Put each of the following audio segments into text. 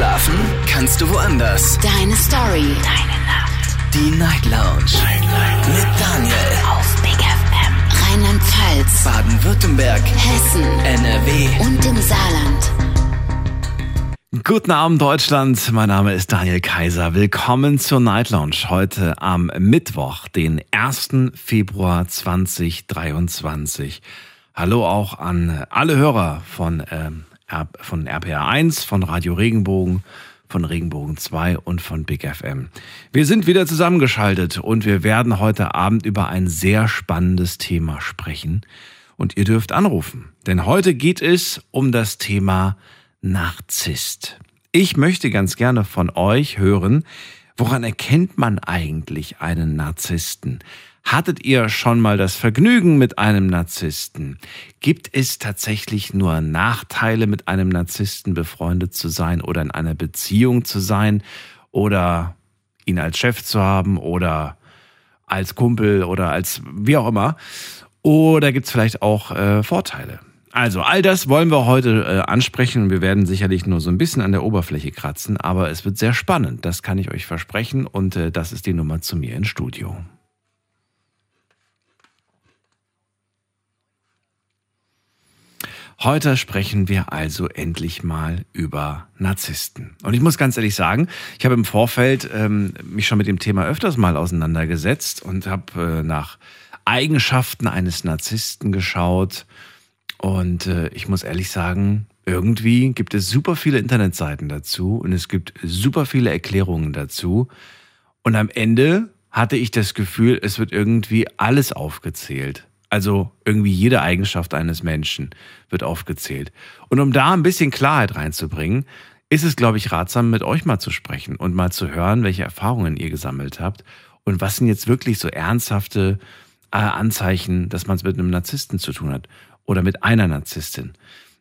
Schlafen kannst du woanders. Deine Story. Deine Nacht. Die Night Lounge. Night, Night. Mit Daniel. Auf Big FM. Rheinland-Pfalz. Baden-Württemberg. Hessen. NRW. Und im Saarland. Guten Abend Deutschland, mein Name ist Daniel Kaiser. Willkommen zur Night Lounge heute am Mittwoch, den 1. Februar 2023. Hallo auch an alle Hörer von, ähm, von RPR 1, von Radio Regenbogen, von Regenbogen 2 und von Big FM. Wir sind wieder zusammengeschaltet und wir werden heute Abend über ein sehr spannendes Thema sprechen. Und ihr dürft anrufen, denn heute geht es um das Thema Narzisst. Ich möchte ganz gerne von euch hören, woran erkennt man eigentlich einen Narzissten? Hattet ihr schon mal das Vergnügen mit einem Narzissten? Gibt es tatsächlich nur Nachteile, mit einem Narzissten befreundet zu sein oder in einer Beziehung zu sein oder ihn als Chef zu haben oder als Kumpel oder als wie auch immer? Oder gibt es vielleicht auch äh, Vorteile? Also, all das wollen wir heute äh, ansprechen. Wir werden sicherlich nur so ein bisschen an der Oberfläche kratzen, aber es wird sehr spannend. Das kann ich euch versprechen. Und äh, das ist die Nummer zu mir ins Studio. Heute sprechen wir also endlich mal über Narzissten. Und ich muss ganz ehrlich sagen, ich habe im Vorfeld ähm, mich schon mit dem Thema öfters mal auseinandergesetzt und habe äh, nach Eigenschaften eines Narzissten geschaut und äh, ich muss ehrlich sagen, irgendwie gibt es super viele Internetseiten dazu und es gibt super viele Erklärungen dazu. Und am Ende hatte ich das Gefühl, es wird irgendwie alles aufgezählt. Also irgendwie jede Eigenschaft eines Menschen wird aufgezählt. Und um da ein bisschen Klarheit reinzubringen, ist es, glaube ich, ratsam, mit euch mal zu sprechen und mal zu hören, welche Erfahrungen ihr gesammelt habt und was sind jetzt wirklich so ernsthafte äh, Anzeichen, dass man es mit einem Narzissten zu tun hat oder mit einer Narzisstin.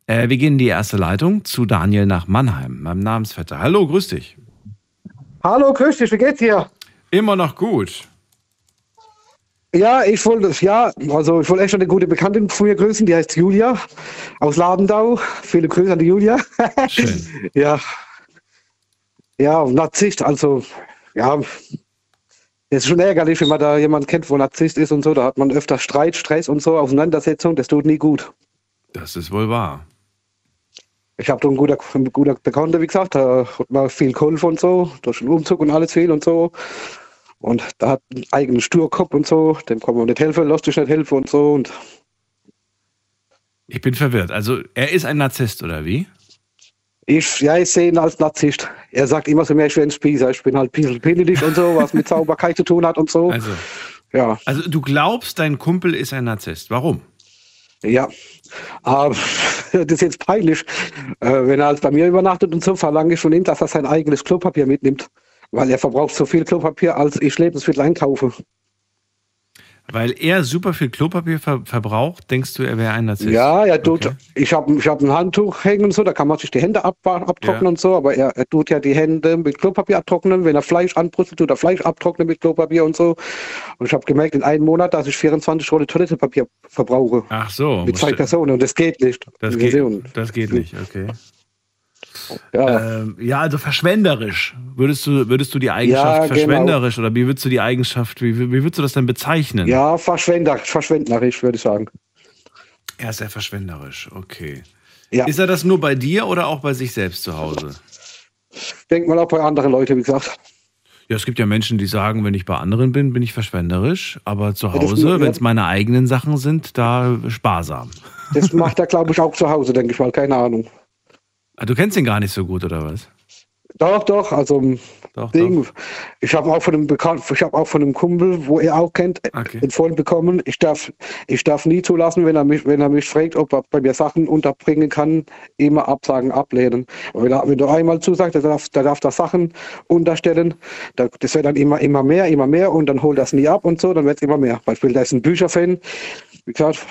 Äh, wir gehen in die erste Leitung zu Daniel nach Mannheim, meinem Namensvetter. Hallo, grüß dich. Hallo, grüß dich, wie geht's dir? Immer noch gut. Ja, ich wollte, ja, also ich wollte echt eine gute Bekanntin von mir grüßen, die heißt Julia aus Ladendau. Viele Grüße an die Julia. Schön. ja. Ja, Narzisst, also, ja, es ist schon ärgerlich, wenn man da jemanden kennt, wo Narzisst ist und so. Da hat man öfter Streit, Stress und so, Auseinandersetzung. Das tut nie gut. Das ist wohl wahr. Ich habe da einen guter Bekannter, wie gesagt, da hat man viel geholfen und so, durch den Umzug und alles viel und so. Und da hat einen eigenen Sturkopf und so, dem kann man nicht helfen, lass dich nicht helfen und so. Und ich bin verwirrt. Also er ist ein Narzisst, oder wie? Ich, ja, ich sehe ihn als Narzisst. Er sagt immer so mehr, ich bin Spießer, ich bin halt pingelig und so, was mit Zauberkeit zu tun hat und so. Also, ja. Also du glaubst, dein Kumpel ist ein Narzisst. Warum? Ja, aber das ist jetzt peinlich. Äh, wenn er halt bei mir übernachtet und so, verlange ich von ihm, dass er sein eigenes Klopapier mitnimmt. Weil er verbraucht so viel Klopapier, als ich Lebensmittel einkaufe. Weil er super viel Klopapier ver verbraucht, denkst du, er wäre ein Narzisst? Ja, er tut, okay. ich habe ich hab ein Handtuch hängen und so, da kann man sich die Hände ab, abtrocknen ja. und so, aber er, er, tut ja die Hände mit Klopapier abtrocknen. Wenn er Fleisch anbrüstet, tut er Fleisch abtrocknen mit Klopapier und so. Und ich habe gemerkt, in einem Monat, dass ich 24 Rollen Toilettenpapier verbrauche. Ach so. Mit zwei Personen und das geht nicht. Das, geht, das geht nicht, okay. Ja. Ähm, ja, also verschwenderisch. Würdest du, würdest du die Eigenschaft ja, genau. verschwenderisch genau. oder wie würdest du die Eigenschaft, wie, wie würdest du das denn bezeichnen? Ja, verschwenderisch, verschwenderisch würde ich sagen. Er ist sehr verschwenderisch, okay. Ja. Ist er das nur bei dir oder auch bei sich selbst zu Hause? Ich denke mal auch bei anderen Leuten, wie gesagt. Ja, es gibt ja Menschen, die sagen, wenn ich bei anderen bin, bin ich verschwenderisch, aber zu Hause, ja, wenn es meine eigenen Sachen sind, da sparsam. Das macht er, glaube ich, auch zu Hause, denke ich mal, keine Ahnung. Ah, du kennst ihn gar nicht so gut, oder was? Doch, doch, also doch, Ding. Doch. Ich habe auch von einem Bekannten, ich habe auch von einem Kumpel, wo er auch kennt, okay. empfohlen bekommen. Ich darf, ich darf nie zulassen, wenn er mich, wenn er mich fragt, ob er bei mir Sachen unterbringen kann, immer Absagen ablehnen. Und wenn, er, wenn du einmal zusagst, der darf, der darf da Sachen unterstellen, das wird dann immer, immer mehr, immer mehr und dann holt er es nie ab und so, dann wird es immer mehr. Beispiel, da ist ein Bücherfan, wie gesagt,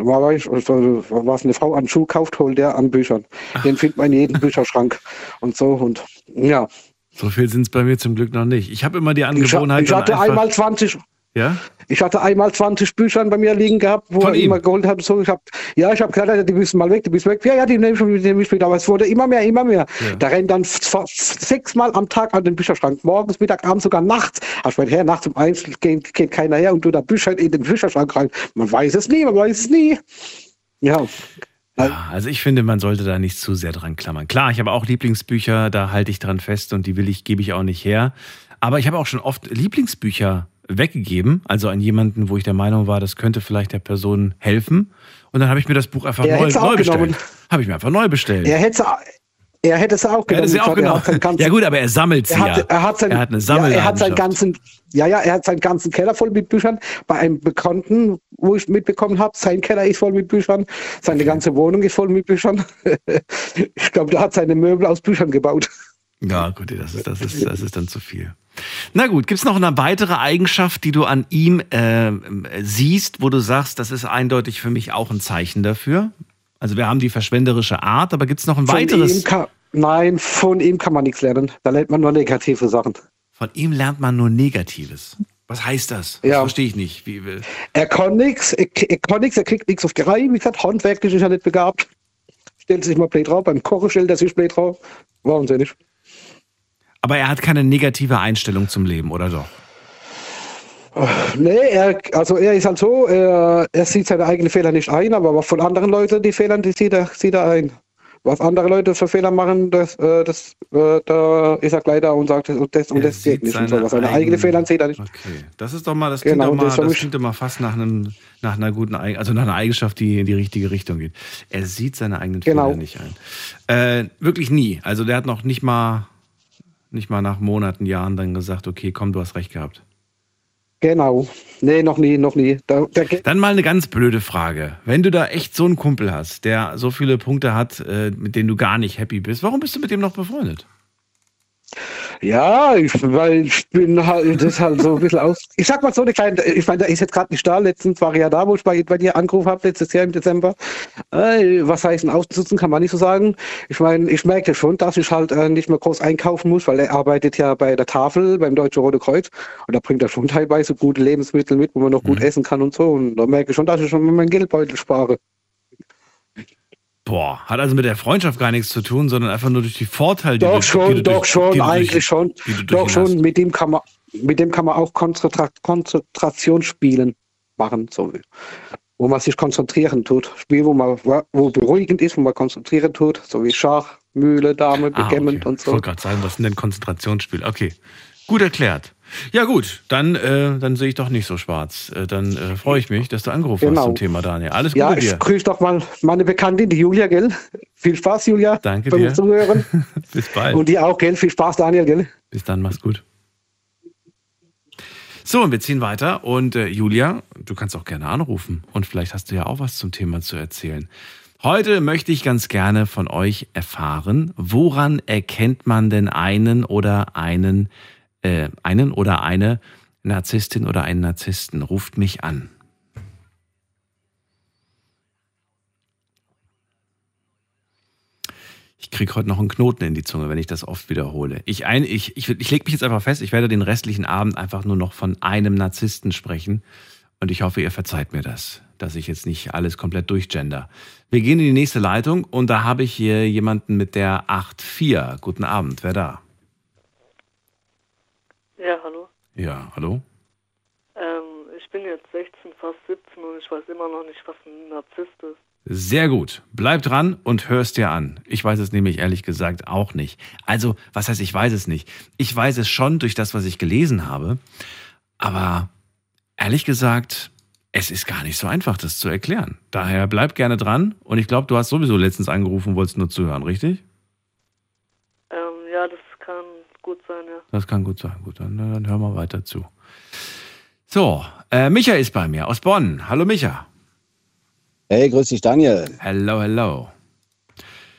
Normalerweise, also, was eine Frau an Schuh kauft, holt der an Büchern. Den findet man in jedem Bücherschrank und so und ja. So viel sind es bei mir zum Glück noch nicht. Ich habe immer die Angewohnheit. Ich, ich hatte einmal 20, Ja? Ich hatte einmal 20 Bücher bei mir liegen gehabt, wo Von er ihm? immer geholt hat. So, ich hab, ja, ich habe gesagt, die müssen mal weg, die müssen weg. Ja, ja, die nehme ich, nehm ich mit. Aber es wurde immer mehr, immer mehr. Ja. Da rennt dann sechsmal am Tag an den Bücherschrank. Morgens, Mittag, abends, sogar nachts. Ach, ich meine, her, nachts um eins geht, geht keiner her und du da Bücher in den Bücherschrank rein. Man weiß es nie, man weiß es nie. Ja. Ja, also ich finde, man sollte da nicht zu sehr dran klammern. Klar, ich habe auch Lieblingsbücher, da halte ich dran fest und die will ich, gebe ich auch nicht her. Aber ich habe auch schon oft Lieblingsbücher weggegeben, also an jemanden, wo ich der Meinung war, das könnte vielleicht der Person helfen. Und dann habe ich mir das Buch einfach er neu, neu bestellt. Habe ich mir einfach neu bestellt. Er hätte er hätte es auch genommen. Er auch genommen. ja gut, aber er sammelt sie er hat, ja. Er hat, sein, er hat eine Sammel ja, er hat seinen ganzen, ja, ja, er hat seinen ganzen Keller voll mit Büchern. Bei einem Bekannten, wo ich mitbekommen habe, sein Keller ist voll mit Büchern. Seine ganze Wohnung ist voll mit Büchern. ich glaube, der hat seine Möbel aus Büchern gebaut. Ja, gut, das ist, das ist, das ist dann zu viel. Na gut, gibt es noch eine weitere Eigenschaft, die du an ihm äh, siehst, wo du sagst, das ist eindeutig für mich auch ein Zeichen dafür? Also wir haben die verschwenderische Art, aber gibt es noch ein von weiteres? Kann, nein, von ihm kann man nichts lernen. Da lernt man nur negative Sachen. Von ihm lernt man nur Negatives. Was heißt das? Das ja. verstehe ich nicht. Wie, er kann nichts, er, er, kann nichts, er kriegt nichts auf die Reihe. Wie gesagt, handwerklich ist er nicht begabt. Stellt sich mal blöd drauf, beim Kochen stellt er sich blöd drauf. Wahnsinnig. Aber er hat keine negative Einstellung zum Leben, oder doch? Nee, er, also er ist halt so, er, er sieht seine eigenen Fehler nicht ein, aber von anderen Leuten, die Fehler, die sieht er, sieht er ein. Was andere Leute für Fehler machen, das, äh, das, äh, da ist er gleich da und sagt, und das, und das geht nicht. Und so. Was seine eigenen Fehler sieht er nicht. Okay, das ist doch mal, das klingt, genau, doch mal, das, das klingt doch mal fast nach, einem, nach einer guten, also nach einer Eigenschaft, die in die richtige Richtung geht. Er sieht seine eigenen genau. Fehler nicht ein. Äh, wirklich nie. Also der hat noch nicht mal nicht mal nach Monaten, Jahren dann gesagt, okay, komm, du hast recht gehabt. Genau. Nee, noch nie, noch nie. Da, Dann mal eine ganz blöde Frage. Wenn du da echt so einen Kumpel hast, der so viele Punkte hat, äh, mit denen du gar nicht happy bist, warum bist du mit dem noch befreundet? Ja, ich, weil ich bin halt, das halt so ein bisschen aus. Ich sag mal so eine kleine, ich meine, der ist jetzt gerade nicht da. Letztens war er ja da, wo ich bei, bei dir angerufen habe, letztes Jahr im Dezember. Äh, was heißt ein Außensitzen, kann man nicht so sagen. Ich meine, ich merke schon, dass ich halt äh, nicht mehr groß einkaufen muss, weil er arbeitet ja bei der Tafel, beim Deutschen Rote Kreuz. Und da bringt er schon teilweise gute Lebensmittel mit, wo man noch gut mhm. essen kann und so. Und da merke ich schon, dass ich schon meinen Geldbeutel spare. Boah, hat also mit der Freundschaft gar nichts zu tun, sondern einfach nur durch die Vorteile, die doch du, schon, die doch durch, schon, eigentlich durch, schon, doch schon. Mit dem kann man, mit dem kann man auch Konzentra Konzentrationsspielen machen, so wo man sich konzentrieren tut. Spiel, wo man wo beruhigend ist, wo man konzentrieren tut, so wie Schach, Mühle, Dame, Bekämmend ah, okay. und so. Ich wollte gerade sagen, was sind denn Konzentrationsspiele? Okay, gut erklärt. Ja gut, dann, äh, dann sehe ich doch nicht so schwarz. Äh, dann äh, freue ich mich, dass du angerufen genau. hast zum Thema, Daniel. Alles Gute ja, dir. Ja, ich grüße doch mal meine Bekanntin, die Julia, gell? Viel Spaß, Julia. Danke dir. Zuhören. Bis bald. Und dir auch, gell? Viel Spaß, Daniel, gell? Bis dann, mach's gut. So, und wir ziehen weiter. Und äh, Julia, du kannst auch gerne anrufen. Und vielleicht hast du ja auch was zum Thema zu erzählen. Heute möchte ich ganz gerne von euch erfahren, woran erkennt man denn einen oder einen äh, einen oder eine Narzisstin oder einen Narzissten. Ruft mich an. Ich kriege heute noch einen Knoten in die Zunge, wenn ich das oft wiederhole. Ich, ein, ich, ich, ich lege mich jetzt einfach fest, ich werde den restlichen Abend einfach nur noch von einem Narzissten sprechen. Und ich hoffe, ihr verzeiht mir das, dass ich jetzt nicht alles komplett durchgender. Wir gehen in die nächste Leitung und da habe ich hier jemanden mit der 8.4. Guten Abend, wer da? Ja, hallo. Ja, hallo. Ähm, ich bin jetzt 16, fast 17 und ich weiß immer noch nicht, was ein Narzisst ist. Sehr gut. Bleib dran und hörst dir an. Ich weiß es nämlich ehrlich gesagt auch nicht. Also, was heißt, ich weiß es nicht? Ich weiß es schon durch das, was ich gelesen habe. Aber ehrlich gesagt, es ist gar nicht so einfach, das zu erklären. Daher bleib gerne dran. Und ich glaube, du hast sowieso letztens angerufen, wolltest nur zuhören, richtig? Ähm, ja, das kann gut sein, ja. Das kann gut sein. Gut, dann, dann hören wir weiter zu. So, äh, Micha ist bei mir aus Bonn. Hallo Micha. Hey, grüß dich Daniel. Hello, hello.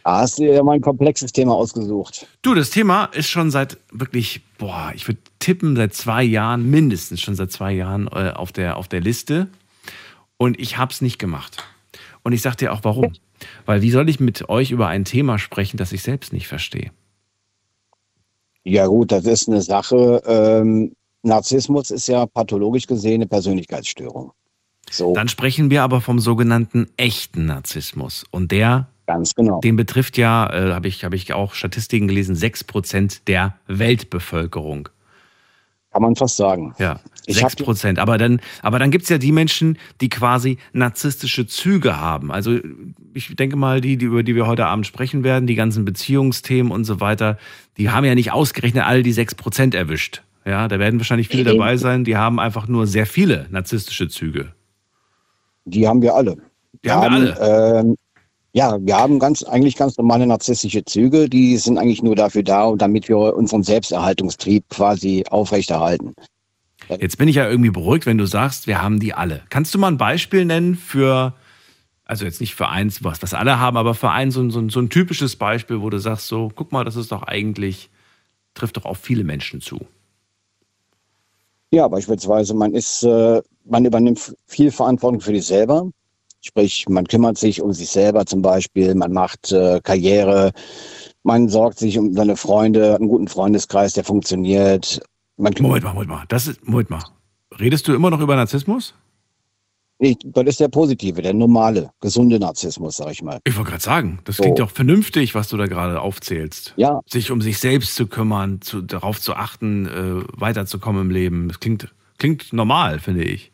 Da hast du dir ja mal ein komplexes Thema ausgesucht. Du, das Thema ist schon seit wirklich, boah, ich würde tippen, seit zwei Jahren, mindestens schon seit zwei Jahren äh, auf, der, auf der Liste. Und ich habe es nicht gemacht. Und ich sage dir auch warum. Weil wie soll ich mit euch über ein Thema sprechen, das ich selbst nicht verstehe? Ja gut, das ist eine Sache, ähm, Narzissmus ist ja pathologisch gesehen eine Persönlichkeitsstörung. So. Dann sprechen wir aber vom sogenannten echten Narzissmus. Und der, Ganz genau. den betrifft ja, äh, habe ich, hab ich auch Statistiken gelesen, 6% der Weltbevölkerung. Kann man fast sagen. Ja, sechs Prozent. Aber dann, aber dann gibt's ja die Menschen, die quasi narzisstische Züge haben. Also ich denke mal, die, die, über die wir heute Abend sprechen werden, die ganzen Beziehungsthemen und so weiter, die haben ja nicht ausgerechnet alle die sechs Prozent erwischt. Ja, da werden wahrscheinlich viele dabei sein, die haben einfach nur sehr viele narzisstische Züge. Die haben wir alle. Die haben, haben wir alle. Ähm, ja, wir haben ganz, eigentlich ganz normale narzisstische Züge, die sind eigentlich nur dafür da, damit wir unseren Selbsterhaltungstrieb quasi aufrechterhalten. Jetzt bin ich ja irgendwie beruhigt, wenn du sagst, wir haben die alle. Kannst du mal ein Beispiel nennen für, also jetzt nicht für eins, was, was alle haben, aber für ein so, so, so ein typisches Beispiel, wo du sagst, so, guck mal, das ist doch eigentlich, trifft doch auf viele Menschen zu. Ja, beispielsweise, man ist, äh, man übernimmt viel Verantwortung für sich selber. Sprich, man kümmert sich um sich selber zum Beispiel, man macht äh, Karriere, man sorgt sich um seine Freunde, einen guten Freundeskreis, der funktioniert. Man Moment mal, Moment mal. Das ist, Moment mal. Redest du immer noch über Narzissmus? Ich, das ist der positive, der normale, gesunde Narzissmus, sag ich mal. Ich wollte gerade sagen, das klingt doch vernünftig, was du da gerade aufzählst. Ja. Sich um sich selbst zu kümmern, zu, darauf zu achten, äh, weiterzukommen im Leben. Das klingt, klingt normal, finde ich.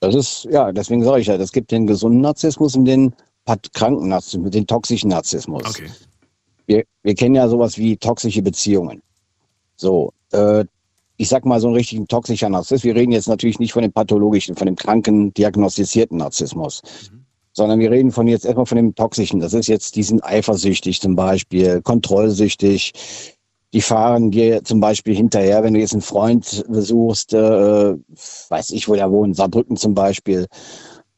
Das ist, ja, deswegen sage ich ja, es gibt den gesunden Narzissmus und den kranken Narzissmus, den toxischen Narzissmus. Okay. Wir, wir kennen ja sowas wie toxische Beziehungen. So, äh, ich sag mal so einen richtigen toxischer Narzissmus. Wir reden jetzt natürlich nicht von dem pathologischen, von dem kranken, diagnostizierten Narzissmus, mhm. sondern wir reden von jetzt erstmal von dem toxischen. Das ist jetzt diesen eifersüchtig zum Beispiel, kontrollsüchtig, die fahren dir zum Beispiel hinterher, wenn du jetzt einen Freund besuchst, äh, weiß ich, wo der wohnt, Saarbrücken zum Beispiel,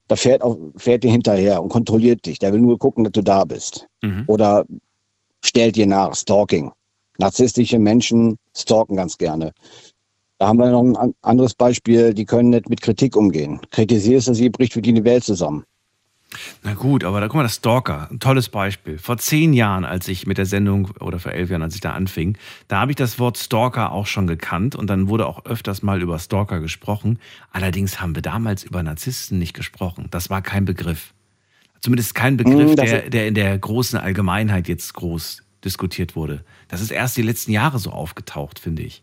da fährt, auch, fährt dir hinterher und kontrolliert dich. Der will nur gucken, dass du da bist. Mhm. Oder stellt dir nach, Stalking. Narzisstische Menschen stalken ganz gerne. Da haben wir noch ein anderes Beispiel, die können nicht mit Kritik umgehen. Kritisierst du sie, bricht für die die Welt zusammen. Na gut, aber da guck mal, das Stalker, ein tolles Beispiel. Vor zehn Jahren, als ich mit der Sendung, oder vor elf Jahren, als ich da anfing, da habe ich das Wort Stalker auch schon gekannt und dann wurde auch öfters mal über Stalker gesprochen. Allerdings haben wir damals über Narzissten nicht gesprochen. Das war kein Begriff. Zumindest kein Begriff, hm, der, der in der großen Allgemeinheit jetzt groß diskutiert wurde. Das ist erst die letzten Jahre so aufgetaucht, finde ich.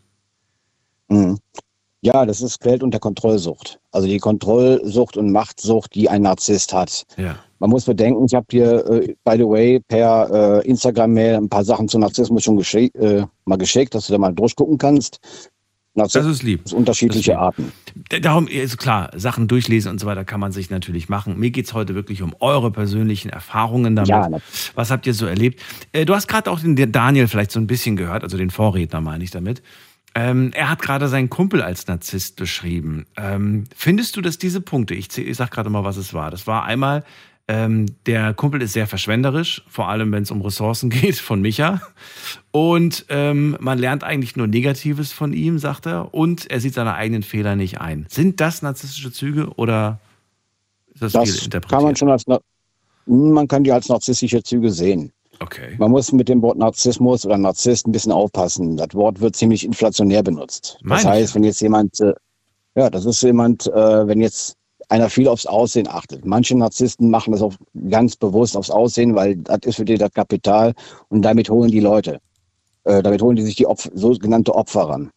Ja, das ist Quält unter Kontrollsucht. Also die Kontrollsucht und Machtsucht, die ein Narzisst hat. Ja. Man muss bedenken, ich habe dir, äh, by the way, per äh, Instagram-Mail ein paar Sachen zu Narzissmus schon geschick, äh, mal geschickt, dass du da mal durchgucken kannst. Narzissmus das ist lieb. Unterschiedliche lieb. Arten. Darum ist klar, Sachen durchlesen und so weiter kann man sich natürlich machen. Mir geht's heute wirklich um eure persönlichen Erfahrungen damit. Ja, Was habt ihr so erlebt? Äh, du hast gerade auch den Daniel vielleicht so ein bisschen gehört, also den Vorredner meine ich damit. Ähm, er hat gerade seinen Kumpel als Narzisst beschrieben. Ähm, findest du, dass diese Punkte, ich, ich sag gerade mal, was es war. Das war einmal, ähm, der Kumpel ist sehr verschwenderisch, vor allem wenn es um Ressourcen geht, von Micha. Und ähm, man lernt eigentlich nur Negatives von ihm, sagt er. Und er sieht seine eigenen Fehler nicht ein. Sind das narzisstische Züge oder ist das, das viel interpretiert? Kann man schon als, man kann die als narzisstische Züge sehen. Okay. Man muss mit dem Wort Narzissmus oder Narzisst ein bisschen aufpassen. Das Wort wird ziemlich inflationär benutzt. Meine das heißt, wenn jetzt jemand, äh, ja, das ist jemand, äh, wenn jetzt einer viel aufs Aussehen achtet. Manche Narzissten machen das auch ganz bewusst aufs Aussehen, weil das ist für die das Kapital und damit holen die Leute. Äh, damit holen die sich die Opf sogenannte Opfer ran.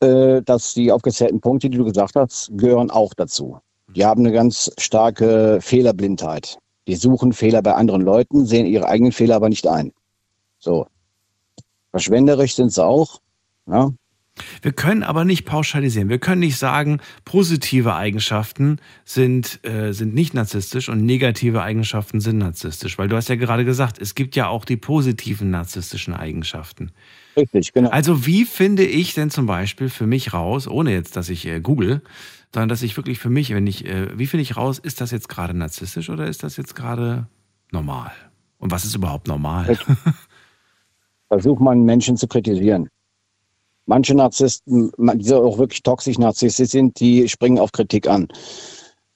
Äh, dass die aufgezählten Punkte, die du gesagt hast, gehören auch dazu. Die haben eine ganz starke Fehlerblindheit. Die suchen Fehler bei anderen Leuten, sehen ihre eigenen Fehler aber nicht ein. So. Verschwenderisch sind sie auch. Ja. Wir können aber nicht pauschalisieren. Wir können nicht sagen, positive Eigenschaften sind, äh, sind nicht narzisstisch und negative Eigenschaften sind narzisstisch. Weil du hast ja gerade gesagt, es gibt ja auch die positiven narzisstischen Eigenschaften. Richtig, genau. Also wie finde ich denn zum Beispiel für mich raus, ohne jetzt, dass ich äh, google, sondern dass ich wirklich für mich, wenn ich, äh, wie finde ich raus, ist das jetzt gerade narzisstisch oder ist das jetzt gerade normal? Und was ist überhaupt normal? Versucht man Menschen zu kritisieren. Manche Narzissten, die auch wirklich toxisch narzisstisch sind, die springen auf Kritik an.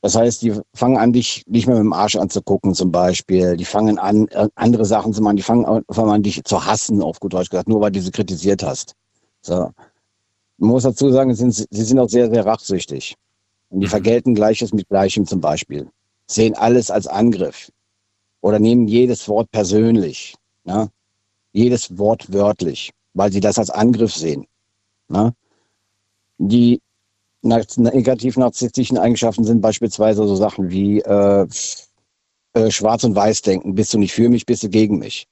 Das heißt, die fangen an, dich nicht mehr mit dem Arsch anzugucken, zum Beispiel. Die fangen an, äh, andere Sachen zu machen. Die fangen an, dich zu hassen, auf gut Deutsch gesagt, nur weil du sie kritisiert hast. So. Man muss dazu sagen, sie sind, sie sind auch sehr, sehr rachsüchtig. Und die vergelten Gleiches mit Gleichem zum Beispiel. Sehen alles als Angriff. Oder nehmen jedes Wort persönlich. Ne? Jedes Wort wörtlich, weil sie das als Angriff sehen. Ne? Die negativ-narzisstischen Eigenschaften sind beispielsweise so Sachen wie äh, äh, Schwarz- und Weiß-Denken. Bist du nicht für mich, bist du gegen mich.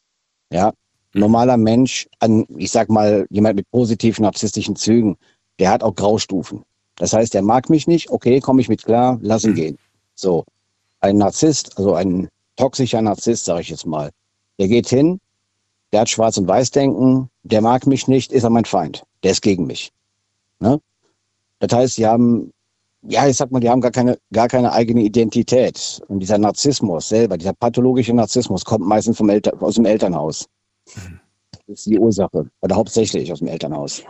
Ja, normaler Mensch, an, ich sag mal, jemand mit positiven narzisstischen Zügen, der hat auch Graustufen. Das heißt, der mag mich nicht, okay, komme ich mit klar, lass ihn gehen. So, ein Narzisst, also ein toxischer Narzisst, sage ich jetzt mal, der geht hin, der hat Schwarz- und Weiß-Denken, der mag mich nicht, ist er mein Feind, der ist gegen mich. Ne? Das heißt, sie haben, ja, ich sag mal, die haben gar keine, gar keine eigene Identität. Und dieser Narzissmus selber, dieser pathologische Narzissmus kommt meistens vom Elter aus dem Elternhaus. Das ist die Ursache. Oder hauptsächlich aus dem Elternhaus.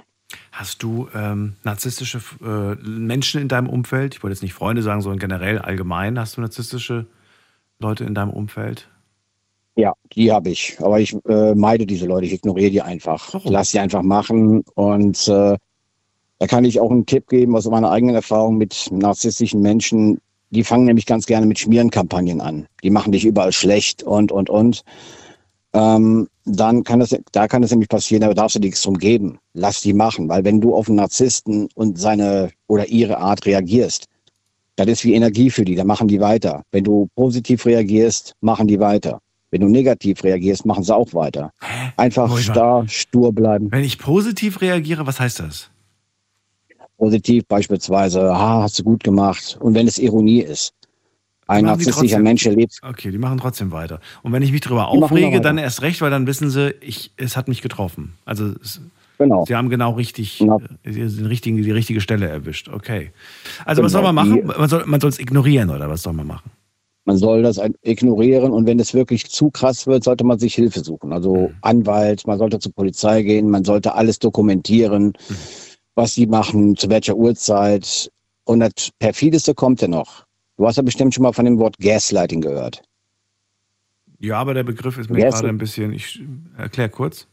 Hast du ähm, narzisstische äh, Menschen in deinem Umfeld? Ich wollte jetzt nicht Freunde sagen, sondern generell allgemein. Hast du narzisstische Leute in deinem Umfeld? Ja, die habe ich. Aber ich äh, meide diese Leute. Ich ignoriere die einfach. Warum? Lass sie einfach machen. Und äh, da kann ich auch einen Tipp geben aus meiner eigenen Erfahrung mit narzisstischen Menschen. Die fangen nämlich ganz gerne mit Schmierenkampagnen an. Die machen dich überall schlecht und, und, und ähm, dann kann das, da kann es nämlich passieren, da darfst du nichts drum geben. Lass die machen, weil wenn du auf einen Narzissten und seine oder ihre Art reagierst, das ist wie Energie für die, dann machen die weiter. Wenn du positiv reagierst, machen die weiter. Wenn du negativ reagierst, machen sie auch weiter. Einfach starr, stur bleiben. Wenn ich positiv reagiere, was heißt das? Positiv beispielsweise, ah, hast du gut gemacht. Und wenn es Ironie ist, ein narzisstischer Mensch erlebt. Okay, die machen trotzdem weiter. Und wenn ich mich darüber aufrege, dann erst recht, weil dann wissen sie, ich, es hat mich getroffen. Also es, genau. sie haben genau richtig genau. Äh, den richtigen, die richtige Stelle erwischt. Okay. Also genau. was soll man machen? Man soll man es ignorieren oder was soll man machen? Man soll das ignorieren und wenn es wirklich zu krass wird, sollte man sich Hilfe suchen. Also mhm. Anwalt, man sollte zur Polizei gehen, man sollte alles dokumentieren, mhm. was sie machen, zu welcher Uhrzeit. Und das perfideste kommt ja noch Du hast ja bestimmt schon mal von dem Wort Gaslighting gehört. Ja, aber der Begriff ist mir Gas gerade ein bisschen. Ich erkläre kurz.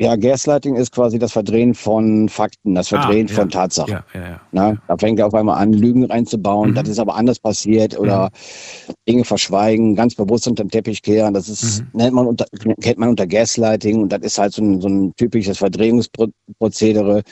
Ja, Gaslighting ist quasi das Verdrehen von Fakten, das Verdrehen ah, ja. von Tatsachen. Ja, ja, ja. Na, da fängt er auf einmal an, Lügen reinzubauen. Mhm. Das ist aber anders passiert oder mhm. Dinge verschweigen, ganz bewusst unter den Teppich kehren. Das ist, mhm. nennt man unter, kennt man unter Gaslighting und das ist halt so ein, so ein typisches Verdrehungsprozedere,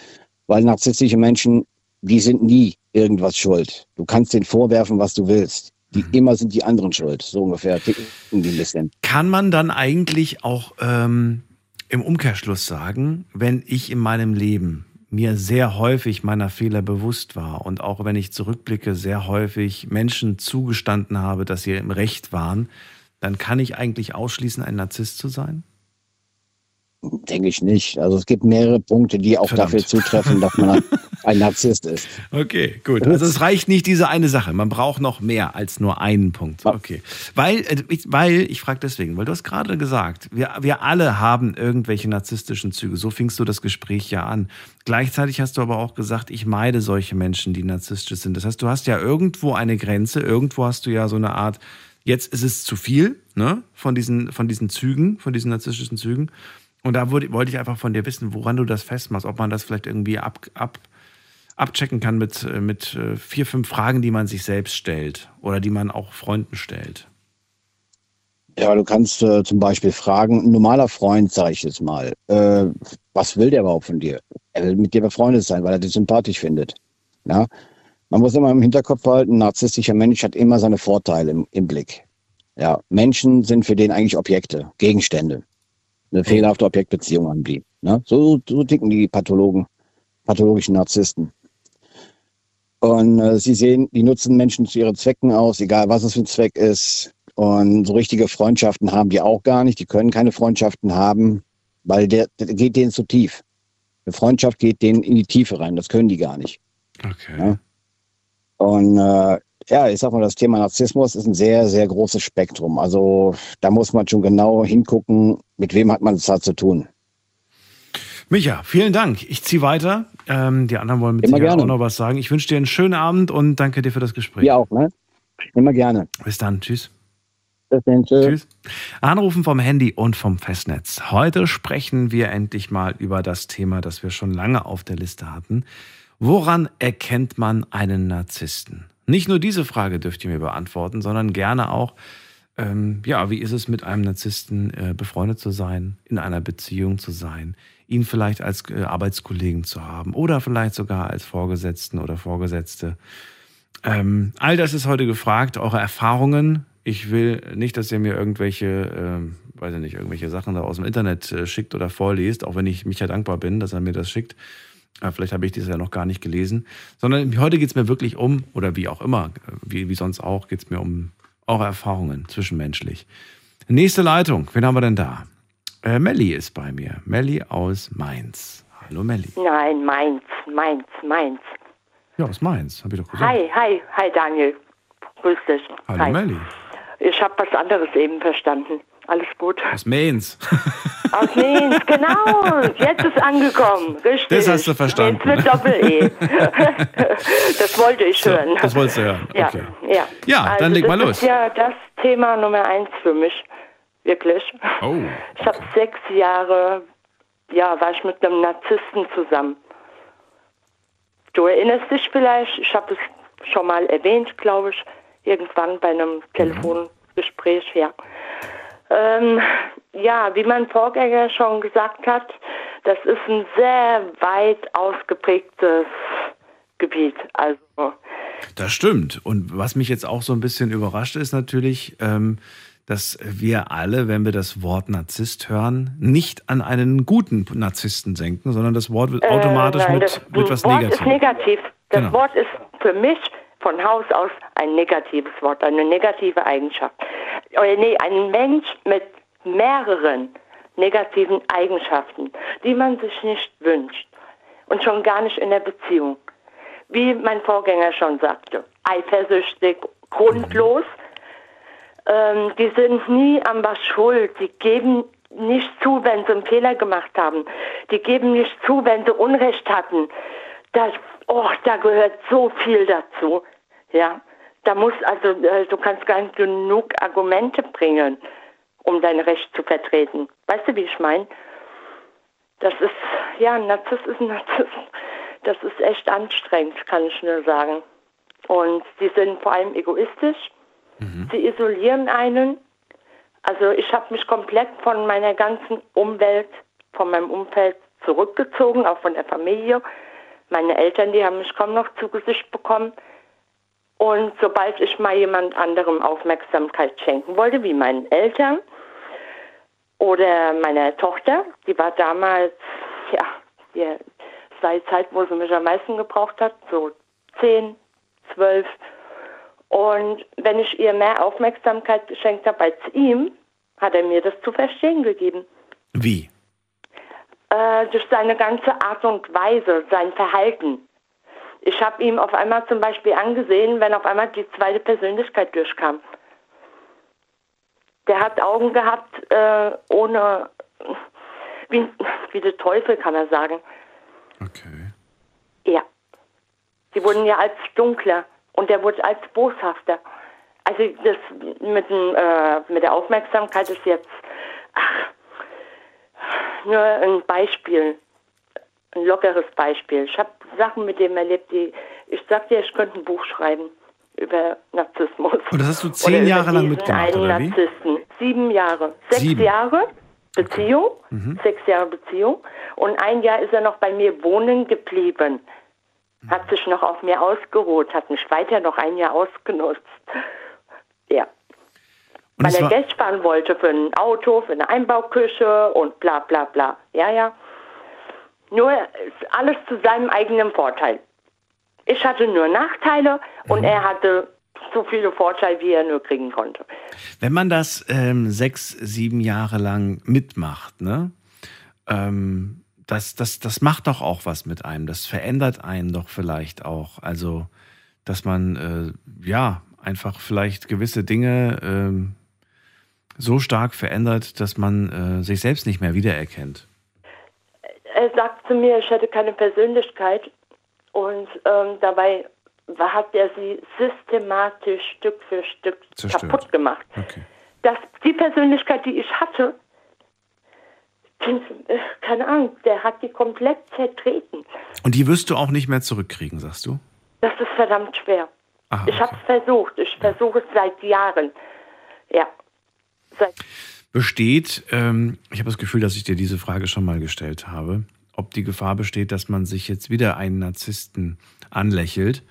weil narzisstische Menschen die sind nie irgendwas schuld. Du kannst denen vorwerfen, was du willst. Die mhm. immer sind die anderen schuld. So ungefähr ticken die ein bisschen. Kann man dann eigentlich auch ähm, im Umkehrschluss sagen, wenn ich in meinem Leben mir sehr häufig meiner Fehler bewusst war und auch wenn ich zurückblicke, sehr häufig Menschen zugestanden habe, dass sie im Recht waren, dann kann ich eigentlich ausschließen, ein Narzisst zu sein? Denke ich nicht. Also es gibt mehrere Punkte, die auch Verdammt. dafür zutreffen, dass man ein Narzisst ist. Okay, gut. Also es reicht nicht diese eine Sache. Man braucht noch mehr als nur einen Punkt. Okay. Weil, äh, weil ich frage deswegen, weil du hast gerade gesagt, wir, wir alle haben irgendwelche narzisstischen Züge. So fingst du das Gespräch ja an. Gleichzeitig hast du aber auch gesagt, ich meide solche Menschen, die narzisstisch sind. Das heißt, du hast ja irgendwo eine Grenze, irgendwo hast du ja so eine Art, jetzt ist es zu viel ne, von, diesen, von diesen Zügen, von diesen narzisstischen Zügen. Und da wollte ich einfach von dir wissen, woran du das festmachst, ob man das vielleicht irgendwie ab, ab, abchecken kann mit, äh, mit äh, vier, fünf Fragen, die man sich selbst stellt oder die man auch Freunden stellt. Ja, du kannst äh, zum Beispiel fragen, ein normaler Freund, sage ich jetzt mal, äh, was will der überhaupt von dir? Er will mit dir befreundet sein, weil er dich sympathisch findet. Ja? Man muss immer im Hinterkopf behalten, ein narzisstischer Mensch hat immer seine Vorteile im, im Blick. Ja, Menschen sind für den eigentlich Objekte, Gegenstände eine fehlerhafte Objektbeziehung anblieb. Ne? So, so ticken die Pathologen, pathologischen Narzissten. Und äh, sie sehen, die nutzen Menschen zu ihren Zwecken aus, egal was es für ein Zweck ist. Und so richtige Freundschaften haben die auch gar nicht. Die können keine Freundschaften haben, weil der, der geht denen zu tief. Eine Freundschaft geht denen in die Tiefe rein. Das können die gar nicht. Okay. Ja? Und äh, ja, ich sag mal, das Thema Narzissmus ist ein sehr, sehr großes Spektrum. Also da muss man schon genau hingucken, mit wem hat man es da zu tun. Micha, vielen Dank. Ich ziehe weiter. Ähm, die anderen wollen mit Immer Sicherheit gerne. auch noch was sagen. Ich wünsche dir einen schönen Abend und danke dir für das Gespräch. Ja auch, ne? Immer gerne. Bis dann. Tschüss. Tschüss. Anrufen vom Handy und vom Festnetz. Heute sprechen wir endlich mal über das Thema, das wir schon lange auf der Liste hatten. Woran erkennt man einen Narzissten? Nicht nur diese Frage dürft ihr mir beantworten, sondern gerne auch, ähm, ja, wie ist es mit einem Narzissten äh, befreundet zu sein, in einer Beziehung zu sein, ihn vielleicht als äh, Arbeitskollegen zu haben oder vielleicht sogar als Vorgesetzten oder Vorgesetzte. Ähm, all das ist heute gefragt, eure Erfahrungen, ich will nicht, dass ihr mir irgendwelche, äh, weiß ich nicht, irgendwelche Sachen da aus dem Internet äh, schickt oder vorliest, auch wenn ich mich ja dankbar bin, dass er mir das schickt. Äh, vielleicht habe ich das ja noch gar nicht gelesen. Sondern heute geht es mir wirklich um, oder wie auch immer, wie, wie sonst auch, geht es mir um eure Erfahrungen zwischenmenschlich. Nächste Leitung, wen haben wir denn da? Äh, Melli ist bei mir. Melli aus Mainz. Hallo Melli. Nein, Mainz, Mainz, Mainz. Ja, aus Mainz, habe ich doch gesagt. Hi, hi, hi Daniel. Grüß dich. Hallo hi. Melli. Ich habe was anderes eben verstanden. Alles gut. Aus Mainz. Aus Mainz, genau. Jetzt ist angekommen. Richtig. Das hast du verstanden. Mainz mit Doppel-E. das wollte ich So, hören. das wolltest du hören. Ja, Okay. ja. Ja, also dann leg mal das los. ist ja das Thema Nummer eins für mich. Wirklich. Oh, Ich habe sechs Jahre, ja, war ich mit einem Narzissten zusammen. Du erinnerst dich vielleicht, ich habe es schon mal erwähnt, glaube ich, irgendwann bei einem Telefongespräch, ja. Ähm, ja, wie mein Vorgänger schon gesagt hat, das ist ein sehr weit ausgeprägtes Gebiet. Also Das stimmt. Und was mich jetzt auch so ein bisschen überrascht ist natürlich, ähm, dass wir alle, wenn wir das Wort Narzisst hören, nicht an einen guten Narzissten denken, sondern das Wort wird automatisch Äh, nein, mit, das mit was Wort Negativem. ist negativ. Das Genau. Wort ist für mich von Haus aus ein negatives Wort, eine negative Eigenschaft. Oder nee, ein Mensch mit mehreren negativen Eigenschaften, die man sich nicht wünscht. Und schon gar nicht in der Beziehung. Wie mein Vorgänger schon sagte, eifersüchtig, grundlos. Ähm, die sind nie an was schuld. Die geben nicht zu, wenn sie einen Fehler gemacht haben. Die geben nicht zu, wenn sie Unrecht hatten. Das, oh, da gehört so viel dazu. Ja, da muss also, äh, du kannst gar nicht genug Argumente bringen, um dein Recht zu vertreten. Weißt du, wie ich meine? Das ist, ja, ein Narzisst ist ein Narzisst. Das ist echt anstrengend, kann ich nur sagen. Und sie sind vor allem egoistisch. Sie isolieren einen. Also ich habe mich komplett von meiner ganzen Umwelt, von meinem Umfeld zurückgezogen, auch von der Familie. Meine Eltern, die haben mich kaum noch zu Gesicht bekommen. Und sobald ich mal jemand anderem Aufmerksamkeit schenken wollte, wie meinen Eltern oder meiner Tochter, die war damals, ja, es war die Zeit, wo sie mich am meisten gebraucht hat, so zehn, zwölf. Und wenn ich ihr mehr Aufmerksamkeit geschenkt habe als ihm, hat er mir das zu verstehen gegeben. Wie? Äh, durch seine ganze Art und Weise, sein Verhalten. Ich habe ihm auf einmal zum Beispiel angesehen, wenn auf einmal die zweite Persönlichkeit durchkam. Der hat Augen gehabt, äh, ohne, wie, wie der Teufel, kann man sagen. Okay. Ja. Sie wurden ja als dunkler und er wurde als boshafter. Also das mit, dem, äh, mit der Aufmerksamkeit ist jetzt ach, nur ein Beispiel, ein lockeres Beispiel. Ich habe Sachen mit dem erlebt, die ich sag dir, ich könnte ein Buch schreiben über Narzissmus. Und das hast du zehn Jahre lang mitgemacht, einen oder wie? Narzissten. Sieben Jahre. Sechs Sieben. Jahre Beziehung, Mhm. sechs Jahre Beziehung. Und ein Jahr ist er noch bei mir wohnen geblieben. Hat sich noch auf mir ausgeruht, hat mich weiter noch ein Jahr ausgenutzt. Ja. Und Weil er Geld sparen wollte für ein Auto, für eine Einbauküche und bla bla bla. Ja, ja. Nur alles zu seinem eigenen Vorteil. Ich hatte nur Nachteile und Mhm. er hatte so viele Vorteile, wie er nur kriegen konnte. wenn man das ähm, sechs, sieben Jahre lang mitmacht, ne? Ähm, das, das, das macht doch auch was mit einem. Das verändert einen doch vielleicht auch. Also, dass man äh, ja einfach vielleicht gewisse Dinge ähm, so stark verändert, dass man äh, sich selbst nicht mehr wiedererkennt. Er sagt zu mir, ich hätte keine Persönlichkeit und ähm, dabei hat er sie systematisch Stück für Stück Zerstört. kaputt gemacht. Okay. dass die Persönlichkeit, die ich hatte, keine Ahnung, der hat die komplett zertreten. Und die wirst du auch nicht mehr zurückkriegen, sagst du? Das ist verdammt schwer. Aha, okay. Ich habe es versucht. Ich versuche es seit Jahren. Ja. Seit besteht, ähm, ich habe das Gefühl, dass ich dir diese Frage schon mal gestellt habe, ob die Gefahr besteht, dass man sich jetzt wieder einen Narzissten anlächelt,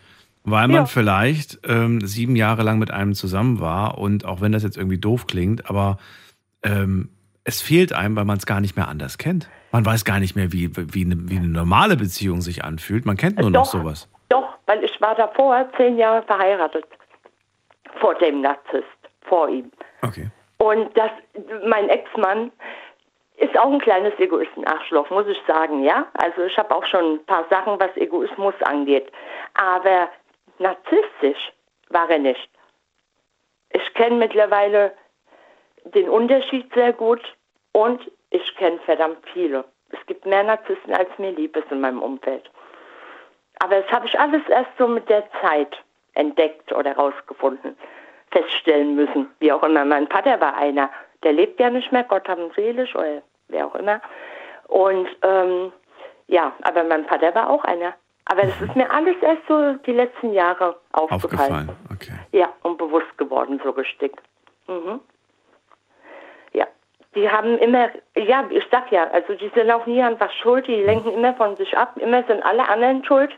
weil man ja. vielleicht ähm, sieben Jahre lang mit einem zusammen war und auch wenn das jetzt irgendwie doof klingt, aber ähm, es fehlt einem, weil man es gar nicht mehr anders kennt. Man weiß gar nicht mehr, wie, wie, eine, wie eine normale Beziehung sich anfühlt. Man kennt nur doch, noch sowas. Doch, weil ich war davor zehn Jahre verheiratet. Vor dem Narzisst, vor ihm. Okay. Und das, mein Ex-Mann ist auch ein kleines Egoisten-Arschloch, muss ich sagen, ja. Also ich habe auch schon ein paar Sachen, was Egoismus angeht. Aber narzisstisch war er nicht. Ich kenne mittlerweile den Unterschied sehr gut und ich kenne verdammt viele. Es gibt mehr Narzissten, als mir lieb ist in meinem Umfeld. Aber das habe ich alles erst so mit der Zeit entdeckt oder herausgefunden, feststellen müssen. Wie auch immer. Mein Vater war einer, der lebt ja nicht mehr, Gott haben seelisch oder wer auch immer. Und ähm, ja, aber mein Vater war auch einer. Aber das ist mir alles erst so die letzten Jahre aufgefallen. aufgefallen. Okay. Ja, und bewusst geworden so richtig. Mhm die haben immer, ja, ich sag ja, also die sind auch nie an was schuld, die lenken immer von sich ab, immer sind alle anderen schuld,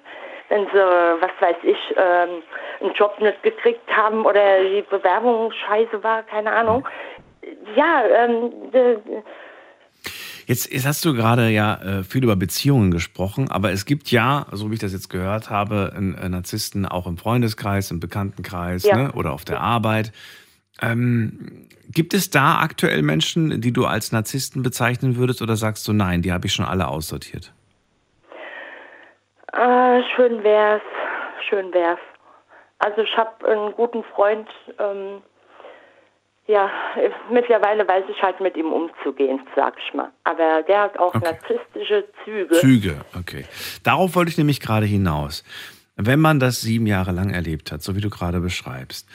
wenn sie, was weiß ich, ähm, einen Job nicht gekriegt haben oder die Bewerbung scheiße war, keine Ahnung. Ja, ähm, Jetzt, jetzt, hast du gerade ja äh, viel über Beziehungen gesprochen, aber es gibt ja, so wie ich das jetzt gehört habe, Narzissten auch im Freundeskreis, im Bekanntenkreis ja. ne, oder auf der Arbeit. Ähm, gibt es da aktuell Menschen, die du als Narzissten bezeichnen würdest oder sagst du nein, die habe ich schon alle aussortiert? Äh, schön wär's, schön wär's. Also ich habe einen guten Freund, ähm, ja, mittlerweile weiß ich halt mit ihm umzugehen, sag ich mal. Aber der hat auch okay. narzisstische Züge. Züge, okay. Darauf wollte ich nämlich gerade hinaus. Wenn man das sieben Jahre lang erlebt hat, so wie du gerade beschreibst,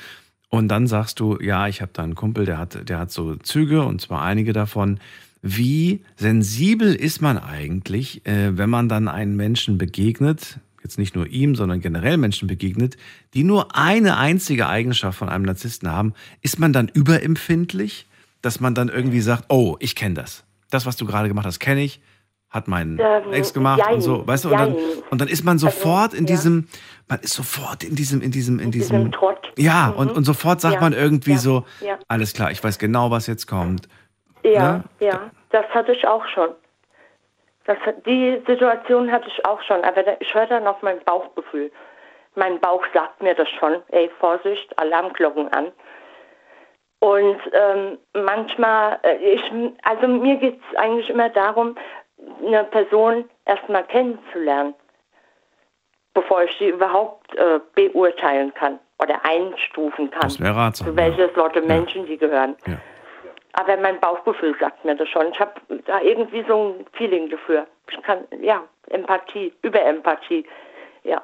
und dann sagst du, ja, ich habe da einen Kumpel, der hat, der hat so Züge und zwar einige davon. Wie sensibel ist man eigentlich, äh, wenn man dann einen Menschen begegnet, jetzt nicht nur ihm, sondern generell Menschen begegnet, die nur eine einzige Eigenschaft von einem Narzissten haben, ist man dann überempfindlich, dass man dann irgendwie sagt, oh, ich kenne das. Das, was du gerade gemacht hast, kenne ich hat mein ähm, Ex gemacht jein, und so, weißt du, und dann, und dann, ist man also, sofort also, in diesem, ja. man ist sofort in diesem, in diesem, in, in diesem, diesem Trott. Ja, mhm. und, und sofort sagt ja. man irgendwie ja. so, alles klar, ich weiß genau, was jetzt kommt. Ja, ne? ja, das hatte ich auch schon. Das, die Situation hatte ich auch schon, aber ich höre dann auf mein Bauchgefühl. Mein Bauch sagt mir das schon, ey, Vorsicht, Alarmglocken an. Und ähm, manchmal, äh, ich, also mir geht es eigentlich immer darum, eine Person erstmal kennenzulernen, bevor ich sie überhaupt äh, beurteilen kann oder einstufen kann. Das wäre ratsam. Zu welche ja. Sorte Menschen ja. die gehören. Ja. Aber mein Bauchgefühl sagt mir das schon. Ich habe da irgendwie so ein Feeling dafür. Ich kann, ja, Empathie, Überempathie, ja.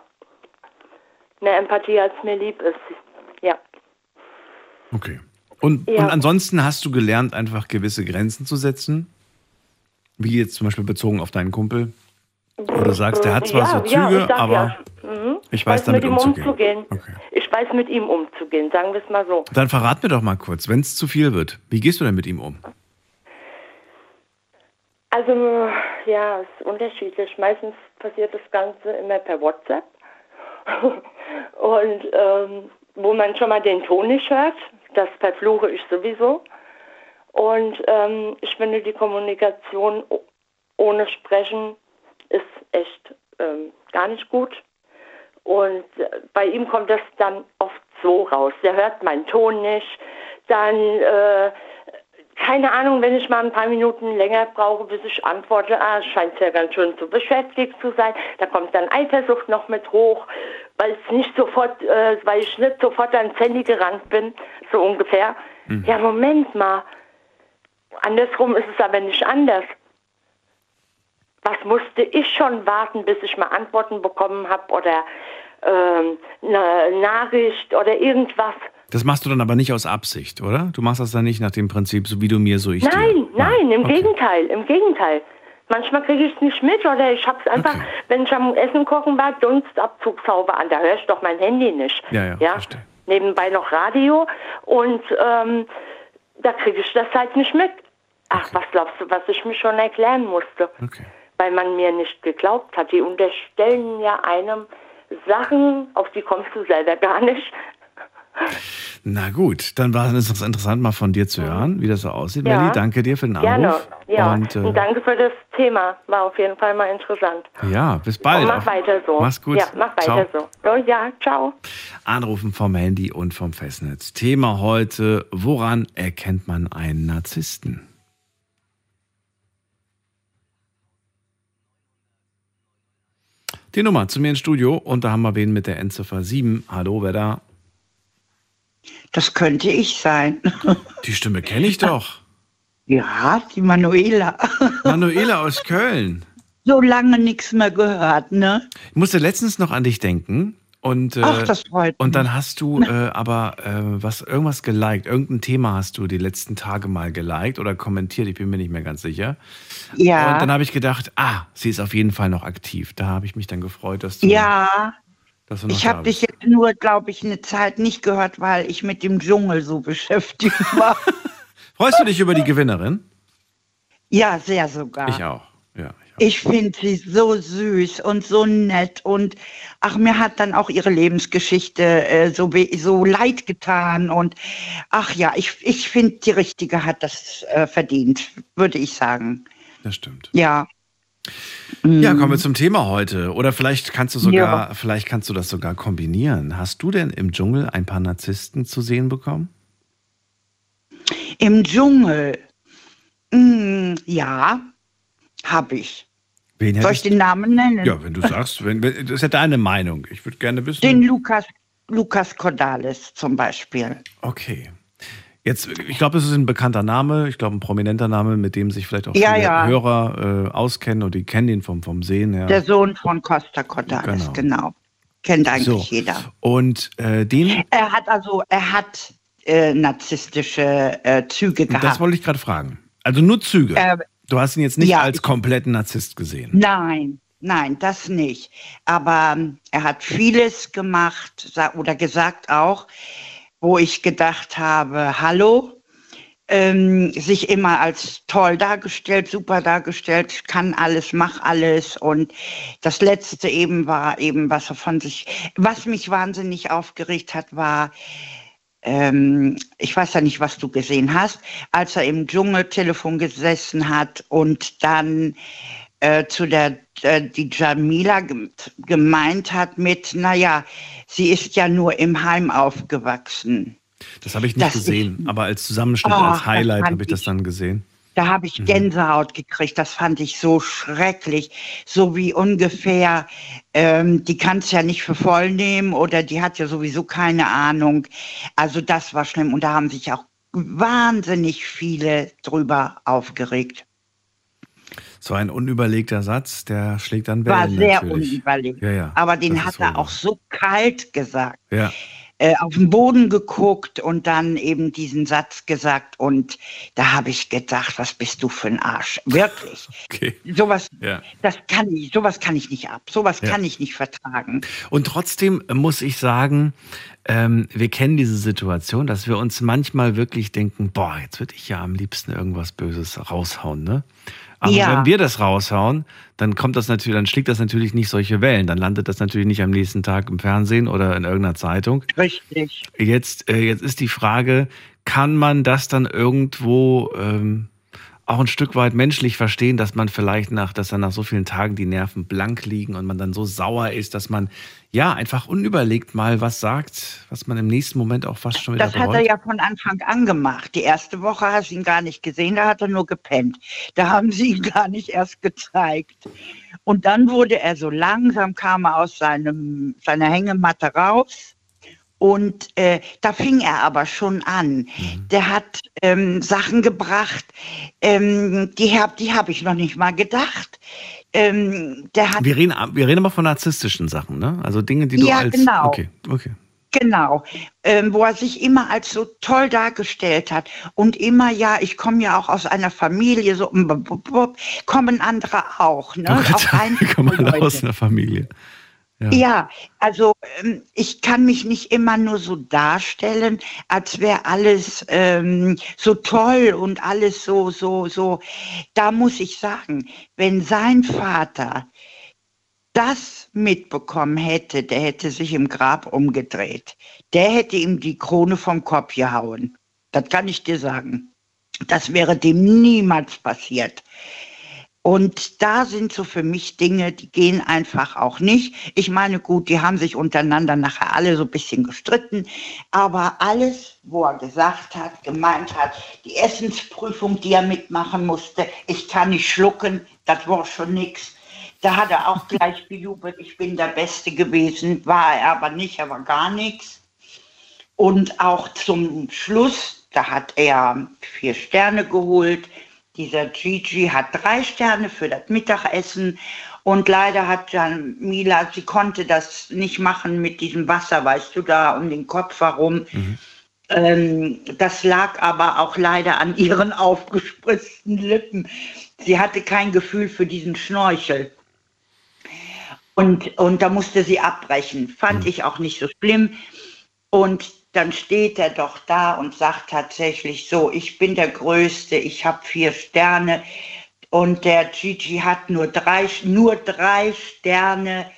Mehr Empathie, als mir lieb ist, ja. Okay. Und, ja. und ansonsten hast du gelernt, einfach gewisse Grenzen zu setzen? Wie jetzt zum Beispiel bezogen auf deinen Kumpel? Wo du sagst, der hat zwar ja, so Züge, ja, aber ja. mhm. ich weiß, weiß damit mit ihm umzugehen. umzugehen. Okay. Ich weiß mit ihm umzugehen, sagen wir es mal so. Dann verrat mir doch mal kurz, wenn es zu viel wird, wie gehst du denn mit ihm um? Also, ja, es ist unterschiedlich. Meistens passiert das Ganze immer per WhatsApp. Und ähm, wo man schon mal den Ton nicht hört, das verfluche ich sowieso. Und ähm, ich finde, die Kommunikation ohne Sprechen ist echt ähm, gar nicht gut. Und äh, bei ihm kommt das dann oft so raus. Der hört meinen Ton nicht. Dann, äh, keine Ahnung, wenn ich mal ein paar Minuten länger brauche, bis ich antworte, ah, scheint ja ganz schön zu beschäftigt zu sein. Da kommt dann Eifersucht noch mit hoch, weil es nicht sofort, äh, weil ich nicht sofort ans Handy gerannt bin, so ungefähr. Mhm. Ja, Moment mal. Andersrum ist es aber nicht anders. Was musste ich schon warten, bis ich mal Antworten bekommen habe oder ähm, eine Nachricht oder irgendwas, Das machst du dann aber nicht aus Absicht, oder? Du machst das dann nicht nach dem Prinzip, so wie du mir, so ich nein, dir. Nein, im okay. Gegenteil, im Gegenteil. Manchmal kriege ich es nicht mit oder ich habe es einfach, okay. wenn ich am Essen kochen war, Dunstabzugshaube an, da höre ich doch mein Handy nicht. Ja, ja, ja? verstehe. Nebenbei noch Radio und ähm, da kriege ich das halt nicht mit. Ach, was glaubst du, was ich mir schon erklären musste? Okay. Weil man mir nicht geglaubt hat. Die unterstellen ja einem Sachen, auf die kommst du selber gar nicht. Na gut, dann war es interessant, mal von dir zu hören, wie das so aussieht. Ja. Melli, danke dir für den Anruf. Gerne. Ja, und, äh, und, danke für das Thema. War auf jeden Fall mal interessant. Ja, bis bald. Und mach weiter so. Mach's gut. Ja, mach weiter ciao. so. Ja, ciao. Anrufen vom Handy und vom Festnetz. Thema heute, woran erkennt man einen Narzissten? Die Nummer zu mir ins Studio und da haben wir wen mit der Endziffer 7. Hallo, wer da? Das könnte ich sein. Die Stimme kenne ich doch. Ja, die Manuela. Manuela aus Köln. So lange nichts mehr gehört, ne? Ich musste letztens noch an dich denken. Und, äh, Ach, das freut Und dann hast du äh, aber äh, was, irgendwas geliked. Irgendein Thema hast du die letzten Tage mal geliked oder kommentiert. Ich bin mir nicht mehr ganz sicher. Ja. Und dann habe ich gedacht, ah, sie ist auf jeden Fall noch aktiv. Da habe ich mich dann gefreut, dass du. Ja. Dass du ich habe dich jetzt nur, glaube ich, eine Zeit nicht gehört, weil ich mit dem Dschungel so beschäftigt war. Freust du dich über die Gewinnerin? Ja, sehr sogar. Ich auch. Ja, ich, finde sie so süß und so nett und ach, mir hat dann auch ihre Lebensgeschichte äh, so, so leid getan und ach ja, ich, ich finde, die Richtige hat das äh, verdient, würde ich sagen. Das stimmt. Ja. Ja, kommen wir zum Thema heute. Oder vielleicht kannst du sogar, ja. vielleicht kannst du das sogar kombinieren. Hast du denn im Dschungel ein paar Narzissten zu sehen bekommen? Im Dschungel? Mm, ja, habe ich. Wen Soll ich den Namen nennen? Ja, wenn du sagst, wenn, wenn, das ist ja deine Meinung. Ich würde gerne wissen. Den Lukas, Lukas Cordalis zum Beispiel. Okay. Jetzt, ich glaube, es ist ein bekannter Name, ich glaube, ein prominenter Name, mit dem sich vielleicht auch ja, viele ja. Hörer äh, auskennen und die kennen ihn vom, vom Sehen her. Der Sohn von Costa Cordalis, genau. genau. Kennt eigentlich so. jeder. Und äh, den. Er hat also, er hat äh, narzisstische äh, Züge gehabt. Das wollte ich gerade fragen. Also nur Züge. Du hast ihn jetzt nicht ja, als kompletten Narzisst gesehen. Nein, nein, das nicht. Aber ähm, er hat vieles gemacht oder gesagt auch, wo ich gedacht habe, hallo, ähm, sich immer als toll dargestellt, super dargestellt, kann alles, mach alles. Und das letzte eben war eben, was er von sich, was mich wahnsinnig aufgeregt hat, war, ähm, ich weiß ja nicht, was du gesehen hast, als er im Dschungeltelefon gesessen hat und dann äh, zu der äh, die Jamila gemeint hat mit, naja, sie ist ja nur im Heim aufgewachsen. Das habe ich nicht das gesehen, ist, aber als Zusammenschnitt, oh, als Highlight habe ich das dann gesehen. Da habe ich mhm. Gänsehaut gekriegt. Das fand ich so schrecklich. So wie ungefähr, ähm, die kann es ja nicht für voll nehmen oder die hat ja sowieso keine Ahnung. Also das war schlimm. Und da haben sich auch wahnsinnig viele drüber aufgeregt. So ein unüberlegter Satz, der schlägt dann Wellen. War sehr natürlich. unüberlegt. Ja, ja, Aber den hat er auch so kalt gesagt. Ja äh, auf den Boden geguckt und dann eben diesen Satz gesagt und da habe ich gedacht, was bist du für ein Arsch? Wirklich. Okay. Sowas, ja. das kann ich, sowas kann ich nicht ab. Sowas ja. kann ich nicht vertragen. Und trotzdem muss ich sagen, ähm, wir kennen diese Situation, dass wir uns manchmal wirklich denken, boah, jetzt würde ich ja am liebsten irgendwas Böses raushauen, ne? Aber ja. wenn wir das raushauen, dann kommt das natürlich, dann schlägt das natürlich nicht solche Wellen. Dann landet das natürlich nicht am nächsten Tag im Fernsehen oder in irgendeiner Zeitung. Richtig. Jetzt, äh, jetzt ist die Frage, kann man das dann irgendwo ähm, auch ein Stück weit menschlich verstehen, dass man vielleicht nach, dass dann nach so vielen Tagen die Nerven blank liegen und man dann so sauer ist, dass man ja einfach unüberlegt mal was sagt, was man im nächsten Moment auch fast schon wieder Das bereut. hat er ja von Anfang an gemacht. Die erste Woche hast du ihn gar nicht gesehen, da hat er nur gepennt. Da haben sie ihn gar nicht erst gezeigt. Und dann wurde er so langsam, kam er aus seinem, seiner Hängematte raus und äh, da fing er aber schon an. Mhm. Der hat ähm, Sachen gebracht, ähm, die habe die hab ich noch nicht mal gedacht. Ähm, der hat wir, reden, wir reden aber von narzisstischen Sachen, ne? Also Dinge, die du ja, als. Genau. Okay, okay. Genau, ähm, wo er sich immer als so toll dargestellt hat und immer, ja, ich komme ja auch aus einer Familie, so kommen andere auch. Ne? Oh auch kommen alle aus einer Familie. Ja. ja, also ähm, ich kann mich nicht immer nur so darstellen, als wäre alles ähm, so toll und alles so, so, so. Da muss ich sagen, wenn sein Vater das mitbekommen hätte, der hätte sich im Grab umgedreht. Der hätte ihm die Krone vom Kopf gehauen. Das kann ich dir sagen. Das wäre dem niemals passiert. Und da sind so für mich Dinge, die gehen einfach auch nicht. Ich meine, gut, die haben sich untereinander nachher alle so ein bisschen gestritten, aber alles, wo er gesagt hat, gemeint hat, die Essensprüfung, die er mitmachen musste, ich kann nicht schlucken, das war schon nichts. Da hat er auch gleich bejubelt, ich bin der Beste gewesen, war er aber nicht, er war gar nichts. Und auch zum Schluss, da hat er vier Sterne geholt, dieser Gigi hat drei Sterne für das Mittagessen und leider hat Mila, sie konnte das nicht machen mit diesem Wasser, weißt du, da um den Kopf herum. Mhm. Ähm, das lag aber auch leider an ihren aufgespritzten Lippen. Sie hatte kein Gefühl für diesen Schnorchel. Und, und da musste sie abbrechen. Fand mhm. ich auch nicht so schlimm. Und dann steht er doch da und sagt tatsächlich so, ich bin der Größte, ich habe vier Sterne und der Gigi hat nur drei, nur drei Sterne.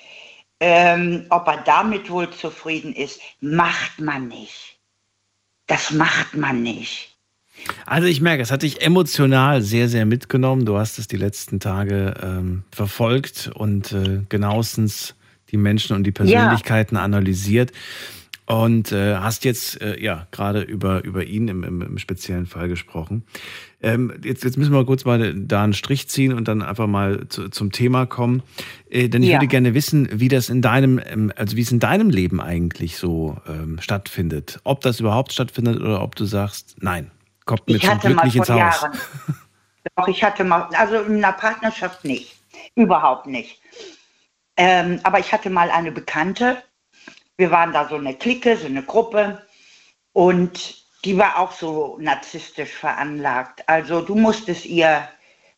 Ähm, ob er damit wohl zufrieden ist, macht man nicht. Das macht man nicht. Also ich merke, es hat dich emotional sehr, sehr mitgenommen. Du hast es die letzten Tage ähm, verfolgt und äh, genauestens die Menschen und die Persönlichkeiten ja. analysiert. Und äh, hast jetzt äh, ja gerade über, über ihn im, im, im speziellen Fall gesprochen. Ähm, jetzt, jetzt müssen wir kurz mal da einen Strich ziehen und dann einfach mal zu, zum Thema kommen. Äh, denn ich ja. würde gerne wissen, wie das in deinem, ähm, also wie es in deinem Leben eigentlich so ähm, stattfindet. Ob das überhaupt stattfindet oder ob du sagst, nein, kommt mir zum Glück nicht ins Haus. Jahren. Doch, ich hatte mal, also in einer Partnerschaft nicht. Überhaupt nicht. Ähm, aber ich hatte mal eine Bekannte, wir waren da so eine Clique, so eine Gruppe und die war auch so narzisstisch veranlagt. Also du musstest ihr,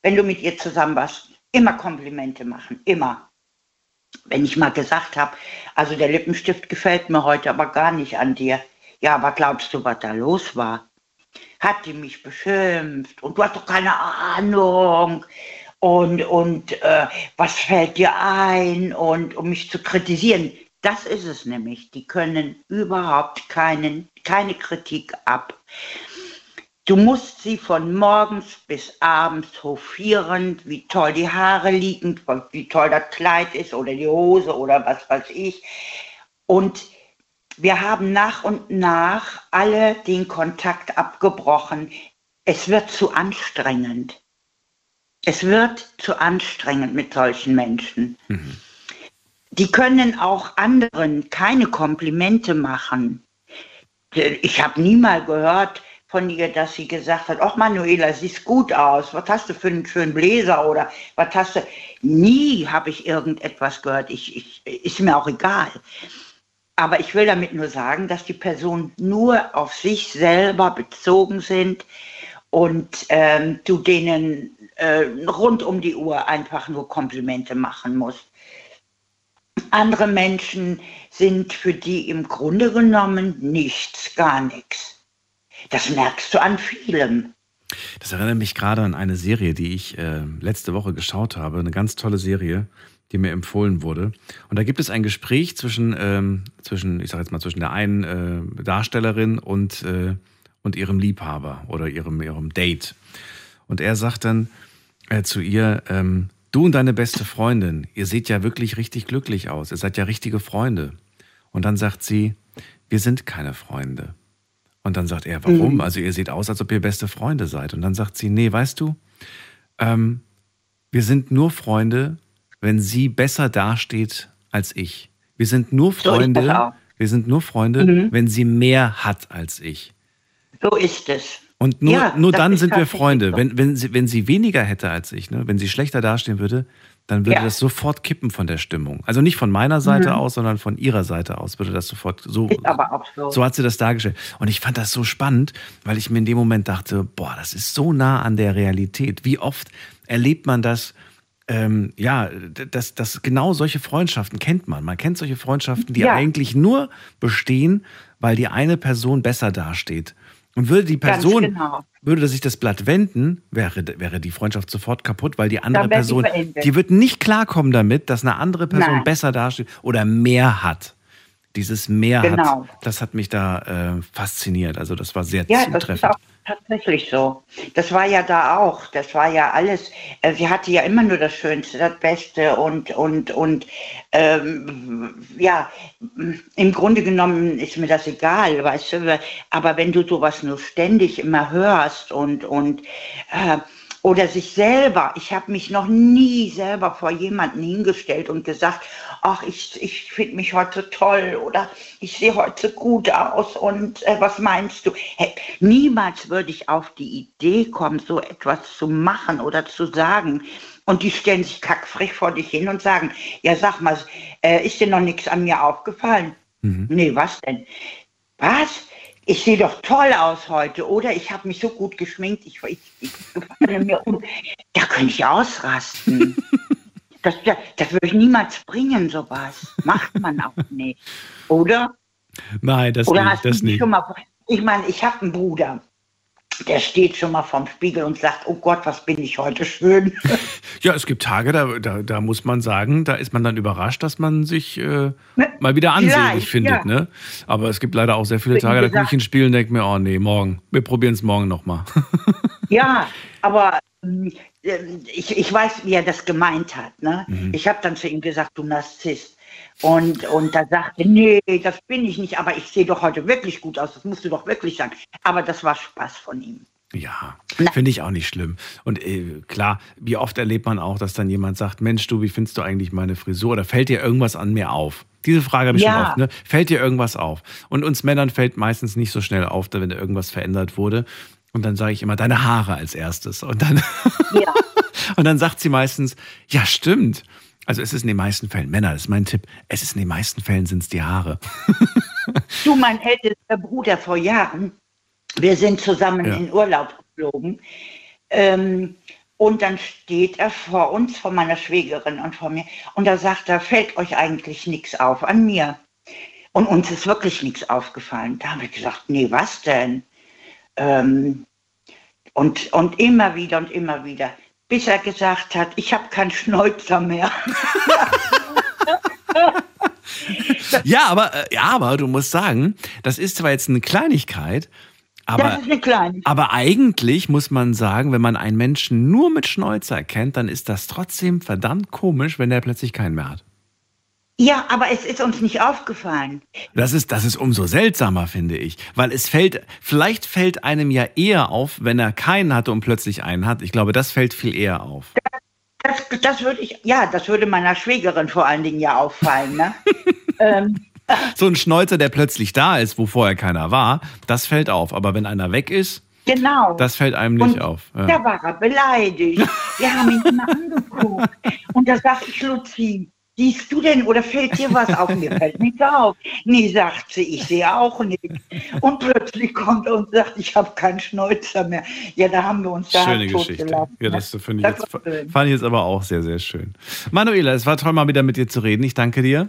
wenn du mit ihr zusammen warst, immer Komplimente machen, immer. Wenn ich mal gesagt habe, also der Lippenstift gefällt mir heute aber gar nicht an dir. Ja, aber glaubst du, was da los war? Hat die mich beschimpft und du hast doch keine Ahnung und, und äh, was fällt dir ein und um mich zu kritisieren. Das ist es nämlich. Die können überhaupt keinen, keine Kritik ab. Du musst sie von morgens bis abends hofieren, wie toll die Haare liegen, wie toll das Kleid ist oder die Hose oder was weiß ich. Und wir haben nach und nach alle den Kontakt abgebrochen. Es wird zu anstrengend. Es wird zu anstrengend mit solchen Menschen. Mhm die können auch anderen keine Komplimente machen. Ich habe nie mal gehört von ihr, dass sie gesagt hat, ach Manuela, siehst gut aus, was hast du für einen schönen Bläser oder was hast du. Nie habe ich irgendetwas gehört, ich, ich, ist mir auch egal. Aber ich will damit nur sagen, dass die Personen nur auf sich selber bezogen sind und ähm, du denen äh, rund um die Uhr einfach nur Komplimente machen musst. Andere Menschen sind für die im Grunde genommen nichts, gar nichts. Das merkst du an vielem. Das erinnert mich gerade an eine Serie, die ich äh, letzte Woche geschaut habe. Eine ganz tolle Serie, die mir empfohlen wurde. Und da gibt es ein Gespräch zwischen, ähm, zwischen ich sage jetzt mal, zwischen der einen äh, Darstellerin und, äh, und ihrem Liebhaber oder ihrem, ihrem Date. Und er sagt dann äh, zu ihr, ähm, Du und deine beste Freundin, ihr seht ja wirklich richtig glücklich aus. Ihr seid ja richtige Freunde. Und dann sagt sie, wir sind keine Freunde. Und dann sagt er, warum? Mhm. Also ihr seht aus, als ob ihr beste Freunde seid. Und dann sagt sie, nee, weißt du, ähm, wir sind nur Freunde, wenn sie besser dasteht als ich. Wir sind nur Freunde, so wir sind nur Freunde, mhm. wenn sie mehr hat als ich. So ist es. Und nur, ja, nur dann sind wir Freunde. So. Wenn, wenn, sie, wenn sie weniger hätte als ich, ne? wenn sie schlechter dastehen würde, dann würde ja. das sofort kippen von der Stimmung. Also nicht von meiner Seite mhm. aus, sondern von ihrer Seite aus würde das sofort so. Ist aber auch so. So hat sie das dargestellt. Und ich fand das so spannend, weil ich mir in dem Moment dachte, boah, das ist so nah an der Realität. Wie oft erlebt man das? Ähm, ja, dass das genau solche Freundschaften kennt man. Man kennt solche Freundschaften, die ja. eigentlich nur bestehen, weil die eine Person besser dasteht. Und würde die Person, genau. würde sich das Blatt wenden, wäre, wäre die Freundschaft sofort kaputt, weil die andere Person, die wird nicht klarkommen damit, dass eine andere Person Nein. besser dasteht oder mehr hat. Dieses Mehr genau. hat, das hat mich da äh, fasziniert. Also das war sehr ja, zutreffend. Das tatsächlich so. Das war ja da auch. Das war ja alles. Äh, sie hatte ja immer nur das Schönste, das Beste und und und ähm, ja. Im Grunde genommen ist mir das egal, weißt du. Aber wenn du sowas nur ständig immer hörst und und äh, oder sich selber. Ich habe mich noch nie selber vor jemanden hingestellt und gesagt, ach, ich, ich finde mich heute toll oder ich sehe heute gut aus und äh, was meinst du? Hey, niemals würde ich auf die Idee kommen, so etwas zu machen oder zu sagen. Und die stellen sich kackfrech vor dich hin und sagen, ja sag mal, äh, ist dir noch nichts an mir aufgefallen? Mhm. Nee, was denn? Was? ich sehe doch toll aus heute, oder? Ich habe mich so gut geschminkt, ich, ich, ich gefalle mir um. Da könnte ich ausrasten. Das, das, das würde ich niemals bringen, sowas. Macht man auch nicht, oder? Nein, das oder nicht. Das nicht. Mal, ich meine, ich habe einen Bruder der steht schon mal vorm Spiegel und sagt, oh Gott, was bin ich heute schön. Ja, es gibt Tage, da, da, da muss man sagen, da ist man dann überrascht, dass man sich äh, ne? mal wieder ansehnlich findet. Ja. Ne? Aber es gibt leider auch sehr viele Tage, da gucke ich ins Spiel und denke mir, oh nee, morgen, wir probieren es morgen nochmal. Ja, aber ich, ich weiß, wie er das gemeint hat. Ne? Mhm. Ich habe dann zu ihm gesagt, du Narzisst. Und, und da sagte, nee, das bin ich nicht, aber ich sehe doch heute wirklich gut aus, das musst du doch wirklich sagen. Aber das war Spaß von ihm. Ja, finde ich auch nicht schlimm. Und äh, klar, wie oft erlebt man auch, dass dann jemand sagt, Mensch, du, wie findest du eigentlich meine Frisur? Oder fällt dir irgendwas an mir auf? Diese Frage habe ich ja. schon oft. Ne? Fällt dir irgendwas auf? Und uns Männern fällt meistens nicht so schnell auf, wenn irgendwas verändert wurde. Und dann sage ich immer, deine Haare als erstes. Und dann, ja. und dann sagt sie meistens, ja, stimmt. Also es ist in den meisten Fällen, Männer, das ist mein Tipp, es ist in den meisten Fällen sind es die Haare. du, mein ältester Bruder vor Jahren, wir sind zusammen ja. in Urlaub geflogen. Ähm, und dann steht er vor uns, vor meiner Schwägerin und vor mir. Und da sagt er, fällt euch eigentlich nichts auf an mir. Und uns ist wirklich nichts aufgefallen. Da habe ich gesagt, nee, was denn? Ähm, und, und immer wieder und immer wieder bis er gesagt hat, ich habe keinen Schnäuzer mehr. ja, aber, äh, ja, aber du musst sagen, das ist zwar jetzt eine Kleinigkeit, aber, aber eigentlich muss man sagen, wenn man einen Menschen nur mit Schnäuzer erkennt, dann ist das trotzdem verdammt komisch, wenn der plötzlich keinen mehr hat. Ja, aber es ist uns nicht aufgefallen. Das ist, das ist umso seltsamer, finde ich. Weil es fällt, vielleicht fällt einem ja eher auf, wenn er keinen hatte und plötzlich einen hat. Ich glaube, das fällt viel eher auf. Das, das, das würde ich, ja, das würde meiner Schwägerin vor allen Dingen ja auffallen, ne? ähm, so ein Schnäuzer, der plötzlich da ist, wo vorher keiner war, das fällt auf. Aber wenn einer weg ist, Genau. Das fällt einem nicht und auf. Ja. Da war er beleidigt. Wir haben ihn immer angeguckt. Und da sag ich, Luzi, Siehst du denn oder fällt dir was auf? Mir fällt nichts auf. Nee, sagt sie, ich sehe auch nichts. Und plötzlich kommt er und sagt, ich habe keinen Schnäuzer mehr. Ja, da haben wir uns da Schöne Geschichte. Gelassen. Ja, das, ich das jetzt, fand ich jetzt aber auch sehr, sehr schön. Manuela, es war toll, mal wieder mit dir zu reden. Ich danke dir.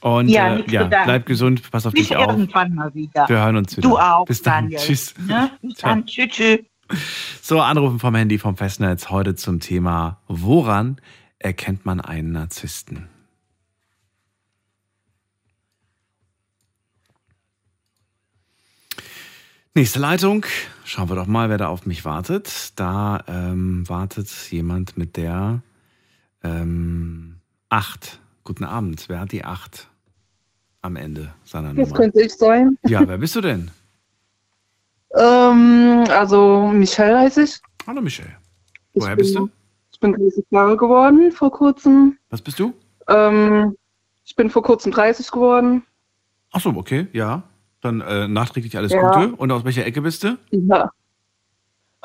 Und ja, äh, ja bleib gesund, pass auf Bis dich auf. irgendwann mal wieder. Wir hören uns wieder. Du auch. Bis dann. Daniel. Tschüss. Ne? Bis dann. Tschüss, tschüss. So, Anrufen vom Handy vom Festnetz heute zum Thema, woran erkennt man einen Narzissten? Nächste Leitung. Schauen wir doch mal, wer da auf mich wartet. Da ähm, wartet jemand mit der ähm, 8. Guten Abend. Wer hat die 8 am Ende seiner Nummer? Das könnte ich sein. Ja, wer bist du denn? ähm, also, Michelle heiße ich. Hallo, Michelle. Woher bin, bist du? Ich bin 30 Jahre geworden vor kurzem. Was bist du? Ähm, ich bin vor kurzem 30 geworden. Ach so, okay, ja. Dann äh, nachträglich alles ja. Gute. Und aus welcher Ecke bist du? Ja.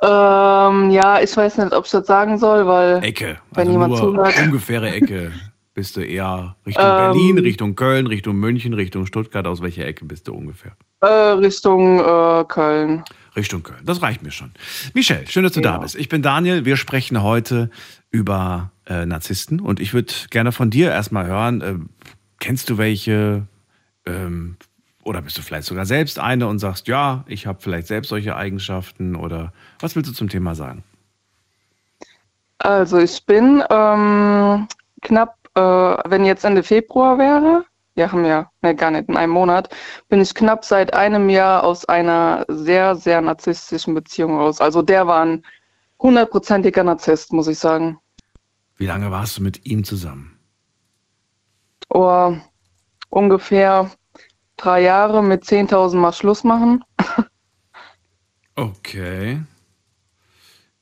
Ähm, ja, ich weiß nicht, ob ich das sagen soll, weil. Ecke. Wenn also jemand zuhört. Ungefähre Ecke. Bist du eher Richtung ähm, Berlin, Richtung Köln, Richtung München, Richtung Stuttgart? Aus welcher Ecke bist du ungefähr? Äh, Richtung äh, Köln. Richtung Köln. Das reicht mir schon. Michelle, schön, dass du ja. da bist. Ich bin Daniel. Wir sprechen heute über äh, Narzissten und ich würde gerne von dir erstmal hören. Äh, kennst du welche? Ähm, oder bist du vielleicht sogar selbst eine und sagst, ja, ich habe vielleicht selbst solche Eigenschaften? Oder was willst du zum Thema sagen? Also ich bin ähm, knapp, äh, wenn jetzt Ende Februar wäre, wir haben ja, ne, gar nicht, in einem Monat, bin ich knapp seit einem Jahr aus einer sehr, sehr narzisstischen Beziehung raus. Also der war ein hundertprozentiger Narzisst, muss ich sagen. Wie lange warst du mit ihm zusammen? Oh, ungefähr drei Jahre mit 10.000 Mal Schluss machen. okay.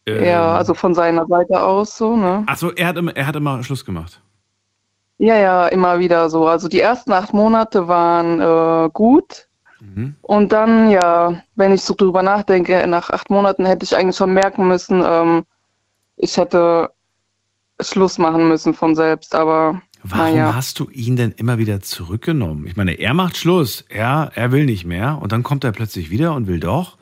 Ähm, ja, also von seiner Seite aus so, ne? Achso, er hat, immer, er hat immer Schluss gemacht. Ja, ja, immer wieder so. Also die ersten acht Monate waren äh, gut. Mhm. Und dann, ja, wenn ich so drüber nachdenke, nach acht Monaten hätte ich eigentlich schon merken müssen, ähm, ich hätte Schluss machen müssen von selbst, aber. Warum ja. hast du ihn denn immer wieder zurückgenommen? Ich meine, er macht Schluss, er, er will nicht mehr und dann kommt er plötzlich wieder und will doch.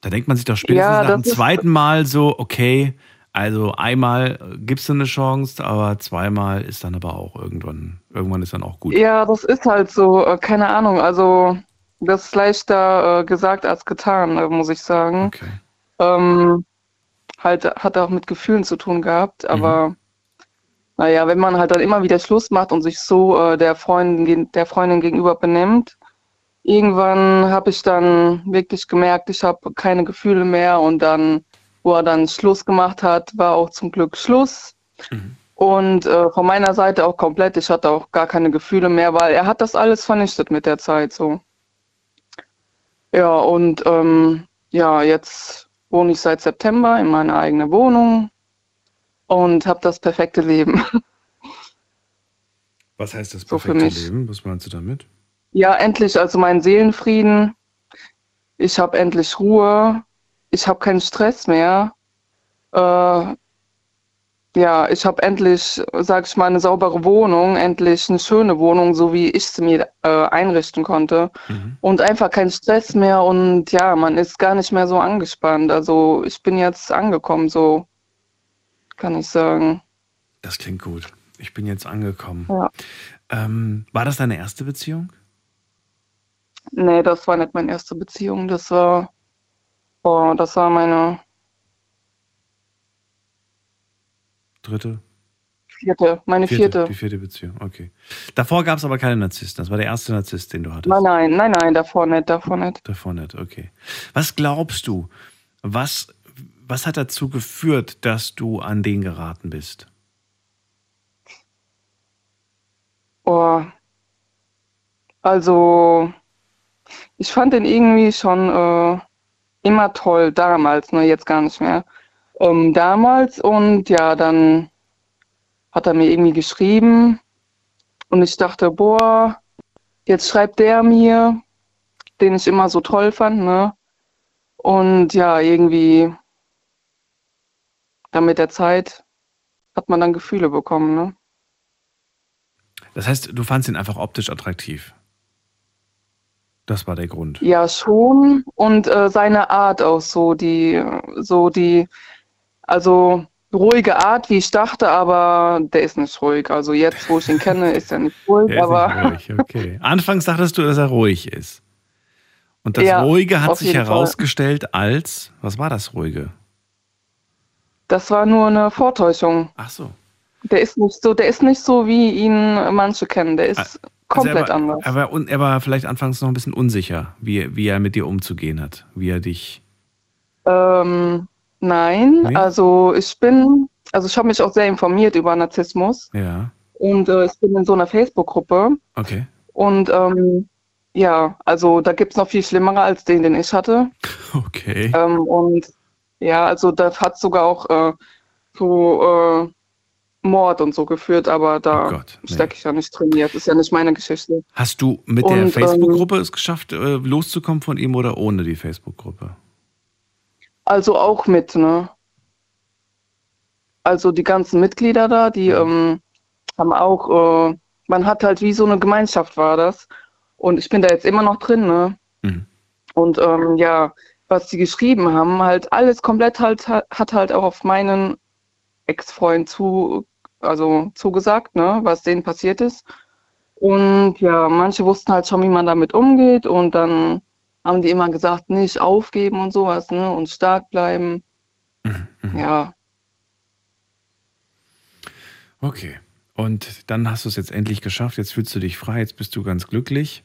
Da denkt man sich doch spätestens ja, nach dem zweiten Mal so, okay, also einmal gibst du eine Chance, aber zweimal ist dann aber auch irgendwann, irgendwann ist dann auch gut. Ja, das ist halt so, äh, keine Ahnung, also das ist leichter äh, gesagt als getan, äh, muss ich sagen. Okay. Ähm, halt hat auch mit Gefühlen zu tun gehabt, aber mhm. Naja, wenn man halt dann immer wieder Schluss macht und sich so äh, der Freundin, der Freundin gegenüber benimmt, irgendwann habe ich dann wirklich gemerkt, ich habe keine Gefühle mehr und dann wo er dann Schluss gemacht hat, war auch zum Glück Schluss. Mhm. Und äh, von meiner Seite auch komplett. Ich hatte auch gar keine Gefühle mehr, weil er hat das alles vernichtet mit der Zeit so. Ja, und ähm, ja, jetzt wohne ich seit September in meiner eigenen Wohnung und habe das perfekte Leben. Was heißt das perfekte so Leben? Was meinst du damit? Ja, endlich, also mein Seelenfrieden. Ich habe endlich Ruhe ich habe keinen Stress mehr. Äh, ja, ich habe endlich, sag ich mal, eine saubere Wohnung, endlich eine schöne Wohnung, so wie ich sie mir äh, einrichten konnte. Mhm. Und einfach kein Stress mehr und ja, man ist gar nicht mehr so angespannt. Also ich bin jetzt angekommen, so kann ich sagen. Das klingt gut. Ich bin jetzt angekommen. Ja. Ähm, war das deine erste Beziehung? Nee, das war nicht meine erste Beziehung. Das war Boah, das war meine dritte. Vierte, meine vierte. vierte. Die vierte Beziehung, okay. Davor gab es aber keine Narzissten. Das war der erste Narzisst, den du hattest. Nein, nein, nein, nein, davor nicht, davor nicht. Davor nicht, okay. Was glaubst du, was, was hat dazu geführt, dass du an den geraten bist? Oh, also ich fand den irgendwie schon äh, immer toll, damals, nur jetzt gar nicht mehr. Ähm, damals und ja, dann hat er mir irgendwie geschrieben und ich dachte, boah, jetzt schreibt der mir, den ich immer so toll fand, ne? Und ja, irgendwie dann mit der Zeit hat man dann Gefühle bekommen, ne? Das heißt, du fandst ihn einfach optisch attraktiv? Das war der Grund. Ja, schon. Und äh, seine Art auch so, die, so die, also ruhige Art, wie ich dachte, aber der ist nicht ruhig. Also jetzt, wo ich ihn kenne, ist er nicht ruhig. Der aber nicht ruhig, okay. Anfangs dachtest du, dass er ruhig ist. Und das ja, Ruhige hat sich herausgestellt Fall. als, was war das Ruhige? Das war nur eine Vortäuschung. Ach so. Der ist nicht so, der ist nicht so, wie ihn manche kennen. Der ist ah, Komplett also er war, anders. Er war, er war vielleicht anfangs noch ein bisschen unsicher, wie, wie er mit dir umzugehen hat, wie er dich. Ähm, nein, nee? also ich bin, also ich habe mich auch sehr informiert über Narzissmus. Ja. Und äh, ich bin in so einer Facebook-Gruppe. Okay. Und ähm, ja, also da gibt es noch viel Schlimmere als den, den ich hatte. Okay. Ähm, und ja, also da hat sogar auch äh, so äh, Mord und so geführt, aber da oh Gott, nee. stecke ich ja nicht trainiert. Ist ja nicht meine Geschichte. Hast du mit und, der Facebook-Gruppe ähm, es geschafft, äh, loszukommen von ihm oder ohne die Facebook-Gruppe? Also auch mit, ne? Also die ganzen Mitglieder da, die ähm, haben auch, äh, man hat halt wie so eine Gemeinschaft war das. Und ich bin da jetzt immer noch drin, ne? Mhm. Und ähm, ja, was sie geschrieben haben, halt alles komplett halt hat halt auch auf meinen Ex-Freund zu, also zugesagt, ne, was denen passiert ist. Und ja, manche wussten halt schon, wie man damit umgeht und dann haben die immer gesagt, nicht aufgeben und sowas, ne, und stark bleiben. Mhm. mhm. Ja. Okay. Und dann hast du es jetzt endlich geschafft, jetzt fühlst du dich frei, jetzt bist du ganz glücklich.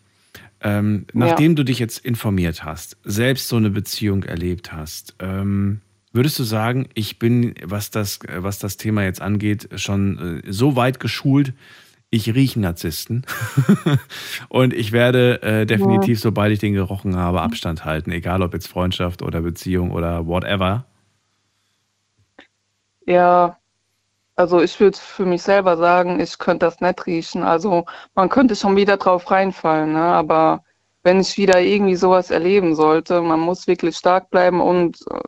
Ähm, nachdem ja. du dich jetzt informiert hast, selbst so eine Beziehung erlebt hast, ähm, würdest du sagen, ich bin, was das, was das Thema jetzt angeht, schon äh, so weit geschult, ich rieche Narzissten und ich werde äh, definitiv, ja. sobald ich den gerochen habe, Abstand halten, egal ob jetzt Freundschaft oder Beziehung oder whatever. Ja, also ich würde für mich selber sagen, ich könnte das nicht riechen. Also man könnte schon wieder drauf reinfallen, ne? aber wenn ich wieder irgendwie sowas erleben sollte, man muss wirklich stark bleiben und äh,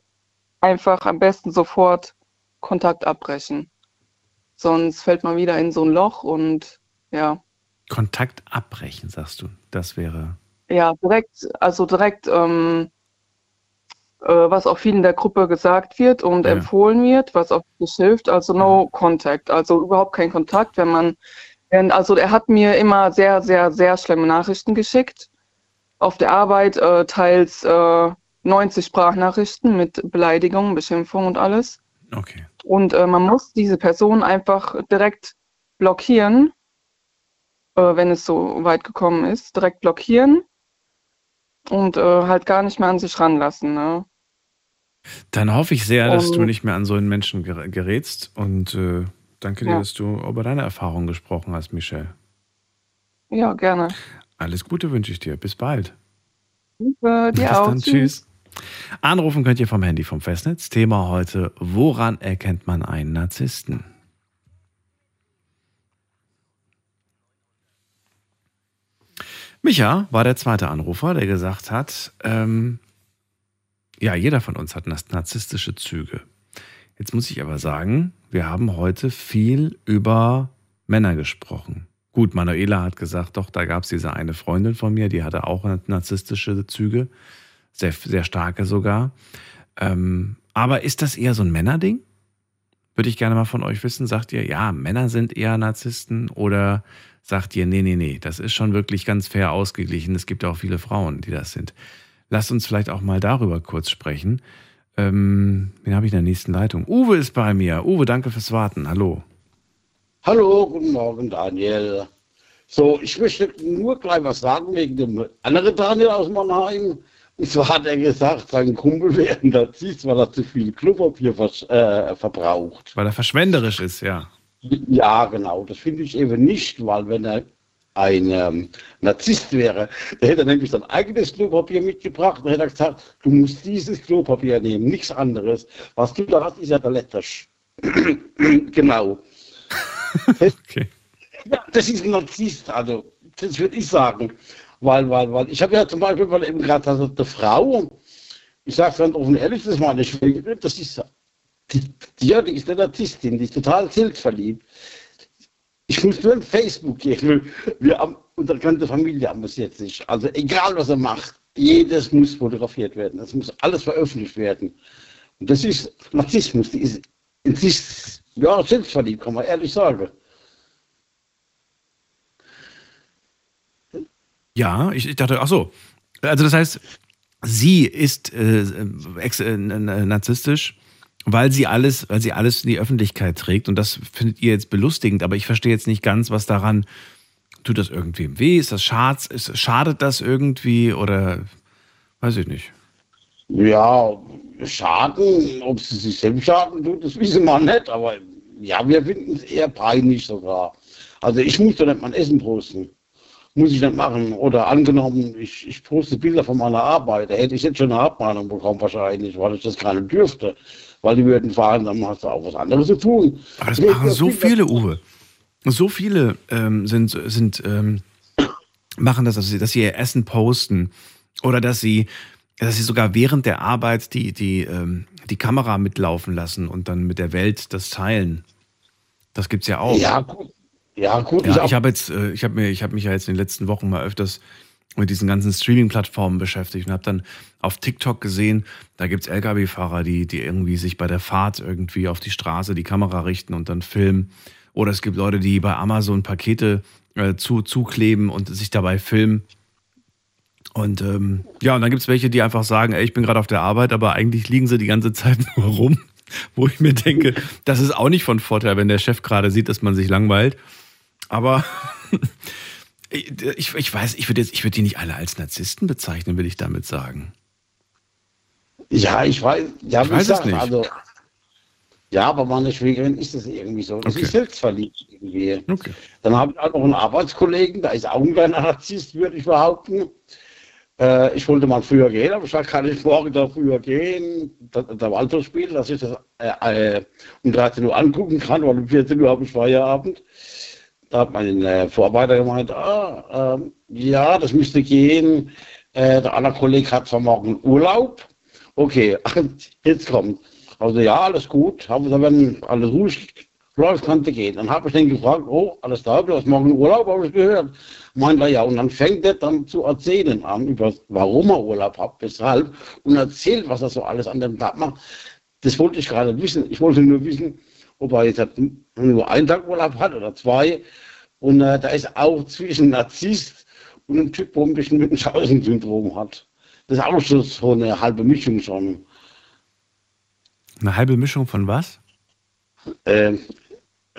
einfach am besten sofort Kontakt abbrechen. Sonst fällt man wieder in so ein Loch und ja. Kontakt abbrechen, sagst du. Das wäre. Ja, direkt, also direkt ähm, äh, was auch viel in der Gruppe gesagt wird und ja. empfohlen wird, was auch nicht hilft, also no contact, also überhaupt kein Kontakt, wenn man, wenn, also er hat mir immer sehr, sehr, sehr schlimme Nachrichten geschickt. Auf der Arbeit äh, teils äh, 90 Sprachnachrichten mit Beleidigungen, Beschimpfungen und alles. Okay. Und äh, man muss diese Person einfach direkt blockieren, äh, wenn es so weit gekommen ist, direkt blockieren und äh, halt gar nicht mehr an sich ranlassen. Ne? Dann hoffe ich sehr, dass du nicht mehr an so einen Menschen gerätst und äh, danke dir, dass du über deine Erfahrungen gesprochen hast, Michelle. Ja, gerne. Alles Gute wünsche ich dir. Bis bald. Danke, dir Bis auch. Dann. Tschüss. Anrufen könnt ihr vom Handy vom Festnetz. Thema heute: Woran erkennt man einen Narzissten? Micha war der zweite Anrufer, der gesagt hat, ähm, ja, jeder von uns hat narzisstische Züge. Jetzt muss ich aber sagen, wir haben heute viel über Männer gesprochen. Gut, Manuela hat gesagt, doch, da gab es diese eine Freundin von mir, die hatte auch narzisstische Züge, sehr, sehr starke sogar. Ähm, aber ist das eher so ein Männerding? Würde ich gerne mal von euch wissen. Sagt ihr, ja, Männer sind eher Narzissten oder sagt ihr, nee, nee, nee, das ist schon wirklich ganz fair ausgeglichen. Es gibt auch viele Frauen, die das sind. Lasst uns vielleicht auch mal darüber kurz sprechen. Ähm, wen habe ich in der nächsten Leitung? Uwe ist bei mir. Uwe, danke fürs Warten. Hallo. Hallo, guten Morgen, Daniel. So, ich möchte nur gleich was sagen wegen dem anderen Daniel aus Mannheim. Und zwar hat er gesagt, sein Kumpel wäre ein Narzisst, weil er zu viel Klopapier äh, verbraucht. Weil er verschwenderisch ist, ja. Ja, genau. Das finde ich eben nicht, weil wenn er ein ähm, Narzisst wäre, der hätte nämlich sein eigenes Klopapier mitgebracht und hätte gesagt, du musst dieses Klopapier nehmen, nichts anderes. Was du da hast, ist ja der Letters. genau. okay. Ja, das ist ein Narzisst, also das würde ich sagen. Weil, weil, weil ich habe ja zum Beispiel, weil eben gerade also eine Frau, ich sage es ganz offen ehrlich, das ist meine Schwägerin, das ist die, die, die ist eine Narzisstin, die ist total selbstverliebt. Ich muss nur in Facebook gehen. Wir haben, unsere ganze Familie haben es jetzt nicht. Also egal, was er macht, jedes muss fotografiert werden. Es muss alles veröffentlicht werden. Und das ist Narzissmus. Die ist in sich ja, selbstverliebt, kann man ehrlich sagen. Ja, ich, ich dachte, ach so. Also das heißt, sie ist äh, äh, narzisstisch weil sie alles, weil sie alles in die Öffentlichkeit trägt. Und das findet ihr jetzt belustigend, aber ich verstehe jetzt nicht ganz, was daran tut das irgendwem weh? Ist das schad, ist, schadet das irgendwie oder weiß ich nicht? Ja, Schaden, ob sie sich selbst schaden tut, das wissen wir nicht, aber ja, wir finden es eher peinlich sogar. Also ich muss doch nicht mein Essen posten. Muss ich nicht machen. Oder angenommen, ich, ich poste Bilder von meiner Arbeit. Da hätte ich jetzt schon eine Abmahnung bekommen wahrscheinlich, weil ich das gar dürfte weil die würden fahren, dann hast du auch was anderes zu tun. Aber das machen so viele, Uwe. So viele ähm, sind, sind ähm, machen das, dass sie, dass sie ihr Essen posten oder dass sie dass sie sogar während der Arbeit die, die, ähm, die Kamera mitlaufen lassen und dann mit der Welt das teilen. Das gibt's ja auch. Ja, gut. Ja, gut. Ja, ich habe jetzt, äh, ich habe mir, ich habe mich ja jetzt in den letzten Wochen mal öfters mit diesen ganzen Streaming-Plattformen beschäftigt und habe dann auf TikTok gesehen, da gibt's Lkw-Fahrer, die, die irgendwie sich bei der Fahrt irgendwie auf die Straße die Kamera richten und dann filmen. Oder es gibt Leute, die bei Amazon Pakete äh, zu, zukleben und sich dabei filmen. Und ähm, ja, und dann gibt es welche, die einfach sagen, ey, ich bin gerade auf der Arbeit, aber eigentlich liegen sie die ganze Zeit nur rum. Wo ich mir denke, das ist auch nicht von Vorteil, wenn der Chef gerade sieht, dass man sich langweilt. Aber ich, ich weiß, ich würde jetzt, ich würde die nicht alle als Narzissten bezeichnen, will ich damit sagen. Ja, ich weiß, ja, ich weiß es nicht. Also, ja, aber meine Schwägerin ist es irgendwie so. Das okay. ist selbstverliebt irgendwie. Okay. Dann habe ich auch noch einen Arbeitskollegen, da ist auch ein kleiner Narzisst, würde ich behaupten. Äh, ich wollte mal früher gehen, aber ich sage, kann ich morgen da früher gehen, der, der Waldorf spielen, dass ich das äh, äh, um 13 Uhr angucken kann, weil um 14 Uhr habe ich Feierabend. Da hat mein äh, Vorarbeiter gemeint, ah, ähm, ja, das müsste gehen. Äh, der andere Kollege hat zwar morgen Urlaub. Okay, jetzt kommt. Also ja, alles gut. Haben wir, wenn alles ruhig läuft, könnte gehen. Dann habe ich den gefragt, oh, alles da, du hast morgen Urlaub, habe ich gehört. Meint er ja, und dann fängt er dann zu erzählen an, über warum er Urlaub hat, weshalb, und erzählt, was er so alles an dem Tag macht. Das wollte ich gerade wissen. Ich wollte nur wissen, ob er jetzt nur einen Tag Urlaub hat oder zwei. Und äh, da ist auch zwischen Narzisst und einem Typ, wo ein bisschen Münchhausen-Syndrom hat. Das ist auch so, so eine halbe Mischung schon. Eine halbe Mischung von was? Äh,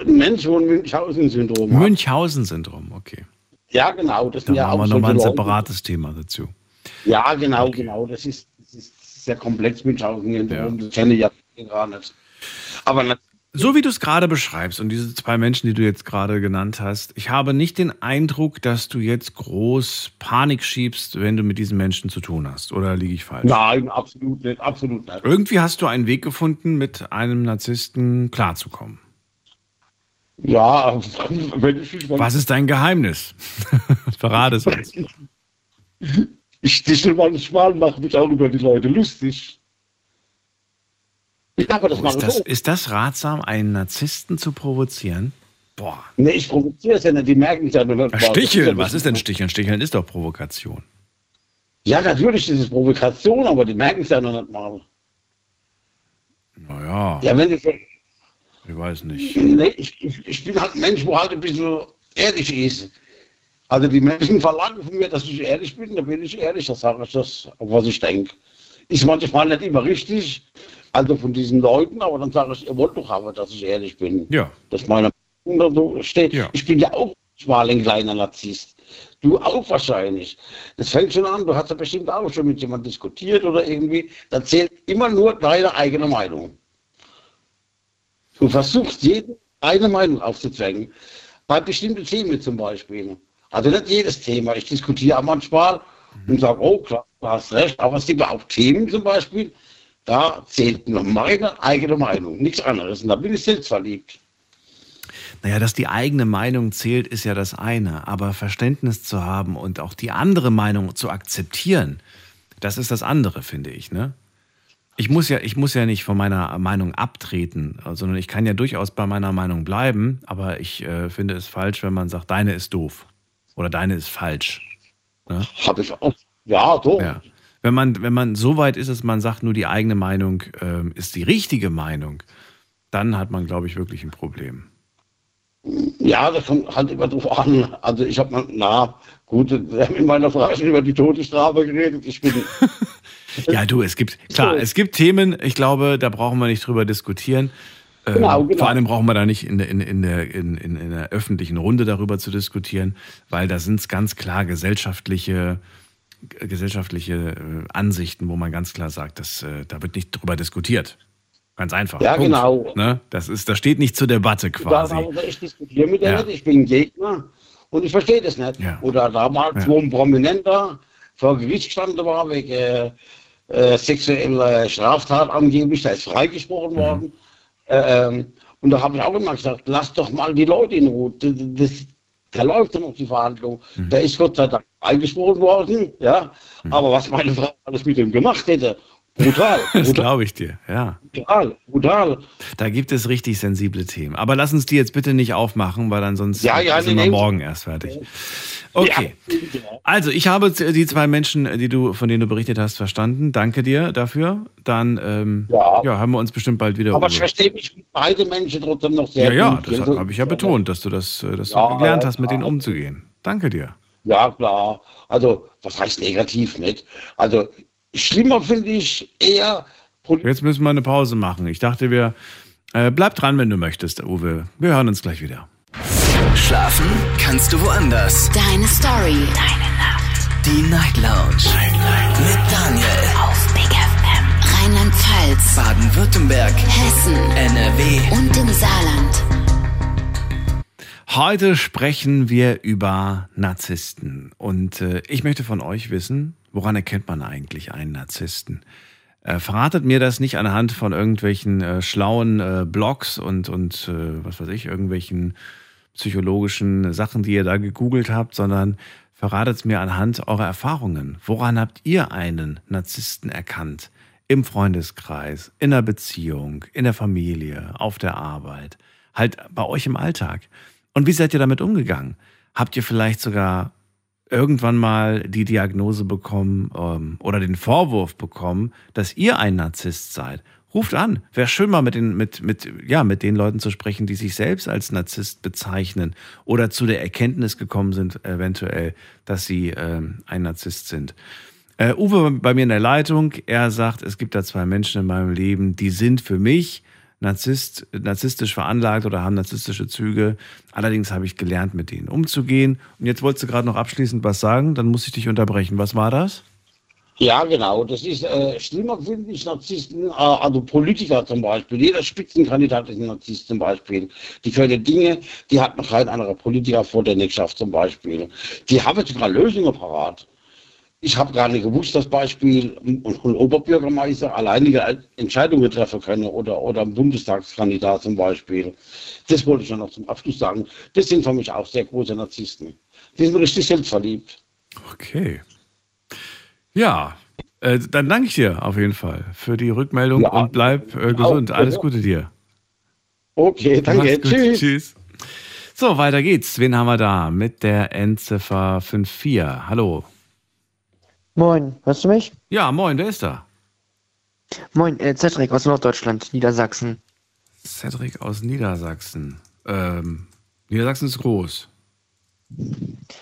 Mensch, wo ein Münchhausen-Syndrom hat. Münchhausen-Syndrom, okay. Ja, genau. Das da ja haben wir nochmal ein separates Thema dazu. Ja, genau, okay. genau. Das ist, das ist sehr komplex Schaukeln. Ja. Das kenne ich ja gar nicht. Aber so wie du es gerade beschreibst und diese zwei Menschen, die du jetzt gerade genannt hast, ich habe nicht den Eindruck, dass du jetzt groß Panik schiebst, wenn du mit diesen Menschen zu tun hast. Oder liege ich falsch? Nein, absolut nicht, absolut nicht. Irgendwie hast du einen Weg gefunden, mit einem Narzissten klarzukommen. Ja, wenn ich, wenn Was ist dein Geheimnis? Verrate es uns. Ich stichel manchmal, mache mich auch über die Leute lustig. Ja, aber das oh, ist, das, ist das ratsam, einen Narzissten zu provozieren? Boah. Nee, ich provoziere es ja nicht, die merken es ja nur nicht. Sticheln, was ist denn Sticheln? Sticheln ist doch Provokation. Ja, natürlich ist es Provokation, aber die merken es ja noch nicht mal. Naja. Ja, wenn ich, ich weiß nicht. Nee, ich, ich, ich, bin halt ein Mensch, wo halt ein bisschen ehrlich ist. Also die Menschen verlangen von mir, dass ich ehrlich bin, da bin ich ehrlich, da sage ich das, was ich denke. Ist manchmal nicht immer richtig, also von diesen Leuten, aber dann sage ich, ihr wollt doch aber, dass ich ehrlich bin. Ja. Dass meine Meinung so steht. Ja. Ich bin ja auch mal ein kleiner Narzisst. Du auch wahrscheinlich. Das fängt schon an, du hast ja bestimmt auch schon mit jemandem diskutiert oder irgendwie. Da zählt immer nur deine eigene Meinung. Du versuchst jeden eine Meinung aufzuzwängen. Bei bestimmten Themen zum Beispiel. Also nicht jedes Thema. Ich diskutiere manchmal und sage, oh klar, du hast recht. Aber es gibt auch Themen zum Beispiel, da zählt nur meine eigene Meinung, nichts anderes. Und da bin ich selbst verliebt. Naja, dass die eigene Meinung zählt, ist ja das eine. Aber Verständnis zu haben und auch die andere Meinung zu akzeptieren, das ist das andere, finde ich. Ne? Ich muss ja, ich muss ja nicht von meiner Meinung abtreten, sondern ich kann ja durchaus bei meiner Meinung bleiben, aber ich äh, finde es falsch, wenn man sagt, deine ist doof oder deine ist falsch. Ne? Habe ich auch. Ja, so. Ja. Wenn man, wenn man so weit ist, dass man sagt, nur die eigene Meinung äh, ist die richtige Meinung, dann hat man, glaube ich, wirklich ein Problem. Ja, das kommt halt immer drauf an. Also ich habe mal, na gut, wir haben in meiner Frage schon über die Todesstrafe geredet. Ich bin Ja, du, es gibt, klar, es gibt Themen, ich glaube, da brauchen wir nicht drüber diskutieren. Ähm, genau, genau. Vor allem brauchen wir da nicht in der, in, in, der, in, in, in der öffentlichen Runde darüber zu diskutieren, weil da sind es ganz klar gesellschaftliche, gesellschaftliche äh, Ansichten, wo man ganz klar sagt, dass, äh, da wird nicht drüber diskutiert. Ganz einfach. Ja, Punkt. genau. Ne? Das, ist, das steht nicht zur Debatte quasi. Da, ich diskutiere mit der ja. nicht, ich bin Gegner und ich verstehe das nicht. Ja. Oder damals, ja. wo ein Prominenter vor Gericht gestanden war, wegen äh, äh, sexuelle Straftat angeblich, da ist freigesprochen mhm. worden. Äh, ähm, und da habe ich auch immer gesagt, lass doch mal die Leute in Ruhe. Das, Da läuft ja noch die Verhandlung. Mhm. Der ist Gott sei Dank eingesprochen worden, ja. Mhm. Aber was meine Frau alles mit ihm gemacht hätte, Brutal. das glaube ich dir, ja. Brutal, brutal. Da gibt es richtig sensible Themen. Aber lass uns die jetzt bitte nicht aufmachen, weil ansonsten ja, ja, sind nee, wir morgen erst fertig. Okay. Ja. Also, ich habe die zwei Menschen, die du, von denen du berichtet hast, verstanden. Danke dir dafür. Dann ähm, ja. ja. haben wir uns bestimmt bald wieder. Aber ich verstehe mich mit beiden Menschen trotzdem noch sehr ja, gut. Ja, das habe ich ja betont, dass du das äh, dass du gelernt hast, mit denen umzugehen. Danke dir. Ja, klar. Also, was heißt negativ nicht? Also, Schlimmer finde ich eher. Jetzt müssen wir eine Pause machen. Ich dachte, wir. Äh, bleib dran, wenn du möchtest, Uwe. Wir hören uns gleich wieder. Schlafen kannst du woanders. Deine Story. Deine Nacht. Die Night Lounge. Night, Night. Mit Daniel. Auf Big FM. Rheinland-Pfalz. Baden-Württemberg. Hessen. NRW. Und im Saarland. Heute sprechen wir über Narzissten. Und äh, ich möchte von euch wissen, Woran erkennt man eigentlich einen Narzissten? Äh, verratet mir das nicht anhand von irgendwelchen äh, schlauen äh, Blogs und, und äh, was weiß ich, irgendwelchen psychologischen Sachen, die ihr da gegoogelt habt, sondern verratet es mir anhand eurer Erfahrungen. Woran habt ihr einen Narzissten erkannt? Im Freundeskreis, in der Beziehung, in der Familie, auf der Arbeit, halt bei euch im Alltag. Und wie seid ihr damit umgegangen? Habt ihr vielleicht sogar irgendwann mal die Diagnose bekommen ähm, oder den Vorwurf bekommen, dass ihr ein Narzisst seid. Ruft an. Wäre schön mal mit den, mit, mit, ja, mit den Leuten zu sprechen, die sich selbst als Narzisst bezeichnen oder zu der Erkenntnis gekommen sind, eventuell, dass sie ähm, ein Narzisst sind. Äh, Uwe bei mir in der Leitung, er sagt, es gibt da zwei Menschen in meinem Leben, die sind für mich Narzisst, narzisstisch veranlagt oder haben narzisstische Züge. Allerdings habe ich gelernt, mit denen umzugehen. Und jetzt wolltest du gerade noch abschließend was sagen, dann muss ich dich unterbrechen. Was war das? Ja, genau. Das ist äh, schlimmer, finde ich, Narzissten, äh, also Politiker zum Beispiel. Jeder Spitzenkandidat ist ein Narzisst zum Beispiel. Die können Dinge, die hat noch kein anderer Politiker vor der nicht zum Beispiel. Die haben sogar Lösungen parat. Ich habe gar nicht gewusst, dass Beispiel ein, Oberbürgermeister alleinige Entscheidungen treffen können oder, oder ein Bundestagskandidat zum Beispiel. Das wollte ich ja noch zum Abschluss sagen. Das sind für mich auch sehr große Narzissten. Die sind richtig selbstverliebt. Okay. Ja, äh, dann danke ich dir auf jeden Fall für die Rückmeldung ja, und bleib äh, gesund. Alles Gute dir. Okay, danke. Tschüss. Tschüss. So, weiter geht's. Wen haben wir da? Mit der Endziffer 54. Hallo. Moin, hörst du mich? Ja, moin, wer ist da? Moin, äh, Cedric aus Norddeutschland, Niedersachsen. Cedric aus Niedersachsen. Ähm, Niedersachsen ist groß.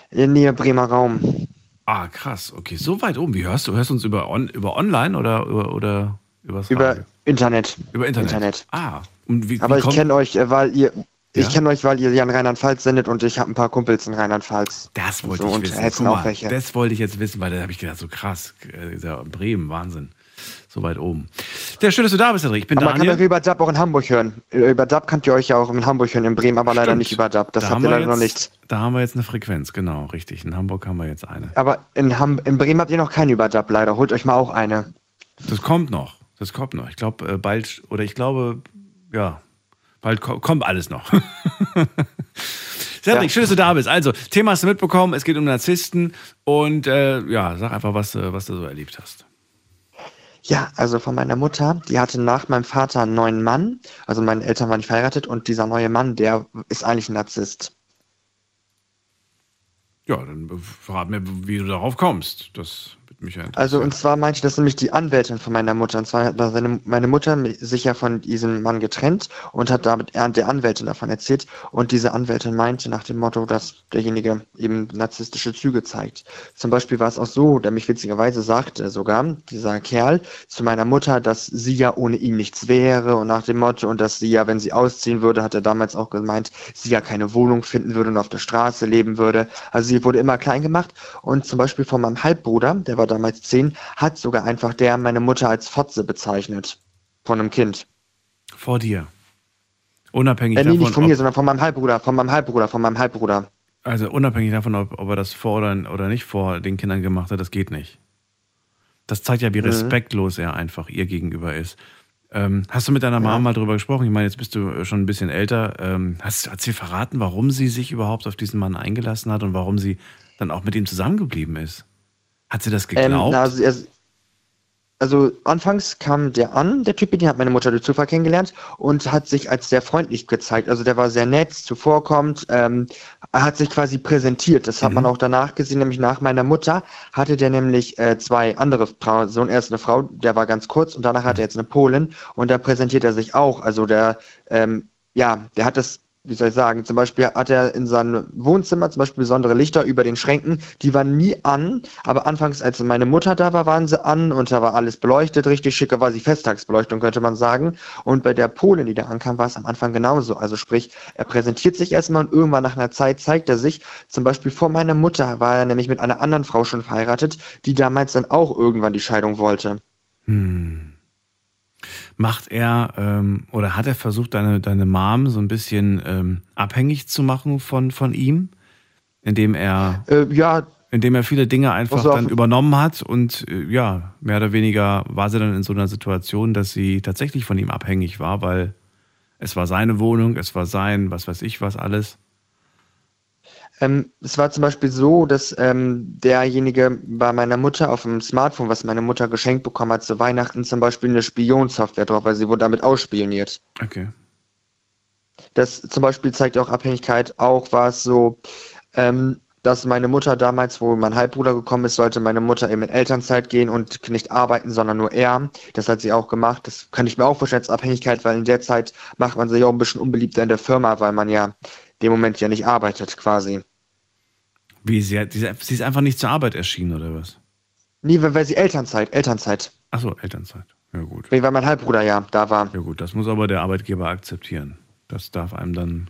In Nähe Bremer Raum. Ah, krass. Okay, so weit oben. Wie hörst du? Hörst du uns über, on, über online oder über, oder übers Über Internet. Über Internet. Internet. Ah. Und wie, Aber wie ich kenne euch, äh, weil ihr ja? Ich kenne euch, weil ihr ja in Rheinland-Pfalz sendet und ich habe ein paar Kumpels in Rheinland-Pfalz. Das wollte so, ich wissen. Mal, das wollte ich jetzt wissen, weil da habe ich gedacht, so krass, äh, Bremen, Wahnsinn. So weit oben. Der schön, dass du da bist, Henrik. Ich bin aber Daniel. Man kann euch über DAB auch in Hamburg hören. Über DAB könnt ihr euch ja auch in Hamburg hören, in Bremen, aber leider Stimmt. nicht über DAB. Das da habt ihr leider jetzt, noch nicht. Da haben wir jetzt eine Frequenz, genau, richtig. In Hamburg haben wir jetzt eine. Aber in, Ham in Bremen habt ihr noch keine über DAB, leider. Holt euch mal auch eine. Das kommt noch. Das kommt noch. Ich glaube, äh, bald, oder ich glaube, ja, Bald kommt alles noch. Cedric, ja. schön, dass du da bist. Also, Thema hast du mitbekommen, es geht um Narzissten und äh, ja, sag einfach, was, äh, was du so erlebt hast. Ja, also von meiner Mutter, die hatte nach meinem Vater einen neuen Mann, also meine Eltern waren nicht verheiratet und dieser neue Mann, der ist eigentlich ein Narzisst. Ja, dann verrat mir, wie du darauf kommst. Das mich Also und zwar meinte das nämlich die Anwältin von meiner Mutter. Und zwar hat seine, meine Mutter sich ja von diesem Mann getrennt und hat damit der Anwältin davon erzählt. Und diese Anwältin meinte nach dem Motto, dass derjenige eben narzisstische Züge zeigt. Zum Beispiel war es auch so, der mich witzigerweise sagte sogar, dieser Kerl, zu meiner Mutter, dass sie ja ohne ihn nichts wäre und nach dem Motto und dass sie ja, wenn sie ausziehen würde, hat er damals auch gemeint, sie ja keine Wohnung finden würde und auf der Straße leben würde. Also sie wurde immer klein gemacht und zum Beispiel von meinem Halbbruder, der war damals zehn, hat sogar einfach der meine Mutter als Fotze bezeichnet. Von einem Kind. Vor dir. Unabhängig äh, nee, davon. nicht von mir, sondern von meinem Halbbruder, von meinem Halbbruder, von meinem Halbbruder. Also unabhängig davon, ob, ob er das vor oder, oder nicht vor den Kindern gemacht hat, das geht nicht. Das zeigt ja, wie mhm. respektlos er einfach ihr gegenüber ist. Ähm, hast du mit deiner Mama ja. mal drüber gesprochen? Ich meine, jetzt bist du schon ein bisschen älter. Ähm, hast, hat sie verraten, warum sie sich überhaupt auf diesen Mann eingelassen hat und warum sie dann auch mit ihm zusammengeblieben ist? Hat sie das ähm, geglaubt? Ähm, also, also anfangs kam der an, der Typ, den hat meine Mutter durch Zufall kennengelernt und hat sich als sehr freundlich gezeigt. Also der war sehr nett, zuvorkommt, ähm, er hat sich quasi präsentiert. Das hat mhm. man auch danach gesehen, nämlich nach meiner Mutter hatte der nämlich äh, zwei andere Personen. Erst eine Frau, der war ganz kurz und danach hatte er jetzt eine Polin und da präsentiert er sich auch. Also der, ähm, ja, der hat das wie soll ich sagen, zum Beispiel hat er in seinem Wohnzimmer zum Beispiel besondere Lichter über den Schränken, die waren nie an, aber anfangs, als meine Mutter da war, waren sie an und da war alles beleuchtet, richtig schicke war sie Festtagsbeleuchtung, könnte man sagen. Und bei der Polin, die da ankam, war es am Anfang genauso. Also sprich, er präsentiert sich erstmal und irgendwann nach einer Zeit zeigt er sich. Zum Beispiel vor meiner Mutter war er nämlich mit einer anderen Frau schon verheiratet, die damals dann auch irgendwann die Scheidung wollte. Hm. Macht er ähm, oder hat er versucht, deine, deine Mom so ein bisschen ähm, abhängig zu machen von, von ihm? Indem er. Äh, ja. Indem er viele Dinge einfach dann übernommen hat und äh, ja, mehr oder weniger war sie dann in so einer Situation, dass sie tatsächlich von ihm abhängig war, weil es war seine Wohnung, es war sein, was weiß ich was alles. Ähm, es war zum Beispiel so, dass ähm, derjenige bei meiner Mutter auf dem Smartphone, was meine Mutter geschenkt bekommen hat zu Weihnachten, zum Beispiel eine Spionsoftware drauf, weil sie wurde damit ausspioniert. Okay. Das zum Beispiel zeigt auch Abhängigkeit. Auch war es so, ähm, dass meine Mutter damals, wo mein Halbbruder gekommen ist, sollte meine Mutter eben in Elternzeit gehen und nicht arbeiten, sondern nur er. Das hat sie auch gemacht. Das kann ich mir auch vorstellen als Abhängigkeit, weil in der Zeit macht man sich auch ein bisschen unbeliebter in der Firma, weil man ja dem Moment ja nicht arbeitet quasi. Wie, sie, hat, sie ist einfach nicht zur Arbeit erschienen, oder was? Nee, weil, weil sie Elternzeit, Elternzeit. Achso, Elternzeit. Ja, gut. Weil mein Halbbruder ja da war. Ja, gut, das muss aber der Arbeitgeber akzeptieren. Das darf einem dann,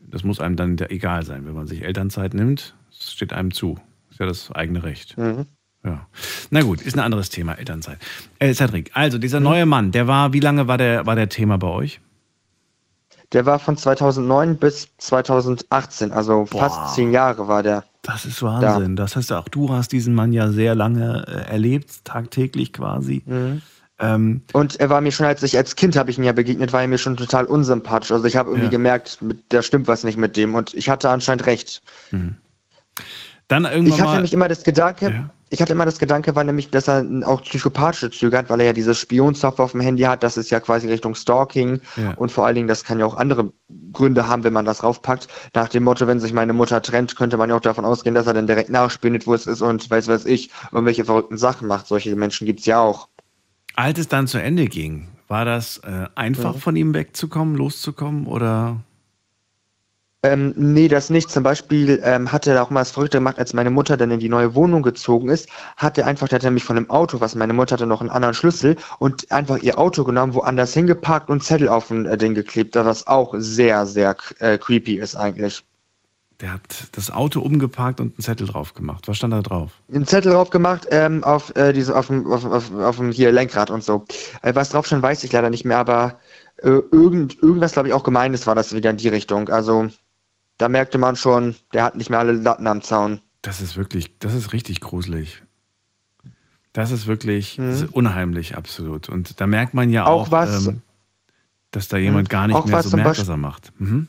das muss einem dann egal sein. Wenn man sich Elternzeit nimmt, das steht einem zu. Ist ja das eigene Recht. Mhm. Ja. Na gut, ist ein anderes Thema, Elternzeit. Äh, Cedric, also dieser neue Mann, der war, wie lange war der, war der Thema bei euch? Der war von 2009 bis 2018, also Boah. fast zehn Jahre war der. Das ist Wahnsinn. Da. Das heißt, auch du hast diesen Mann ja sehr lange äh, erlebt, tagtäglich quasi. Mhm. Ähm, und er war mir schon, als ich als Kind habe ich ihn ja begegnet, war er mir schon total unsympathisch. Also ich habe irgendwie ja. gemerkt, da stimmt was nicht mit dem. Und ich hatte anscheinend recht. Mhm. Dann irgendwann ich hatte nämlich immer das Gedanke, ja ich hatte immer das Gedanke, war nämlich, dass er auch psychopathische Züge hat, weil er ja diese Spionsoftware auf dem Handy hat. Das ist ja quasi Richtung Stalking. Ja. Und vor allen Dingen, das kann ja auch andere Gründe haben, wenn man das raufpackt. Nach dem Motto, wenn sich meine Mutter trennt, könnte man ja auch davon ausgehen, dass er dann direkt nachspielt, wo es ist und weiß was ich, irgendwelche verrückten Sachen macht. Solche Menschen gibt's ja auch. Als es dann zu Ende ging, war das äh, einfach mhm. von ihm wegzukommen, loszukommen oder? Ähm, nee, das nicht. Zum Beispiel ähm, hat er auch mal das Verrückte gemacht, als meine Mutter dann in die neue Wohnung gezogen ist, hat er einfach, der hat nämlich von dem Auto, was meine Mutter hatte, noch einen anderen Schlüssel und einfach ihr Auto genommen, woanders hingeparkt und Zettel auf ein äh, Ding geklebt, was auch sehr, sehr äh, creepy ist eigentlich. Der hat das Auto umgeparkt und einen Zettel drauf gemacht. Was stand da drauf? Einen Zettel drauf gemacht, ähm, auf, äh, diese, auf, dem, auf, auf, auf dem hier Lenkrad und so. Äh, was drauf stand, weiß ich leider nicht mehr, aber äh, irgend, irgendwas, glaube ich, auch Gemeines war das wieder in die Richtung. Also da merkte man schon, der hat nicht mehr alle Latten am Zaun. Das ist wirklich, das ist richtig gruselig. Das ist wirklich mhm. das ist unheimlich, absolut. Und da merkt man ja auch, auch was, ähm, dass da jemand mhm. gar nicht mehr so merkt, was er macht. Mhm.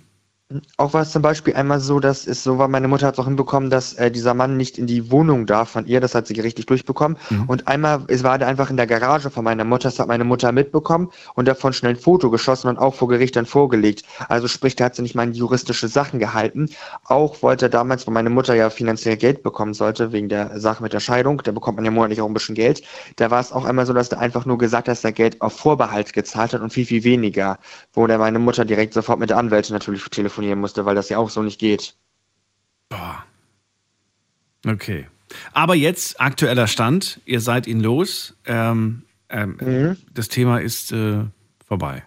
Auch war es zum Beispiel einmal so, dass es so war, meine Mutter hat es auch hinbekommen, dass äh, dieser Mann nicht in die Wohnung darf von ihr, das hat sie richtig durchbekommen. Mhm. Und einmal es war der einfach in der Garage von meiner Mutter, das hat meine Mutter mitbekommen und davon schnell ein Foto geschossen und auch vor Gericht dann vorgelegt. Also sprich, der hat sie nicht mal juristische Sachen gehalten. Auch wollte er damals, wo meine Mutter ja finanziell Geld bekommen sollte, wegen der Sache mit der Scheidung, da bekommt man ja monatlich auch ein bisschen Geld, da war es auch einmal so, dass der einfach nur gesagt hat, dass er Geld auf Vorbehalt gezahlt hat und viel, viel weniger, wo der meine Mutter direkt sofort mit der Anwältin natürlich telefoniert telefonieren musste, weil das ja auch so nicht geht. Boah. Okay. Aber jetzt aktueller Stand, ihr seid ihn los. Ähm, ähm, mhm. Das Thema ist äh, vorbei.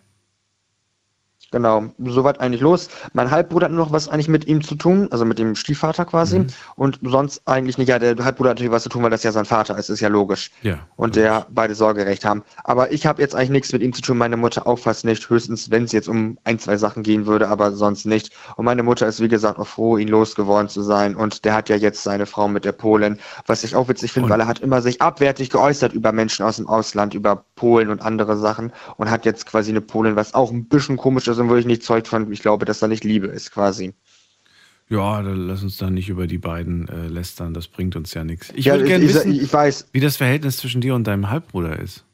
Genau, soweit eigentlich los. Mein Halbbruder hat noch was eigentlich mit ihm zu tun, also mit dem Stiefvater quasi. Mhm. Und sonst eigentlich nicht. Ja, der Halbbruder hat natürlich was zu tun, weil das ja sein Vater ist, ist ja logisch. Ja. Und der beide Sorgerecht haben. Aber ich habe jetzt eigentlich nichts mit ihm zu tun, meine Mutter auch fast nicht. Höchstens, wenn es jetzt um ein, zwei Sachen gehen würde, aber sonst nicht. Und meine Mutter ist, wie gesagt, auch froh, ihn losgeworden zu sein. Und der hat ja jetzt seine Frau mit der Polin, was ich auch witzig finde, weil er hat immer sich abwertig geäußert über Menschen aus dem Ausland, über Polen und andere Sachen. Und hat jetzt quasi eine Polin, was auch ein bisschen komisch ist und wo ich nicht zeugt von, ich glaube, dass da nicht Liebe ist, quasi. Ja, lass uns da nicht über die beiden äh, lästern, das bringt uns ja nichts. Ich ja, würde gerne wissen, ich weiß. wie das Verhältnis zwischen dir und deinem Halbbruder ist.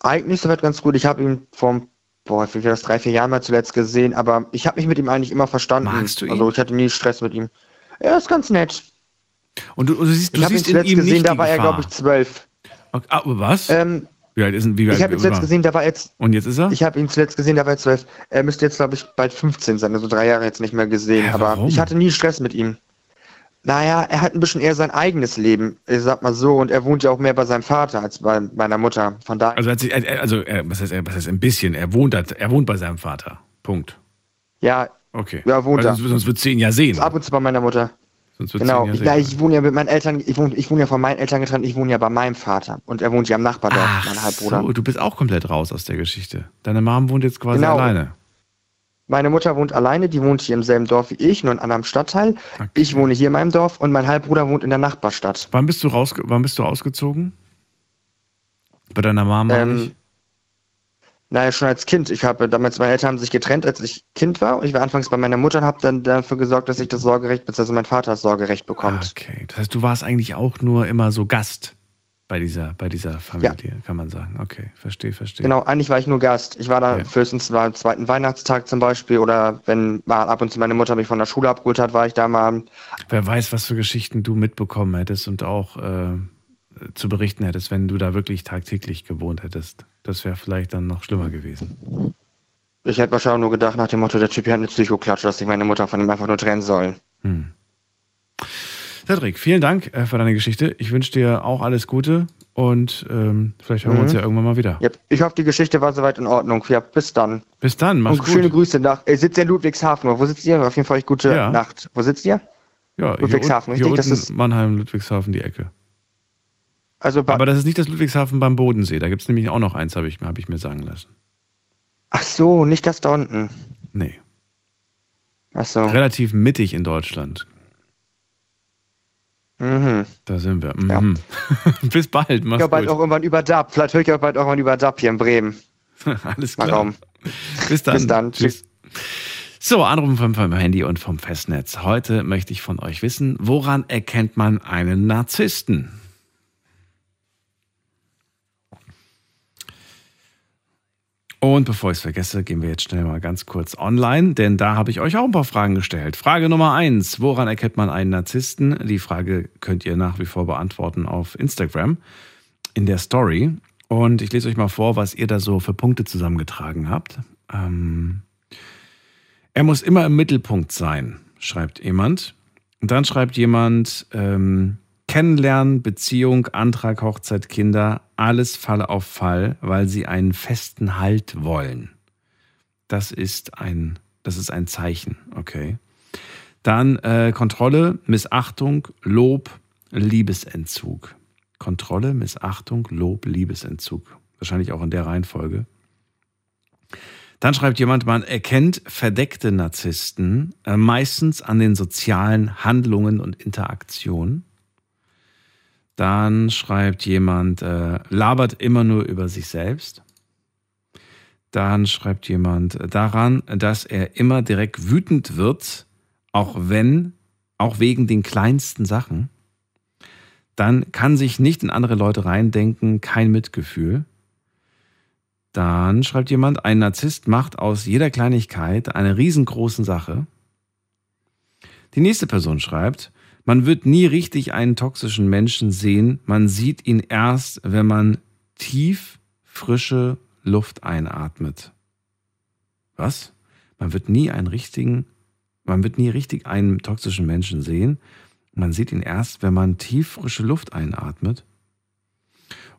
Eigentlich soweit ganz gut. Ich habe ihn vor, boah, wie das drei, vier Jahren mal zuletzt gesehen, aber ich habe mich mit ihm eigentlich immer verstanden. Magst du ihn? Also ich hatte nie Stress mit ihm. Er ist ganz nett. Und du, du siehst, du ich siehst ihn zuletzt in ihm gesehen, da war er, Gefahr. glaube ich, zwölf. Okay, ah, was? Ähm, wie alt ist denn, wie alt ich habe ihn zuletzt gesehen, da war jetzt. Und jetzt ist er? Ich habe ihn zuletzt gesehen, da war er zwölf. Er müsste jetzt, glaube ich, bald 15 sein, also drei Jahre jetzt nicht mehr gesehen. Hä, aber ich hatte nie Stress mit ihm. Naja, er hat ein bisschen eher sein eigenes Leben, ich sag mal so, und er wohnt ja auch mehr bei seinem Vater als bei meiner Mutter. Von daher. Also, sich, also er, was, heißt, er- was heißt ein bisschen? Er wohnt, da- er wohnt bei seinem Vater. Punkt. Ja, Okay. Ja, wohnt Weil er. sonst, sonst würdest du ihn ja sehen. ab und zu bei meiner Mutter. Genau. ja sehen. ich wohne ja mit meinen Eltern, ich wohne, ich wohne ja von meinen Eltern getrennt, ich wohne ja bei meinem Vater. Und er wohnt ja im Nachbardorf, Ach mein Halbbruder. so, du bist auch komplett raus aus der Geschichte. Deine Mom wohnt jetzt quasi Genau. alleine. Meine Mutter wohnt alleine, die wohnt hier im selben Dorf wie ich, nur in einem anderem Stadtteil. Ich wohne hier in meinem Dorf und mein Halbbruder wohnt in der Nachbarstadt. Wann bist du raus, wann bist du ausgezogen? Bei deiner Mama? Ähm, naja, schon als Kind. Ich habe damals, meine Eltern haben sich getrennt, als ich Kind war. Ich war anfangs bei meiner Mutter und habe dann dafür gesorgt, dass ich das Sorgerecht, beziehungsweise mein Vater das Sorgerecht bekommt. Okay, das heißt, du warst eigentlich auch nur immer so Gast bei dieser, bei dieser Familie, kann man sagen. Okay, verstehe, verstehe. Genau, eigentlich war ich nur Gast. Ich war da Ja. höchstens mal am zweiten Weihnachtstag zum Beispiel oder wenn mal ab und zu meine Mutter mich von der Schule abgeholt hat, war ich da mal. Wer weiß, was für Geschichten du mitbekommen hättest und auch äh, zu berichten hättest, wenn du da wirklich tagtäglich gewohnt hättest. Das wäre vielleicht dann noch schlimmer gewesen. Ich hätte wahrscheinlich nur gedacht nach dem Motto, der Typ hier hat eine Psychoklatsche, dass sich meine Mutter von ihm einfach nur trennen soll. Hm. Cedric, vielen Dank äh, für deine Geschichte. Ich wünsche dir auch alles Gute und ähm, vielleicht hören wir uns Mhm. ja irgendwann mal wieder. Ja, ich hoffe, die Geschichte war soweit in Ordnung. Ja, bis dann. Bis dann, mach's Und gut. schöne Grüße nach. Ihr sitzt ja in Ludwigshafen. Wo sitzt ihr? Auf jeden Fall euch gute Ja. Nacht. Wo sitzt ihr? Ja, hier Ludwigshafen, hier richtig? Das unten ist Mannheim, Ludwigshafen, die Ecke. Also Aber das ist nicht das Ludwigshafen beim Bodensee. Da gibt es nämlich auch noch eins, habe ich, hab ich mir sagen lassen. Ach so, nicht das da unten. Nee. Ach so. Relativ mittig in Deutschland. Mhm. Da sind wir. Mhm. Bis bald, mach's Ja, bald gut. auch irgendwann über DAP. Vielleicht höre ich auch bald irgendwann über DAP hier in Bremen. Alles klar. Raum. Bis dann. Bis dann. Tschüss. So, Anrufen vom, vom Handy und vom Festnetz. Heute möchte ich von euch wissen, woran erkennt man einen Narzissten? Und bevor ich es vergesse, gehen wir jetzt schnell mal ganz kurz online, denn da habe ich euch auch ein paar Fragen gestellt. Frage Nummer eins: Woran erkennt man einen Narzissten? Die Frage könnt ihr nach wie vor beantworten auf Instagram in der Story. Und ich lese euch mal vor, was ihr da so für Punkte zusammengetragen habt. Ähm, er muss immer im Mittelpunkt sein, schreibt jemand. Und dann schreibt jemand, ähm, Kennenlernen, Beziehung, Antrag, Hochzeit, Kinder, alles Fall auf Fall, weil sie einen festen Halt wollen. Das ist ein, das ist ein Zeichen, okay. Dann äh, Kontrolle, Missachtung, Lob, Liebesentzug. Kontrolle, Missachtung, Lob, Liebesentzug. Wahrscheinlich auch in der Reihenfolge. Dann schreibt jemand, man erkennt verdeckte Narzissten äh, meistens an den sozialen Handlungen und Interaktionen. Dann schreibt jemand, äh, labert immer nur über sich selbst. Dann schreibt jemand daran, dass er immer direkt wütend wird, auch wenn, auch wegen den kleinsten Sachen. Dann kann sich nicht in andere Leute reindenken, kein Mitgefühl. Dann schreibt jemand, ein Narzisst macht aus jeder Kleinigkeit eine riesengroße Sache. Die nächste Person schreibt, man wird nie richtig einen toxischen Menschen sehen, man sieht ihn erst, wenn man tief frische Luft einatmet. Was? Man wird nie einen richtigen, man wird nie richtig einen toxischen Menschen sehen, man sieht ihn erst, wenn man tief frische Luft einatmet.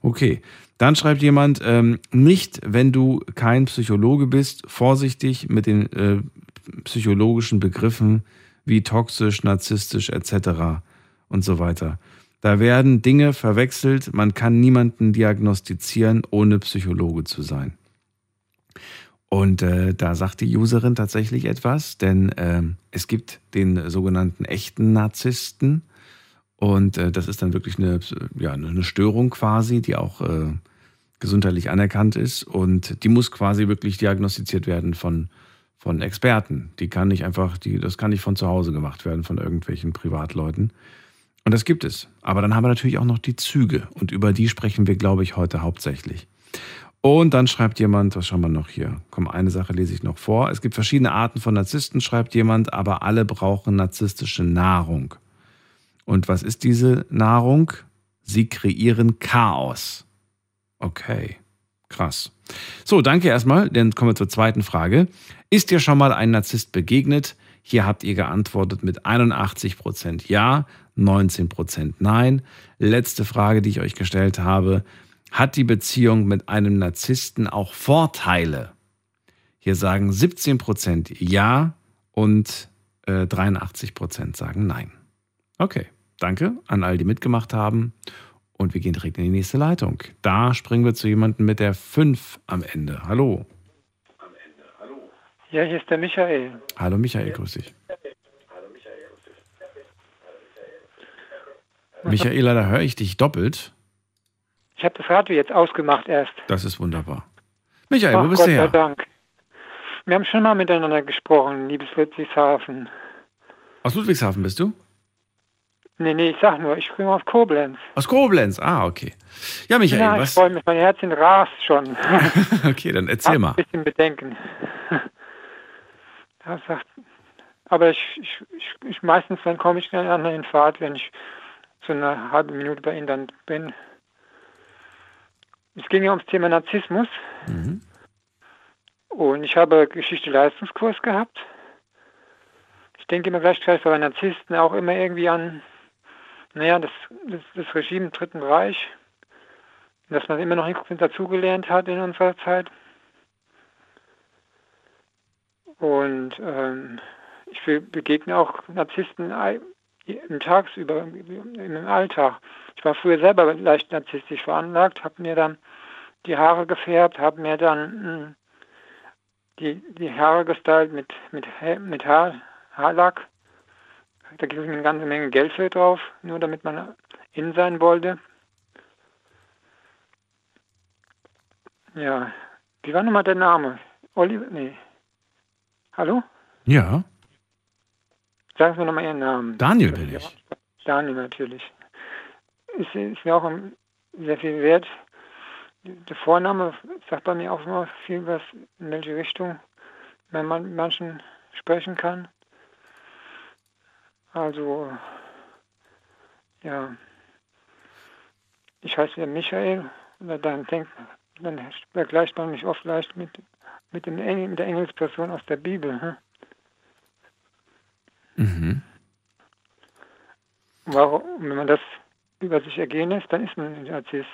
Okay, dann schreibt jemand, ähm, nicht, wenn du kein Psychologe bist, vorsichtig mit den äh, psychologischen Begriffen wie toxisch, narzisstisch etc. und so weiter. Da werden Dinge verwechselt, man kann niemanden diagnostizieren, ohne Psychologe zu sein. Und äh, da sagt die Userin tatsächlich etwas, denn äh, es gibt den sogenannten echten Narzissten. Und äh, das ist dann wirklich eine, ja, eine Störung quasi, die auch äh, gesundheitlich anerkannt ist. Und die muss quasi wirklich diagnostiziert werden von, von Experten. Die kann nicht einfach, die, das kann nicht von zu Hause gemacht werden, von irgendwelchen Privatleuten. Und das gibt es. Aber dann haben wir natürlich auch noch die Züge. Und über die sprechen wir, glaube ich, heute hauptsächlich. Und dann schreibt jemand, was schauen wir noch hier? Komm, eine Sache lese ich noch vor. Es gibt verschiedene Arten von Narzissten, schreibt jemand, aber alle brauchen narzisstische Nahrung. Und was ist diese Nahrung? Sie kreieren Chaos. Okay, krass. So, danke erstmal. Dann kommen wir zur zweiten Frage. Ist dir schon mal ein Narzisst begegnet? Hier habt ihr geantwortet mit 81% Ja, 19% Nein. Letzte Frage, die ich euch gestellt habe. Hat die Beziehung mit einem Narzissten auch Vorteile? Hier sagen 17% Ja und äh, 83% sagen Nein. Okay, danke an all die mitgemacht haben. Und wir gehen direkt in die nächste Leitung. Da springen wir zu jemandem mit der 5 am Ende. Hallo. Ja, hier ist der Michael. Hallo Michael, grüß dich. Michaela, da höre ich dich doppelt. Ich habe das Radio jetzt ausgemacht erst. Das ist wunderbar. Michael, Ach, wo bist Gott du her? Gott sei Dank. Wir haben schon mal miteinander gesprochen, liebes Ludwigshafen. Aus Ludwigshafen bist du? Nee, nee, ich sag nur, ich komme aus Koblenz. Aus Koblenz, ah, okay. Ja, Michael, ja, was? Ich freue mich, mein Herzchen rast schon. okay, dann erzähl Hab mal. Ein bisschen Bedenken. Sagt, aber ich, ich, ich, meistens dann komme ich an den Fahrt, wenn ich so eine halbe Minute bei Ihnen dann bin. Es ging ja ums Thema Narzissmus. Mhm. Und ich habe Geschichte-Leistungskurs gehabt. Ich denke immer gleich bei Narzissten auch immer irgendwie an, naja, das, das, das Regime im Dritten Reich, dass man immer noch nichts dazugelernt hat in unserer Zeit. Und ähm, ich begegne auch Narzissten im Tagsüber, im Alltag. Ich war früher selber leicht narzisstisch veranlagt, habe mir dann die Haare gefärbt, habe mir dann hm, die, die Haare gestylt mit, mit, mit Haar, Haarlack. Da gibt es eine ganze Menge Geld für drauf, nur damit man in sein wollte. Ja, wie war nochmal der Name? Oliver, nee. Hallo? Ja. Sagen Sie mir nochmal Ihren Namen. Daniel bin ich. Daniel natürlich. Ist, ist mir auch sehr viel wert. Der Vorname sagt bei mir auch immer viel, was in welche Richtung man manchen sprechen kann. Also, ja, ich heiße Michael, dann denkt, dann vergleicht man mich oft leicht mit, mit, dem Engel, mit der Engelsperson aus der Bibel. Hm? Mhm. Warum, wenn man das über sich ergehen lässt, dann ist man ein Narzisst.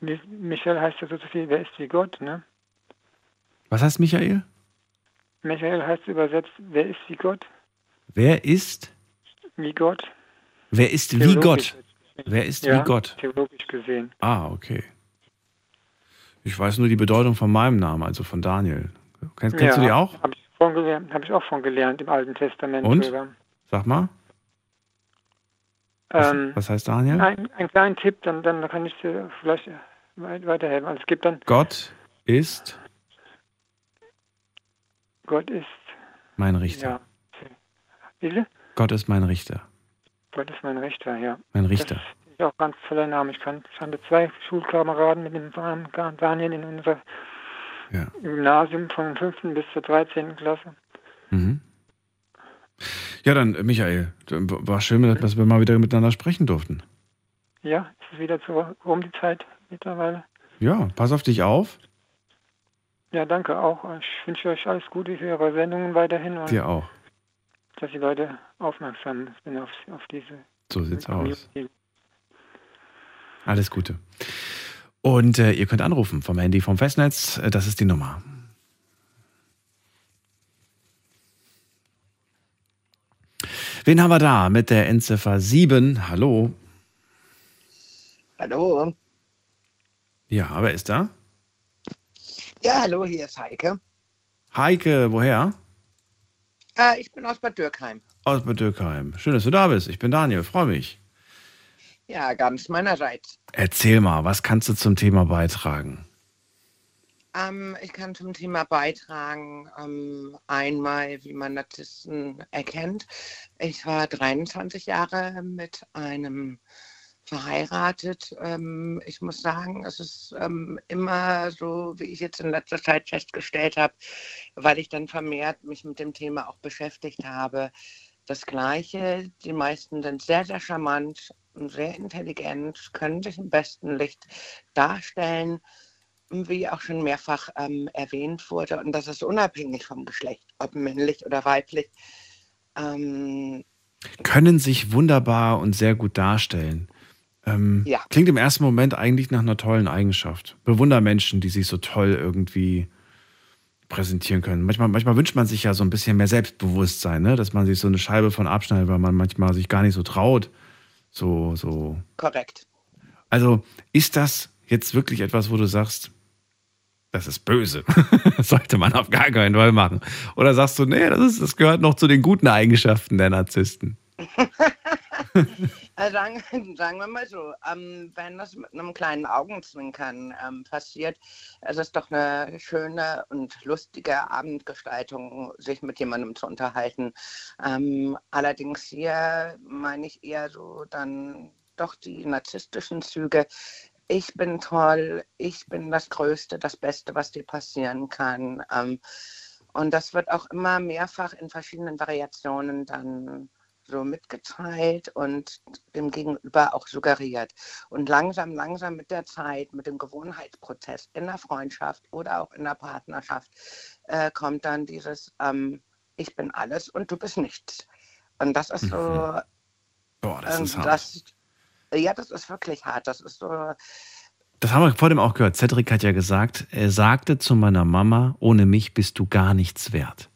Michael heißt ja so viel, wer ist wie Gott, ne? Was heißt Michael? Michael heißt übersetzt, wer ist wie Gott? Wer ist? Wie Gott. Wer ist wie Gott? Wer ist ja, wie Gott? Theologisch gesehen. Ah, okay. Ich weiß nur die Bedeutung von meinem Namen, also von Daniel. Kennst, kennst ja, du die auch? Habe ich, hab ich auch von gelernt im Alten Testament. Und? Drüber. Sag mal. Was, ähm, was heißt Daniel? Ein, einen kleinen Tipp, dann, dann kann ich dir vielleicht weiterhelfen. Also es gibt dann. Gott ist. Gott ist. Mein Richter. Ja. Bitte? Gott ist mein Richter. Gott ist mein Richter, ja. Mein Richter. Ist auch ganz toller Name. Ich kannte zwei Schulkameraden mit dem Daniel in unser ja. Gymnasium von 5. bis zur 13. Klasse. Mhm. Ja, dann, Michael, war schön, dass wir mal wieder miteinander sprechen durften. Ja, ist es wieder zu, um die Zeit mittlerweile. Ja, pass auf dich auf. Ja, danke auch. Ich wünsche euch alles Gute für eure Sendungen weiterhin. Dir auch. Dass die Leute aufmerksam sind auf, auf diese. So sieht's aus. Alles Gute. Und äh, ihr könnt anrufen vom Handy, vom Festnetz. Äh, das ist die Nummer. Wen haben wir da mit der Endziffer 7? Hallo. Hallo. Ja, wer ist da? Ja, hallo, hier ist Heike. Heike, woher? Äh, ich bin aus Bad Dürkheim. Aus Bad Dürkheim. Schön, dass du da bist. Ich bin Daniel, freue mich. Ja, ganz meinerseits. Erzähl mal, was kannst du zum Thema beitragen? Ähm, ich kann zum Thema beitragen, ähm, einmal, wie man Narzissten erkennt. Ich war 23 Jahre mit einem verheiratet. Ähm, ich muss sagen, es ist ähm, immer so, wie ich jetzt in letzter Zeit festgestellt habe, weil ich dann vermehrt mich mit dem Thema auch beschäftigt habe. Das Gleiche, die meisten sind sehr, sehr charmant, sehr intelligent, können sich im besten Licht darstellen, wie auch schon mehrfach ähm, erwähnt wurde. Und das ist unabhängig vom Geschlecht, ob männlich oder weiblich. Ähm, können sich wunderbar und sehr gut darstellen. Ähm, ja. Klingt im ersten Moment eigentlich nach einer tollen Eigenschaft. Bewunder Menschen, die sich so toll irgendwie präsentieren können. Manchmal, manchmal wünscht man sich ja so ein bisschen mehr Selbstbewusstsein, ne? dass man sich so eine Scheibe von abschneidet, weil man manchmal sich gar nicht so traut. So, so. Korrekt. Also ist das jetzt wirklich etwas, wo du sagst, das ist böse. das sollte man auf gar keinen Fall machen. Oder sagst du, nee, das, ist, das gehört noch zu den guten Eigenschaften der Narzissten? also sagen, sagen, wir mal so, ähm, wenn das mit einem kleinen Augenzwinkern ähm, passiert, es ist doch eine schöne und lustige Abendgestaltung, sich mit jemandem zu unterhalten. Ähm, allerdings hier meine ich eher so dann doch die narzisstischen Züge. Ich bin toll, ich bin das Größte, das Beste, was dir passieren kann. Ähm, und das wird auch immer mehrfach in verschiedenen Variationen dann so mitgeteilt und dem Gegenüber auch suggeriert. Und langsam, langsam mit der Zeit, mit dem Gewohnheitsprozess in der Freundschaft oder auch in der Partnerschaft, äh, kommt dann dieses ähm, Ich bin alles und du bist nichts. Und das ist so. Mhm. Boah, das ist hart. Das, ja, das ist wirklich hart. Das ist so. Das haben wir vor dem auch gehört. Cedric hat ja gesagt, er sagte zu meiner Mama, ohne mich bist du gar nichts wert.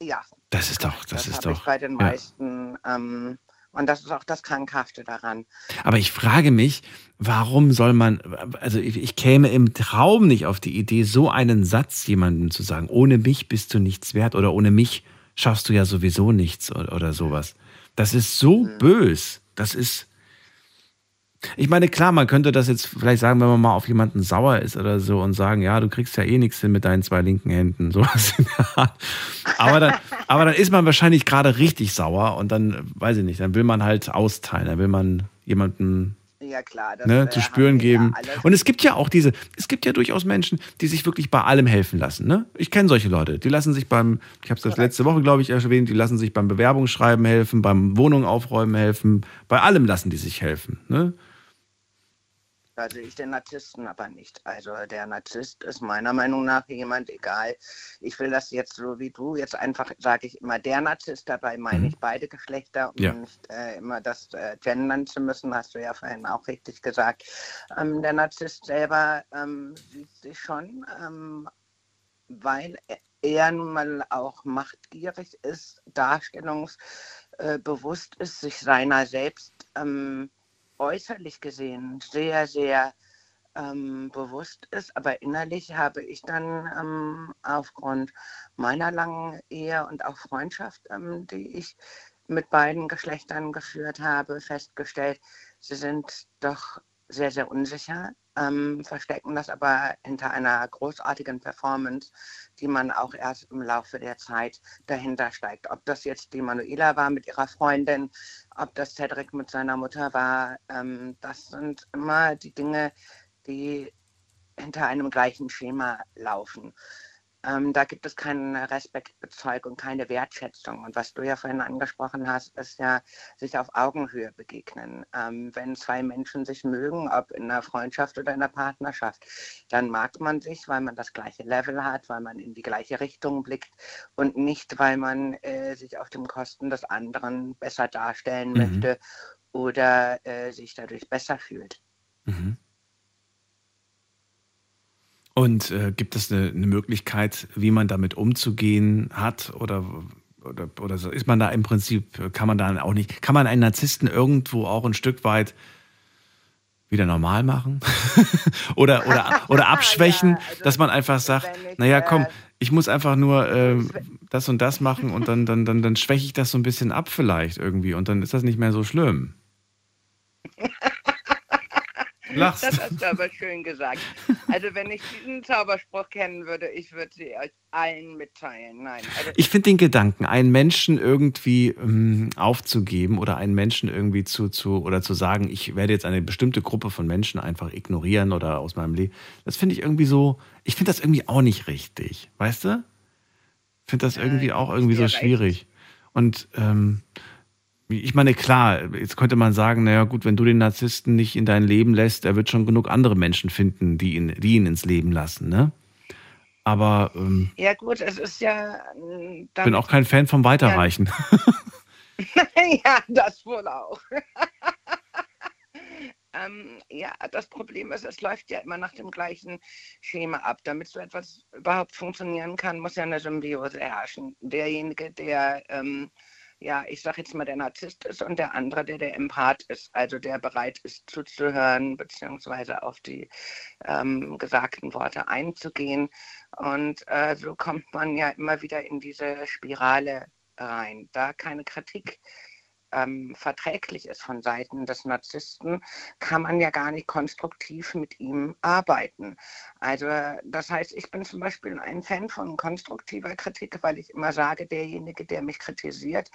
Ja, das ist doch, das, das ist doch. Ich bei den meisten. Ähm, und das ist auch das Krankhafte daran. Aber ich frage mich, warum soll man, also ich, ich, käme im Traum nicht auf die Idee, so einen Satz jemandem zu sagen, ohne mich bist du nichts wert oder ohne mich schaffst du ja sowieso nichts oder, oder sowas. Das ist so mhm. bös. Das ist, ich meine, klar, man könnte das jetzt vielleicht sagen, wenn man mal auf jemanden sauer ist oder so und sagen, ja, du kriegst ja eh nichts hin mit deinen zwei linken Händen, sowas in der Art. Aber dann, aber dann ist man wahrscheinlich gerade richtig sauer und dann, weiß ich nicht, dann will man halt austeilen, dann will man jemanden ja, klar, ne, zu spüren geben. Ja und es gibt ja auch diese, es gibt ja durchaus Menschen, die sich wirklich bei allem helfen lassen. Ne? Ich kenne solche Leute, die lassen sich beim, ich habe es das letzte Woche, glaube ich, erwähnt, die lassen sich beim Bewerbungsschreiben helfen, beim Wohnung aufräumen helfen, bei allem lassen die sich helfen. Ne? Da sehe ich den Narzissten aber nicht. Also der Narzisst ist meiner Meinung nach jemand, egal, ich will das jetzt so wie du, jetzt einfach sage ich immer der Narzisst, dabei meine mhm. ich beide Geschlechter, um ja. nicht äh, immer das äh, gendern zu müssen, hast du ja vorhin auch richtig gesagt. Ähm, der Narzisst selber ähm, sieht sich schon, ähm, weil er nun mal auch machtgierig ist, darstellungsbewusst ist, sich seiner selbst ähm, äußerlich gesehen sehr, sehr ähm, bewusst ist, aber innerlich habe ich dann ähm, aufgrund meiner langen Ehe und auch Freundschaft, ähm, die ich mit beiden Geschlechtern geführt habe, festgestellt, sie sind doch sehr, sehr unsicher, ähm, verstecken das aber hinter einer großartigen Performance, die man auch erst im Laufe der Zeit dahinter steigt. Ob das jetzt die Manuela war mit ihrer Freundin, ob das Cedric mit seiner Mutter war, ähm, das sind immer die Dinge, die hinter einem gleichen Schema laufen. Ähm, da gibt es keinen Respektbezeugung, keine Wertschätzung. Und was du ja vorhin angesprochen hast, ist ja sich auf Augenhöhe begegnen. Ähm, wenn zwei Menschen sich mögen, ob in einer Freundschaft oder in einer Partnerschaft, dann mag man sich, weil man das gleiche Level hat, weil man in die gleiche Richtung blickt und nicht, weil man äh, sich auf dem Kosten des anderen besser darstellen mhm. möchte oder äh, sich dadurch besser fühlt. Mhm. Und äh, gibt es eine, eine, Möglichkeit, wie man damit umzugehen hat? Oder, oder, oder so? ist man da im Prinzip, kann man da auch nicht, kann man einen Narzissten irgendwo auch ein Stück weit wieder normal machen? oder, oder, oder abschwächen, ja, also dass man einfach sagt, naja, komm, ich muss einfach nur äh, das und das machen und dann, dann, dann, dann schwäche ich das so ein bisschen ab vielleicht irgendwie und dann ist das nicht mehr so schlimm. Lachst. Das hast du aber schön gesagt. Also wenn ich diesen Zauberspruch kennen würde, ich würde sie euch allen mitteilen. Nein. Also ich finde den Gedanken, einen Menschen irgendwie ähm, aufzugeben oder einen Menschen irgendwie zu, zu oder zu sagen, ich werde jetzt eine bestimmte Gruppe von Menschen einfach ignorieren oder aus meinem Leben, das finde ich irgendwie so, ich finde das irgendwie auch nicht richtig, weißt du? Ich finde das irgendwie äh, auch irgendwie so schwierig. Und ähm, ich meine, klar, jetzt könnte man sagen, naja gut, wenn du den Narzissten nicht in dein Leben lässt, er wird schon genug andere Menschen finden, die ihn, die ihn ins Leben lassen, ne? Aber ähm, ja gut, es ist ja. Ich bin auch kein Fan vom Weiterreichen. Ja, ja das wohl auch. ähm, ja, das Problem ist, es läuft ja immer nach dem gleichen Schema ab. Damit so etwas überhaupt funktionieren kann, muss ja eine Symbiose herrschen. Derjenige, der ähm, ja, ich sage jetzt mal, der Narzisst ist und der andere, der der Empath ist, also der bereit ist zuzuhören, beziehungsweise auf die ähm, gesagten Worte einzugehen. Und äh, so kommt man ja immer wieder in diese Spirale rein. Da keine Kritik ähm, verträglich ist von Seiten des Narzissten, kann man ja gar nicht konstruktiv mit ihm arbeiten. Also das heißt, ich bin zum Beispiel ein Fan von konstruktiver Kritik, weil ich immer sage, derjenige, der mich kritisiert,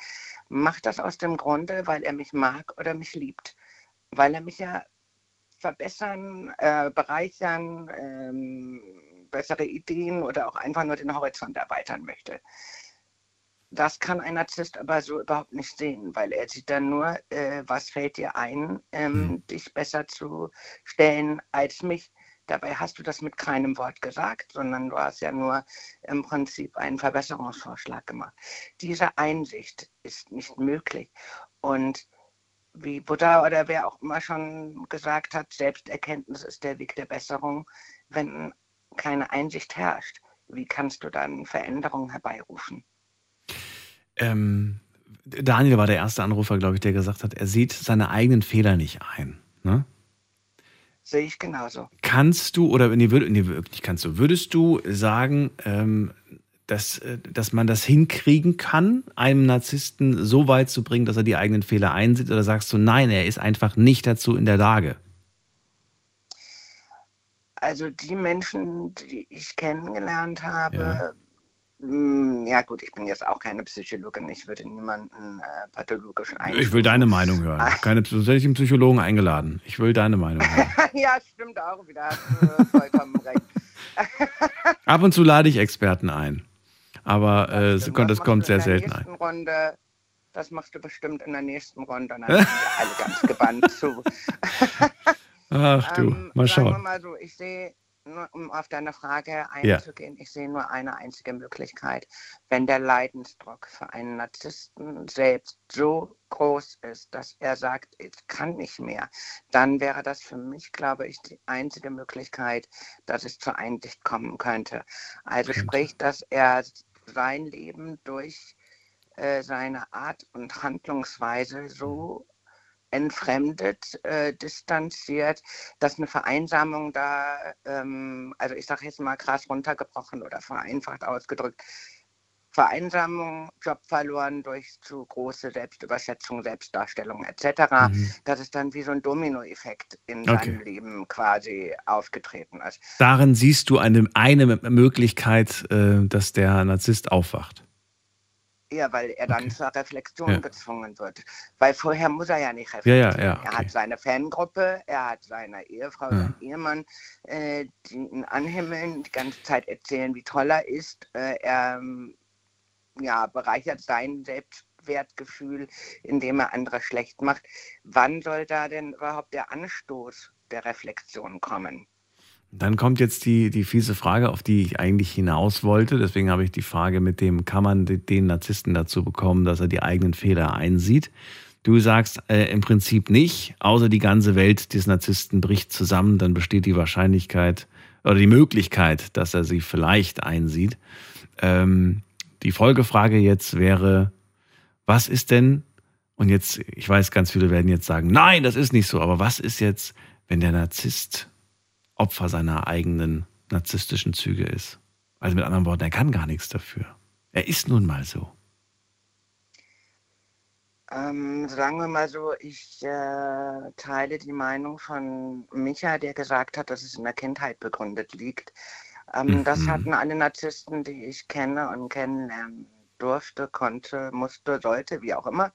macht das aus dem Grunde, weil er mich mag oder mich liebt. Weil er mich ja verbessern, äh, bereichern, ähm, bessere Ideen oder auch einfach nur den Horizont erweitern möchte. Das kann ein Narzisst aber so überhaupt nicht sehen, weil er sieht dann nur, äh, was fällt dir ein, ähm, mhm. dich besser zu stellen als mich. Dabei hast du das mit keinem Wort gesagt, sondern du hast ja nur im Prinzip einen Verbesserungsvorschlag gemacht. Diese Einsicht ist nicht möglich. Und wie Buddha oder wer auch immer schon gesagt hat, Selbsterkenntnis ist der Weg der Besserung. Wenn keine Einsicht herrscht, wie kannst du dann Veränderungen herbeirufen? Ähm, Daniel war der erste Anrufer, glaube ich, der gesagt hat, er sieht seine eigenen Fehler nicht ein. Ne? Sehe ich genauso. Kannst du, oder nee, würd, nee, wirklich kannst du, würdest du sagen, ähm, dass, äh, dass man das hinkriegen kann, einem Narzissten so weit zu bringen, dass er die eigenen Fehler einsieht? Oder sagst du, nein, er ist einfach nicht dazu in der Lage? Also die Menschen, die ich kennengelernt habe, ja ja gut, ich bin jetzt auch keine Psychologin. Ich würde niemanden äh, pathologisch einstellen. Ich will deine Meinung hören. Keine, hätte ich einen Psychologen eingeladen. Ich will deine Meinung hören. ja, stimmt auch wieder. Du vollkommen recht. Ab und zu lade ich Experten ein. Aber äh, das, kommt, das kommt sehr selten ein. Runde, das machst du bestimmt in der nächsten Runde. Und dann sind wir alle ganz gebannt zu. Ach du, ähm, mal schauen. Mal so, ich sehe um auf deine Frage einzugehen, ja. ich sehe nur eine einzige Möglichkeit. Wenn der Leidensdruck für einen Narzissten selbst so groß ist, dass er sagt, ich kann nicht mehr, dann wäre das für mich, glaube ich, die einzige Möglichkeit, dass es zur Einsicht kommen könnte. Also okay. sprich, dass er sein Leben durch äh, seine Art und Handlungsweise so entfremdet, äh, distanziert, dass eine Vereinsamung da, ähm, also ich sage jetzt mal krass runtergebrochen oder vereinfacht ausgedrückt, Vereinsamung, Job verloren durch zu große Selbstüberschätzung, Selbstdarstellung etc., mhm. dass es dann wie so ein Dominoeffekt in okay. seinem Leben quasi aufgetreten ist. Darin siehst du eine, eine Möglichkeit, äh, dass der Narzisst aufwacht. Ja, weil er dann okay. zur Reflexion ja. gezwungen wird. Weil vorher muss er ja nicht reflektieren. Ja, ja, okay. Er hat seine Fangruppe, er hat seine Ehefrau, seinen Ehemann, äh, die ihn anhimmeln, die ganze Zeit erzählen, wie toll er ist. Äh, er ja, bereichert sein Selbstwertgefühl, indem er andere schlecht macht. Wann soll da denn überhaupt der Anstoß der Reflexion kommen? Dann kommt jetzt die, die fiese Frage, auf die ich eigentlich hinaus wollte. Deswegen habe ich die Frage mit dem, kann man den Narzissten dazu bekommen, dass er die eigenen Fehler einsieht? Du sagst äh, im Prinzip nicht, außer die ganze Welt des Narzissten bricht zusammen, dann besteht die Wahrscheinlichkeit oder die Möglichkeit, dass er sie vielleicht einsieht. Ähm, die Folgefrage jetzt wäre, was ist denn, und jetzt, ich weiß, ganz viele werden jetzt sagen, nein, das ist nicht so, aber was ist jetzt, wenn der Narzisst Opfer seiner eigenen narzisstischen Züge ist? Also mit anderen Worten, er kann gar nichts dafür. Er ist nun mal so. Ähm, sagen wir mal so, ich äh, teile die Meinung von Micha, der gesagt hat, dass es in der Kindheit begründet liegt. Ähm, mhm. Das hatten alle Narzissten, die ich kenne und kennenlernen durfte, konnte, musste, sollte, wie auch immer,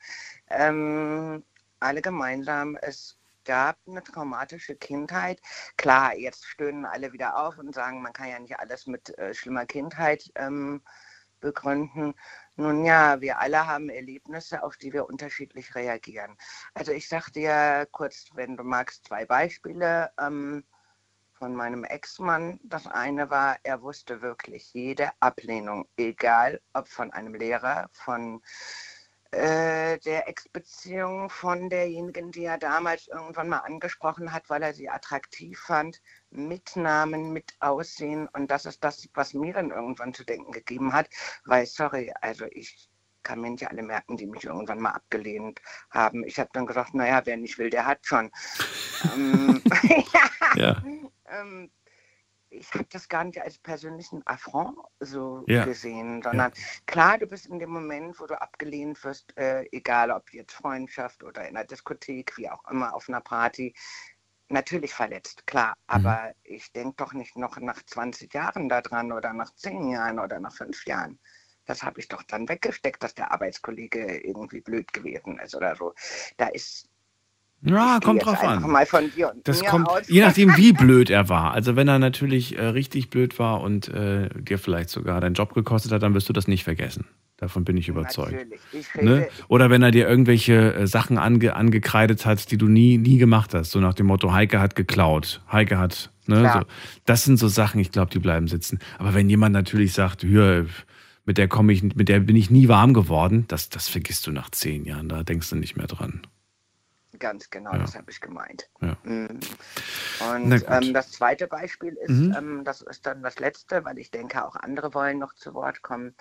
ähm, alle gemeinsam. Es gab eine traumatische Kindheit. Klar, jetzt stöhnen alle wieder auf und sagen, man kann ja nicht alles mit äh, schlimmer Kindheit ähm, begründen. Nun ja, wir alle haben Erlebnisse, auf die wir unterschiedlich reagieren. Also ich sage dir kurz, wenn du magst, zwei Beispiele ähm, von meinem Ex-Mann. Das eine war, er wusste wirklich jede Ablehnung, egal ob von einem Lehrer, von äh, der Ex-Beziehung von derjenigen, die er damals irgendwann mal angesprochen hat, weil er sie attraktiv fand, mit Namen, mit Aussehen. Und das ist das, was mir dann irgendwann zu denken gegeben hat, weil, sorry, also ich kann mir nicht alle merken, die mich irgendwann mal abgelehnt haben. Ich habe dann gesagt, naja, wer nicht will, der hat schon. ähm, ja. ähm, ich habe das gar nicht als persönlichen Affront so ja. gesehen, sondern ja. klar, du bist in dem Moment, wo du abgelehnt wirst, äh, egal ob jetzt Freundschaft oder in der Diskothek, wie auch immer, auf einer Party, natürlich verletzt, klar. Mhm. Aber ich denke doch nicht noch nach 20 Jahren daran oder nach 10 Jahren oder nach 5 Jahren. Das habe ich doch dann weggesteckt, dass der Arbeitskollege irgendwie blöd gewesen ist oder so. Da ist ja, kommt drauf an. das kommt, je nachdem, wie blöd er war. Also wenn er natürlich äh, richtig blöd war und äh, dir vielleicht sogar deinen Job gekostet hat, dann wirst du das nicht vergessen. Davon bin ich überzeugt. Ich ne? Oder wenn er dir irgendwelche äh, Sachen ange, angekreidet hat, die du nie, nie gemacht hast. So nach dem Motto, Heike hat geklaut, Heike hat. Ne, so. Das sind so Sachen, ich glaube, die bleiben sitzen. Aber wenn jemand natürlich sagt, hier, mit der komme ich, mit der bin ich nie warm geworden, das, das vergisst du nach zehn Jahren, da denkst du nicht mehr dran. Ganz genau, ja. das habe ich gemeint. Ja. Mhm. Und ähm, das zweite Beispiel ist, mhm. ähm, das ist dann das letzte, weil ich denke, auch andere wollen noch zu Wort kommen.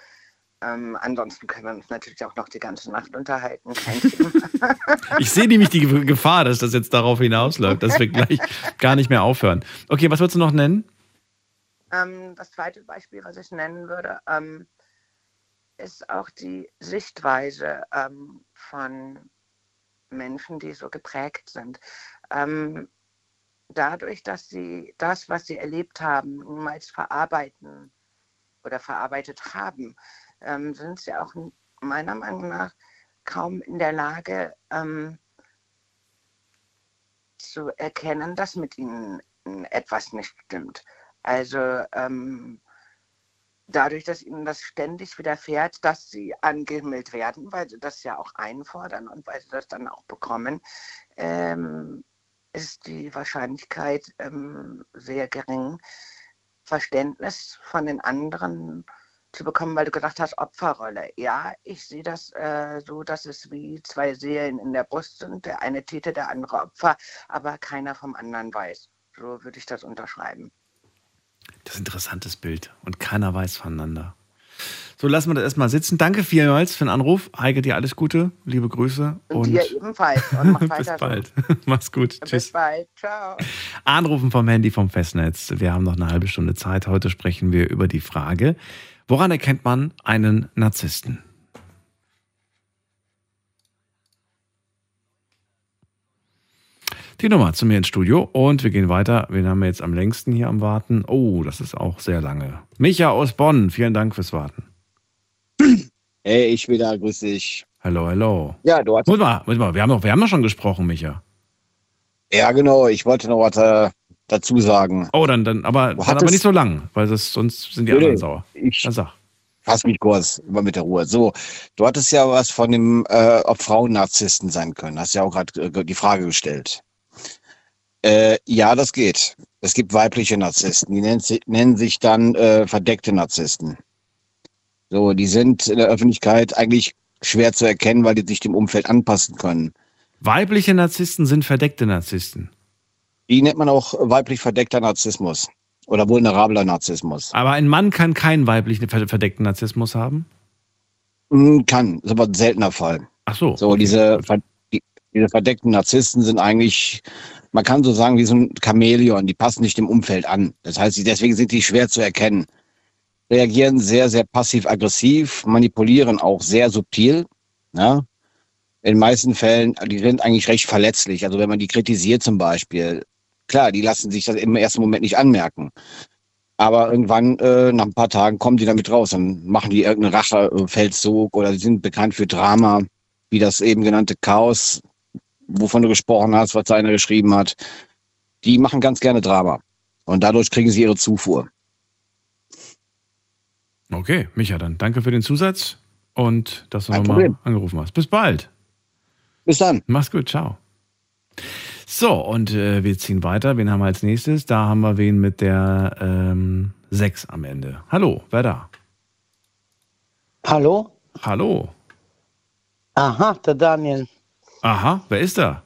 Ähm, ansonsten können wir uns natürlich auch noch die ganze Nacht unterhalten. ich sehe nämlich die Gefahr, dass das jetzt darauf hinausläuft, dass wir gleich gar nicht mehr aufhören. Okay, was würdest du noch nennen? Ähm, das zweite Beispiel, was ich nennen würde, ähm, ist auch die Sichtweise ähm, von Menschen, die so geprägt sind. Ähm, dadurch, dass sie das, was sie erlebt haben, niemals verarbeiten oder verarbeitet haben, ähm, sind sie auch meiner Meinung nach kaum in der Lage ähm, zu erkennen, dass mit ihnen etwas nicht stimmt. Also ähm, dadurch, dass ihnen das ständig widerfährt, dass sie angemeldet werden, weil sie das ja auch einfordern und weil sie das dann auch bekommen, ähm, ist die Wahrscheinlichkeit ähm, sehr gering, Verständnis von den anderen zu bekommen, weil du gesagt hast, Opferrolle. Ja, ich sehe das äh, so, dass es wie zwei Seelen in der Brust sind, der eine Täter, der andere Opfer, aber keiner vom anderen weiß. So würde ich das unterschreiben. Das ist ein interessantes Bild und keiner weiß voneinander. So, lassen wir das erstmal sitzen. Danke vielmals für den Anruf. Heike, dir alles Gute, liebe Grüße. Und, und dir ebenfalls. Und bis bald. Mach's gut. Bis Tschüss. Bis bald. Ciao. Anrufen vom Handy vom Festnetz. Wir haben noch eine halbe Stunde Zeit. Heute sprechen wir über die Frage, woran erkennt man einen Narzissten? Die Nummer zu mir ins Studio und wir gehen weiter. Wen haben wir jetzt am längsten hier am Warten? Oh, das ist auch sehr lange. Micha aus Bonn, vielen Dank fürs Warten. Hey, ich wieder, grüß dich. Hallo, hallo. Ja, du hast. Muss mal, muss mal, wir haben doch, wir haben doch schon gesprochen, Micha. Ja, genau, ich wollte noch was äh, dazu sagen. Oh, dann, dann aber, dann aber nicht so lang, weil das, sonst sind die anderen sauer. Ich dann sag. Fass mich kurz, immer mit der Ruhe. So, du hattest ja was von dem, äh, ob Frauen Narzissten sein können. Hast ja auch gerade äh, die Frage gestellt. Äh, ja, das geht. Es gibt weibliche Narzissten, die nennen, nennen sich dann äh, verdeckte Narzissten. So, die sind in der Öffentlichkeit eigentlich schwer zu erkennen, weil die sich dem Umfeld anpassen können. Weibliche Narzissten sind verdeckte Narzissten. Die nennt man auch weiblich verdeckter Narzissmus oder vulnerabler Narzissmus. Aber ein Mann kann keinen weiblichen verdeckten Narzissmus haben? Hm, kann, ist aber ein seltener Fall. Ach so. So, okay. diese, die, diese verdeckten Narzissten sind eigentlich, man kann so sagen, wie so ein Chamäleon, die passen nicht dem Umfeld an. Das heißt, deswegen sind die schwer zu erkennen. Reagieren sehr, sehr passiv-aggressiv, manipulieren auch sehr subtil. Ja? In den meisten Fällen, die sind eigentlich recht verletzlich. Also wenn man die kritisiert zum Beispiel, klar, die lassen sich das im ersten Moment nicht anmerken. Aber irgendwann, äh, nach ein paar Tagen, kommen die damit raus. Dann machen die irgendeinen Rachefeldzug oder sind bekannt für Drama, wie das eben genannte Chaos, wovon du gesprochen hast, was einer geschrieben hat. Die machen ganz gerne Drama. Und dadurch kriegen sie ihre Zufuhr. Okay, Micha, dann danke für den Zusatz und dass du nochmal angerufen hast. Bis bald. Bis dann. Mach's gut, ciao. So, und äh, wir ziehen weiter. Wen haben wir als nächstes? Da haben wir wen mit der ähm, 6 am Ende. Hallo, wer da? Hallo? Hallo. Aha, der Daniel. Aha, wer ist da?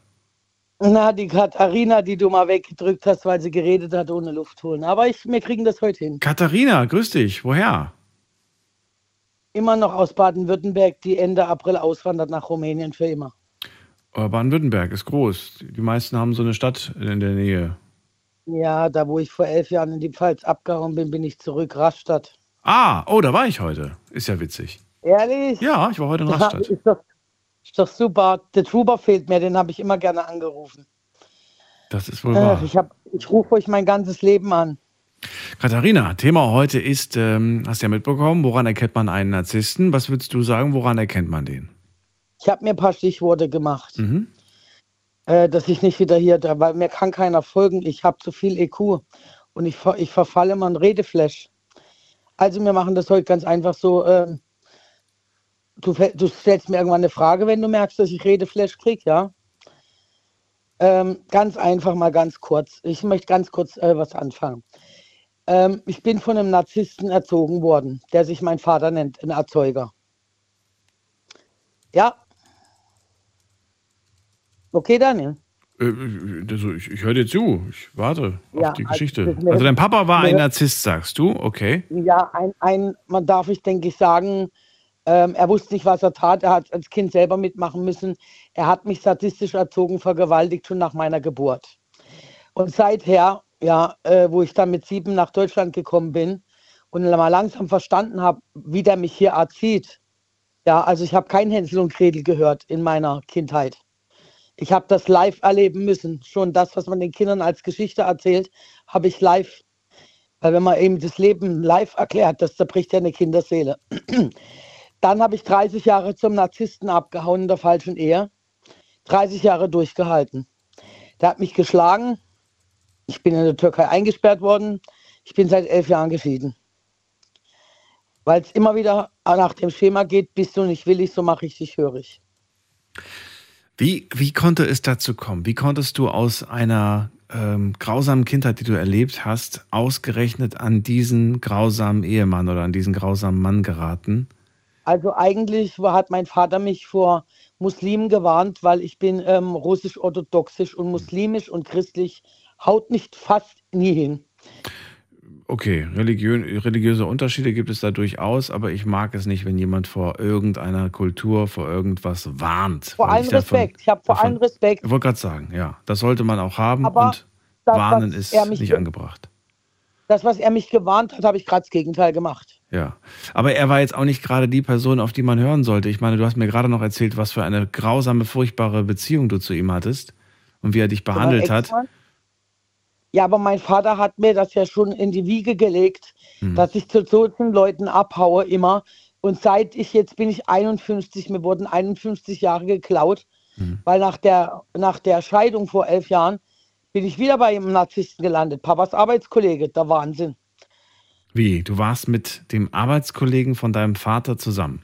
Na, die Katharina, die du mal weggedrückt hast, weil sie geredet hat ohne Luft holen. Aber ich, wir kriegen das heute hin. Katharina, grüß dich. Woher? Immer noch aus Baden-Württemberg, die Ende April auswandert nach Rumänien für immer. Baden-Württemberg ist groß. Die meisten haben so eine Stadt in der Nähe. Ja, da wo ich vor elf Jahren in die Pfalz abgehauen bin, bin ich zurück, Rastatt. Ah, oh, da war ich heute. Ist ja witzig. Ehrlich? Ja, ich war heute in Rastatt. Ist, doch, ist doch super. Der Truber fehlt mir, den habe ich immer gerne angerufen. Das ist wohl wahr. Ich, ich rufe euch mein ganzes Leben an. Katharina, Thema heute ist, ähm, hast du ja mitbekommen, woran erkennt man einen Narzissten? Was würdest du sagen, woran erkennt man den? Ich habe mir ein paar Stichworte gemacht, mhm. äh, dass ich nicht wieder hier, weil mir kann keiner folgen. Ich habe zu viel EQ und ich, ich verfalle immer ein Redeflash. Also wir machen das heute ganz einfach so. Äh, du, du, stellst mir irgendwann eine Frage, wenn du merkst, dass ich Redeflash kriege, ja? Ähm, ganz einfach mal ganz kurz. Ich möchte ganz kurz äh, was anfangen. Ähm, ich bin von einem Narzissten erzogen worden, der sich mein Vater nennt, ein Erzeuger. Ja, Okay, Daniel. Äh, also ich, ich höre dir zu. Ich warte ja, auf die also Geschichte. Also, also dein Papa war ein Narzisst, sagst du? Okay. Ja, ein, ein man darf ich, denke ich, sagen, ähm, er wusste nicht, was er tat. Er hat als Kind selber mitmachen müssen. Er hat mich statistisch erzogen, vergewaltigt schon nach meiner Geburt. Und seither, ja, äh, wo ich dann mit sieben nach Deutschland gekommen bin und mal langsam verstanden habe, wie der mich hier erzieht. Ja, also ich habe kein Hänsel und Gretel gehört in meiner Kindheit. Ich habe das live erleben müssen. Schon das, was man den Kindern als Geschichte erzählt, habe ich live. Weil wenn man eben das Leben live erklärt, das zerbricht ja eine Kinderseele. Dann habe ich 30 Jahre zum Narzissten abgehauen in der falschen Ehe. 30 Jahre durchgehalten. Der hat mich geschlagen. Ich bin in der Türkei eingesperrt worden. Ich bin seit elf Jahren geschieden. Weil es immer wieder nach dem Schema geht, bist du nicht willig, so mache ich dich hörig. Wie, wie konnte es dazu kommen? Wie konntest du aus einer ähm, grausamen Kindheit, die du erlebt hast, ausgerechnet an diesen grausamen Ehemann oder an diesen grausamen Mann geraten? Also eigentlich hat mein Vater mich vor Muslimen gewarnt, weil ich bin ähm, russisch-orthodoxisch und muslimisch und christlich haut nicht fast nie hin okay, religiö religiöse Unterschiede gibt es da durchaus, aber ich mag es nicht, wenn jemand vor irgendeiner Kultur, vor irgendwas warnt. Vor allem Respekt. ich habe vor allem Respekt. Ich wollte gerade sagen, ja, das sollte man auch haben aber und das, warnen ist nicht angebracht. Das, was er mich gewarnt hat, habe ich gerade das Gegenteil gemacht. Ja, aber er war jetzt auch nicht gerade die Person, auf die man hören sollte. Ich meine, du hast mir gerade noch erzählt, was für eine grausame, furchtbare Beziehung du zu ihm hattest und wie er dich behandelt hat. Ja, aber mein Vater hat mir das ja schon in die Wiege gelegt, mhm. dass ich zu solchen Leuten abhaue immer. Und seit ich jetzt bin ich 51, mir wurden 51 Jahre geklaut, mhm. weil nach der, nach der Scheidung vor elf Jahren bin ich wieder bei einem Narzissten gelandet. Papas Arbeitskollege, der Wahnsinn. Wie? Du warst mit dem Arbeitskollegen von deinem Vater zusammen?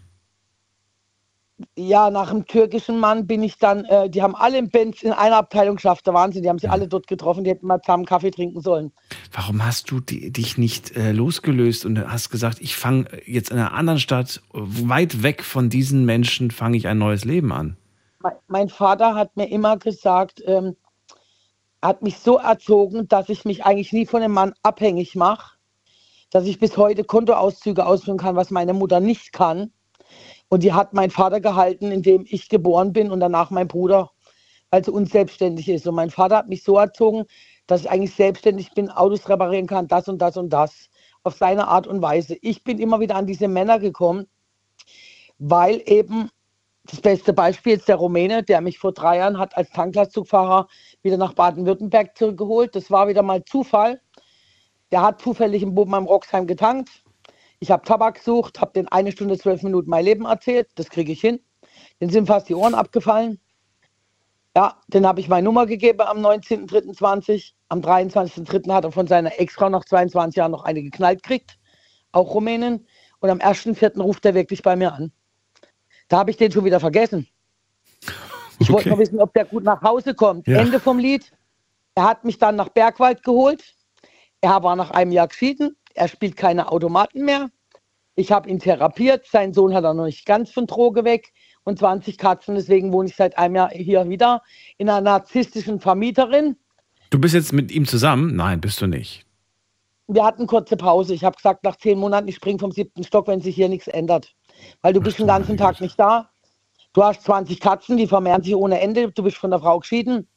Ja, nach dem türkischen Mann bin ich dann, äh, die haben alle im Benz in einer Abteilung geschafft, der Wahnsinn, die haben sich ja. alle dort getroffen, die hätten mal zusammen Kaffee trinken sollen. Warum hast du die, dich nicht äh, losgelöst und hast gesagt, ich fange jetzt in einer anderen Stadt, weit weg von diesen Menschen, fange ich ein neues Leben an? Mein, mein Vater hat mir immer gesagt, ähm, hat mich so erzogen, dass ich mich eigentlich nie von dem Mann abhängig mache, dass ich bis heute Kontoauszüge ausführen kann, was meine Mutter nicht kann und die hat mein Vater gehalten, indem ich geboren bin und danach mein Bruder, weil sie unselbstständig ist. Und mein Vater hat mich so erzogen, dass ich eigentlich selbstständig bin, Autos reparieren kann, das und das und das. Auf seine Art und Weise. Ich bin immer wieder an diese Männer gekommen, weil eben das beste Beispiel ist der Rumäne, der mich vor drei Jahren hat als Tanklastzugfahrer wieder nach Baden-Württemberg zurückgeholt. Das war wieder mal Zufall. Der hat zufällig in Boben am Roxheim getankt. Ich habe Tabak gesucht, habe den eine Stunde, zwölf Minuten mein Leben erzählt. Das kriege ich hin. Den sind fast die Ohren abgefallen. Ja, den habe ich meine Nummer gegeben am 19.03.20. Am 23.03. hat er von seiner Ex-Frau nach 22 Jahren noch eine geknallt gekriegt. Auch Rumänen. Und am 1.04. ruft er wirklich bei mir an. Da habe ich den schon wieder vergessen. Ich okay. wollte noch wissen, ob der gut nach Hause kommt. Ja. Ende vom Lied. Er hat mich dann nach Bergwald geholt. Er war nach einem Jahr geschieden. Er spielt keine Automaten mehr. Ich habe ihn therapiert. Sein Sohn hat er noch nicht ganz von Droge weg und 20 Katzen. Deswegen wohne ich seit einem Jahr hier wieder in einer narzisstischen Vermieterin. Du bist jetzt mit ihm zusammen? Nein, bist du nicht. Wir hatten kurze Pause. Ich habe gesagt, nach zehn Monaten, ich springe vom siebten Stock, wenn sich hier nichts ändert. Weil du bist den ganzen Tag nicht da. Du hast 20 Katzen, die vermehren sich ohne Ende. Du bist von der Frau geschieden.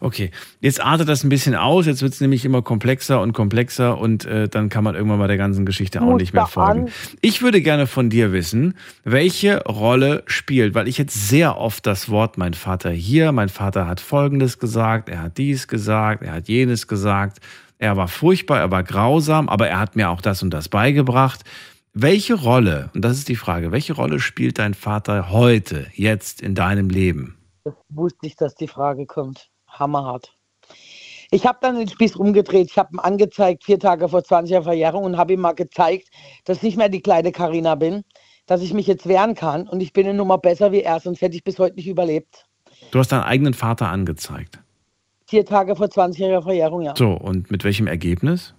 Okay, jetzt artet das ein bisschen aus, jetzt wird es nämlich immer komplexer und komplexer und äh, dann kann man irgendwann mal der ganzen Geschichte auch nicht mehr folgen. Ich würde gerne von dir wissen, welche Rolle spielt, weil ich jetzt sehr oft das Wort mein Vater hier, mein Vater hat Folgendes gesagt, er hat dies gesagt, er hat jenes gesagt, er war furchtbar, er war grausam, aber er hat mir auch das und das beigebracht. Welche Rolle, und das ist die Frage, welche Rolle spielt dein Vater heute, jetzt in deinem Leben? Das wusste ich, dass die Frage kommt. Hammerhart. Ich habe dann den Spieß rumgedreht. Ich habe ihm angezeigt, vier Tage vor 20er Verjährung und habe ihm mal gezeigt, dass ich nicht mehr die kleine Karina bin, dass ich mich jetzt wehren kann und ich bin eine Nummer besser wie er, sonst hätte ich bis heute nicht überlebt. Du hast deinen eigenen Vater angezeigt. Vier Tage vor 20er Verjährung, ja. So, und mit welchem Ergebnis?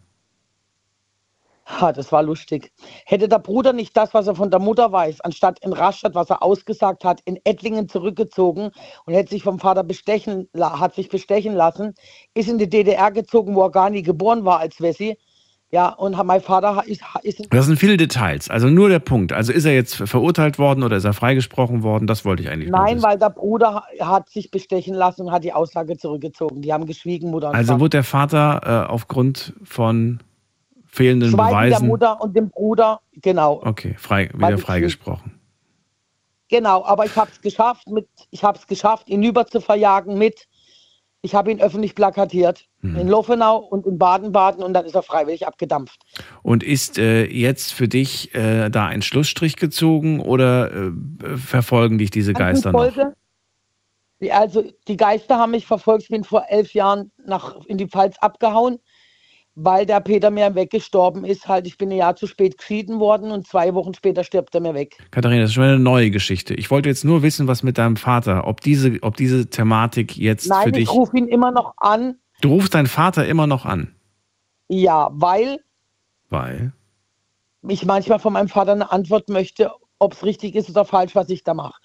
Ha, das war lustig. Hätte der Bruder nicht das, was er von der Mutter weiß, anstatt in Rastatt, was er ausgesagt hat, in Ettlingen zurückgezogen und hätte sich vom Vater bestechen, hat sich bestechen lassen, ist in die DDR gezogen, wo er gar nie geboren war als Wessi. Ja, und mein Vater ist, ist. Das sind viele Details. Also nur der Punkt. Also ist er jetzt verurteilt worden oder ist er freigesprochen worden? Das wollte ich eigentlich Nein, weil der Bruder hat sich bestechen lassen und hat die Aussage zurückgezogen. Die haben geschwiegen, Mutter und Also Vater. wurde der Vater äh, aufgrund von fehlenden Schweigen Beweisen. der Mutter und dem Bruder, genau. Okay, frei, wieder freigesprochen. Genau, aber ich habe es geschafft, mit, ich habe es geschafft, ihn über zu verjagen mit. Ich habe ihn öffentlich plakatiert hm. in Lofenau und in Baden-Baden und dann ist er freiwillig abgedampft. Und ist äh, jetzt für dich äh, da ein Schlussstrich gezogen oder äh, verfolgen dich diese Geister noch? Also die Geister haben mich verfolgt. Ich bin vor elf Jahren nach, in die Pfalz abgehauen weil der Peter mir weggestorben ist. Halt, ich bin ein Jahr zu spät geschieden worden und zwei Wochen später stirbt er mir weg. Katharina, das ist schon eine neue Geschichte. Ich wollte jetzt nur wissen, was mit deinem Vater, ob diese, ob diese Thematik jetzt Nein, für dich. Ich rufe ihn immer noch an. Du rufst deinen Vater immer noch an? Ja, weil. Weil? Ich manchmal von meinem Vater eine Antwort möchte, ob es richtig ist oder falsch, was ich da mache.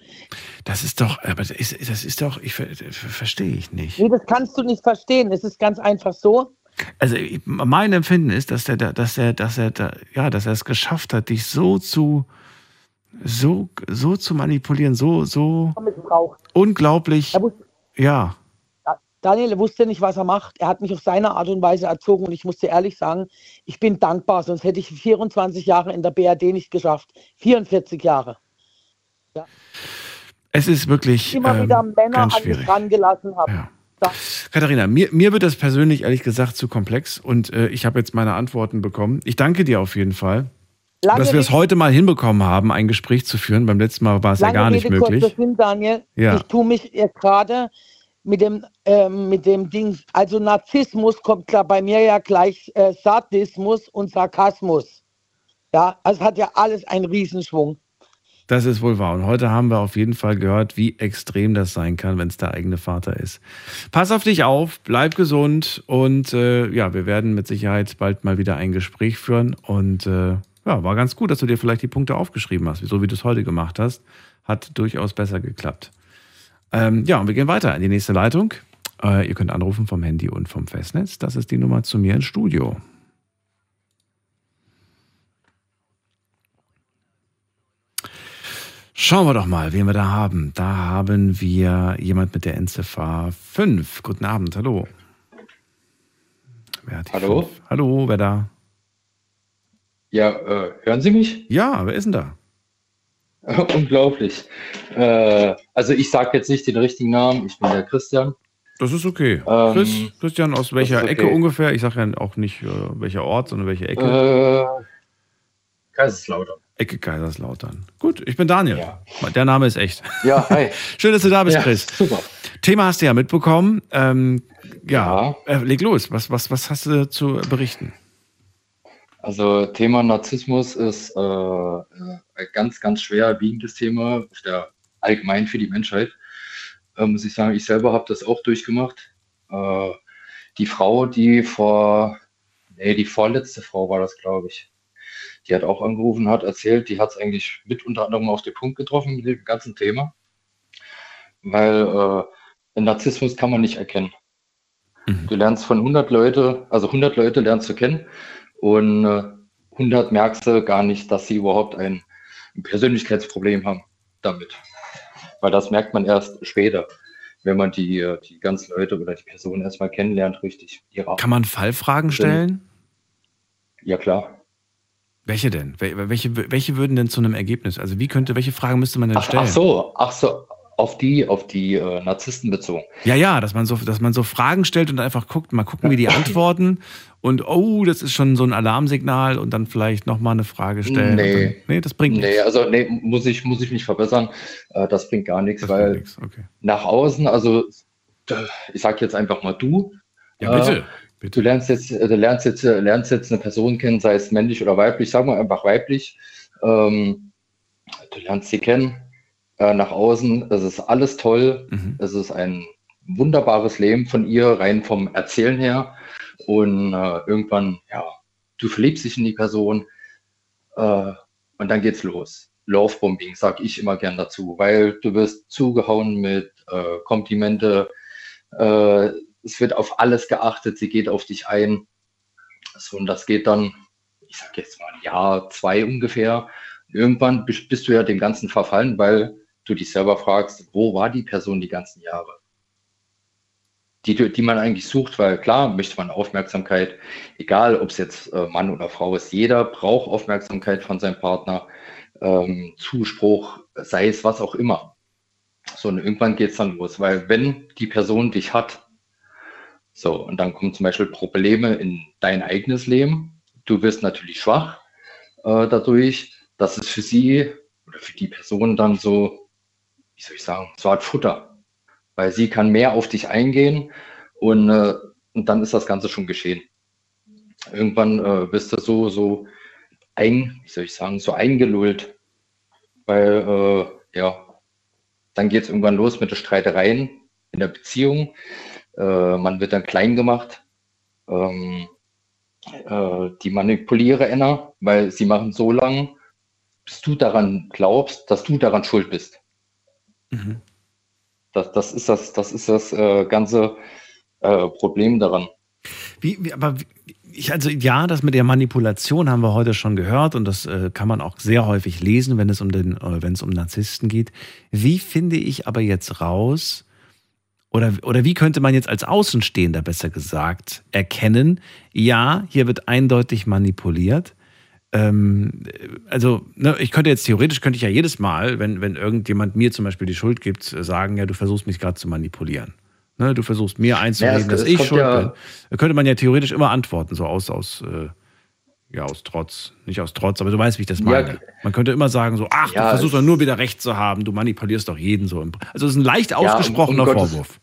Das ist doch, aber das ist, das ist doch, ich verstehe ich nicht. Nee, das kannst du nicht verstehen. Es ist ganz einfach so also mein Empfinden ist, dass er, dass er, dass er, ja, dass er es geschafft hat, dich so zu, so, so zu manipulieren, so, so unglaublich. ja. Daniel wusste nicht, was er macht. Er hat mich auf seine Art und Weise erzogen und ich musste ehrlich sagen, ich bin dankbar, sonst hätte ich 24 Jahre in der BRD nicht geschafft. 44 Jahre. Ja. Es ist wirklich immer ähm, wieder Männer an mich rangelassen habe. Ja. Katharina, mir, mir wird das persönlich ehrlich gesagt zu komplex und äh, ich habe jetzt meine Antworten bekommen. Ich danke dir auf jeden Fall. Lange dass wir es heute mal hinbekommen haben, ein Gespräch zu führen. Beim letzten Mal war es ja gar nicht Rede möglich. Hin, Daniel. Ja. Ich tue mich jetzt gerade mit dem, ähm, mit dem Ding, also Narzissmus kommt klar bei mir ja gleich äh, Sadismus und Sarkasmus. Ja, also es hat ja alles einen Riesenschwung. Das ist wohl wahr. Und heute haben wir auf jeden Fall gehört, wie extrem das sein kann, wenn es der eigene Vater ist. Pass auf dich auf, bleib gesund und äh, ja, wir werden mit Sicherheit bald mal wieder ein Gespräch führen. Und äh, ja, war ganz gut, dass du dir vielleicht die Punkte aufgeschrieben hast, so wie du es heute gemacht hast. Hat durchaus besser geklappt. Ähm, ja, und wir gehen weiter in die nächste Leitung. Äh, ihr könnt anrufen vom Handy und vom Festnetz. Das ist die Nummer zu mir ins Studio. Schauen wir doch mal, wen wir da haben. Da haben wir jemand mit der Endziffer 5. Guten Abend, hallo. hallo? 5? Hallo, wer da? Ja, äh, hören Sie mich? Ja, wer ist denn da? Unglaublich. Äh, also ich sage jetzt nicht den richtigen Namen, ich bin der Christian. Das ist okay. Ähm, Chris, Christian, aus welcher okay. Ecke ungefähr? Ich sage ja auch nicht äh, welcher Ort, sondern welche Ecke. Äh, Kaiserslautern. Ecke Kaiserslautern. Gut, ich bin Daniel. Ja. Der Name ist echt. Ja, hi. Schön, dass du da bist, ja, Chris. Super. Thema hast du ja mitbekommen. Ähm, ja, ja. Äh, leg los. Was, was, was hast du zu berichten? Also Thema Narzissmus ist äh, ein ganz, ganz schwer wiegendes Thema der, allgemein für die Menschheit. Äh, muss ich sagen, ich selber habe das auch durchgemacht. Äh, die Frau, die vor, nee, die vorletzte Frau war das, glaube ich, die hat auch angerufen, hat erzählt, die hat es eigentlich mit unter anderem auf den Punkt getroffen mit dem ganzen Thema. Weil äh, Narzissmus kann man nicht erkennen. Mhm. Du lernst von 100 Leute, also 100 Leute lernst du kennen und äh, 100 merkst du gar nicht, dass sie überhaupt ein, Persönlichkeitsproblem haben damit. Weil das merkt man erst später, wenn man die, äh, die ganzen Leute oder die Person erstmal kennenlernt, richtig. Kann man Fallfragen stellen? Ja, klar. Welche denn? Welche, welche würden denn zu einem Ergebnis? Also wie könnte, welche Fragen müsste man denn ach, stellen? Ach so, ach so, auf die, auf die äh, Narzissten bezogen. Ja, ja, dass man so, dass man so Fragen stellt und einfach guckt, mal gucken, wie die antworten und oh, das ist schon so ein Alarmsignal und dann vielleicht nochmal eine Frage stellen. Nee, dann, nee, das bringt nichts. Nee, also nee, muss ich, muss ich mich verbessern. Äh, das bringt gar nichts, das weil nix. Okay. nach außen, also ich sag jetzt einfach mal du. Ja, bitte. Äh, Bitte. Du lernst jetzt, du lernst jetzt, lernst jetzt eine Person kennen, sei es männlich oder weiblich, sagen wir einfach weiblich. Ähm, du lernst sie kennen äh, nach außen. Es ist alles toll. Mhm. Es ist ein wunderbares Leben von ihr, rein vom Erzählen her. Und äh, irgendwann, ja, du verliebst dich in die Person äh, und dann geht's los. Lovebombing, sag ich immer gern dazu, weil du wirst zugehauen mit äh, Komplimente, äh, es wird auf alles geachtet, sie geht auf dich ein. So, und das geht dann, ich sag jetzt mal ein Jahr, zwei ungefähr. Irgendwann bist du ja dem Ganzen verfallen, weil du dich selber fragst, wo war die Person die ganzen Jahre? Die, die man eigentlich sucht, weil klar möchte man Aufmerksamkeit, egal ob es jetzt äh, Mann oder Frau ist, jeder braucht Aufmerksamkeit von seinem Partner, ähm, Zuspruch, sei es was auch immer. So, und irgendwann geht es dann los, weil wenn die Person dich hat, so, und dann kommen zum Beispiel Probleme in dein eigenes Leben. Du wirst natürlich schwach äh, dadurch. Das ist für sie oder für die Person dann so, wie soll ich sagen, so Art Futter. Weil sie kann mehr auf dich eingehen und, äh, und dann ist das Ganze schon geschehen. Irgendwann äh, wirst du so, so ein, wie soll ich sagen, so eingelullt. Weil, äh, ja, dann geht es irgendwann los mit den Streitereien in der Beziehung. Äh, man wird dann klein gemacht. Ähm, äh, die manipuliere einer, weil sie machen so lang, bis du daran glaubst, dass du daran schuld bist. Mhm. Das, das ist das, das ist das äh, ganze äh, Problem daran. Wie, wie, aber ich, also ja, das mit der Manipulation haben wir heute schon gehört und das äh, kann man auch sehr häufig lesen, wenn es um den, äh, wenn es um Narzissten geht. Wie finde ich aber jetzt raus, oder, oder wie könnte man jetzt als Außenstehender besser gesagt erkennen, ja, hier wird eindeutig manipuliert. Ähm, also, ne, ich könnte jetzt theoretisch, könnte ich ja jedes Mal, wenn, wenn irgendjemand mir zum Beispiel die Schuld gibt, sagen, ja, du versuchst mich gerade zu manipulieren. Ne, du versuchst mir einzureden, ja, dass ich schuld ja bin. Da könnte man ja theoretisch immer antworten, so aus, aus äh, ja, aus Trotz. Nicht aus Trotz, aber du weißt, wie ich das meine. Ja. Man könnte immer sagen, so, ach, ja, du versuchst doch nur wieder Recht zu haben, du manipulierst doch jeden so. Also es ist ein leicht ausgesprochener ja, um, um Vorwurf. Gottes,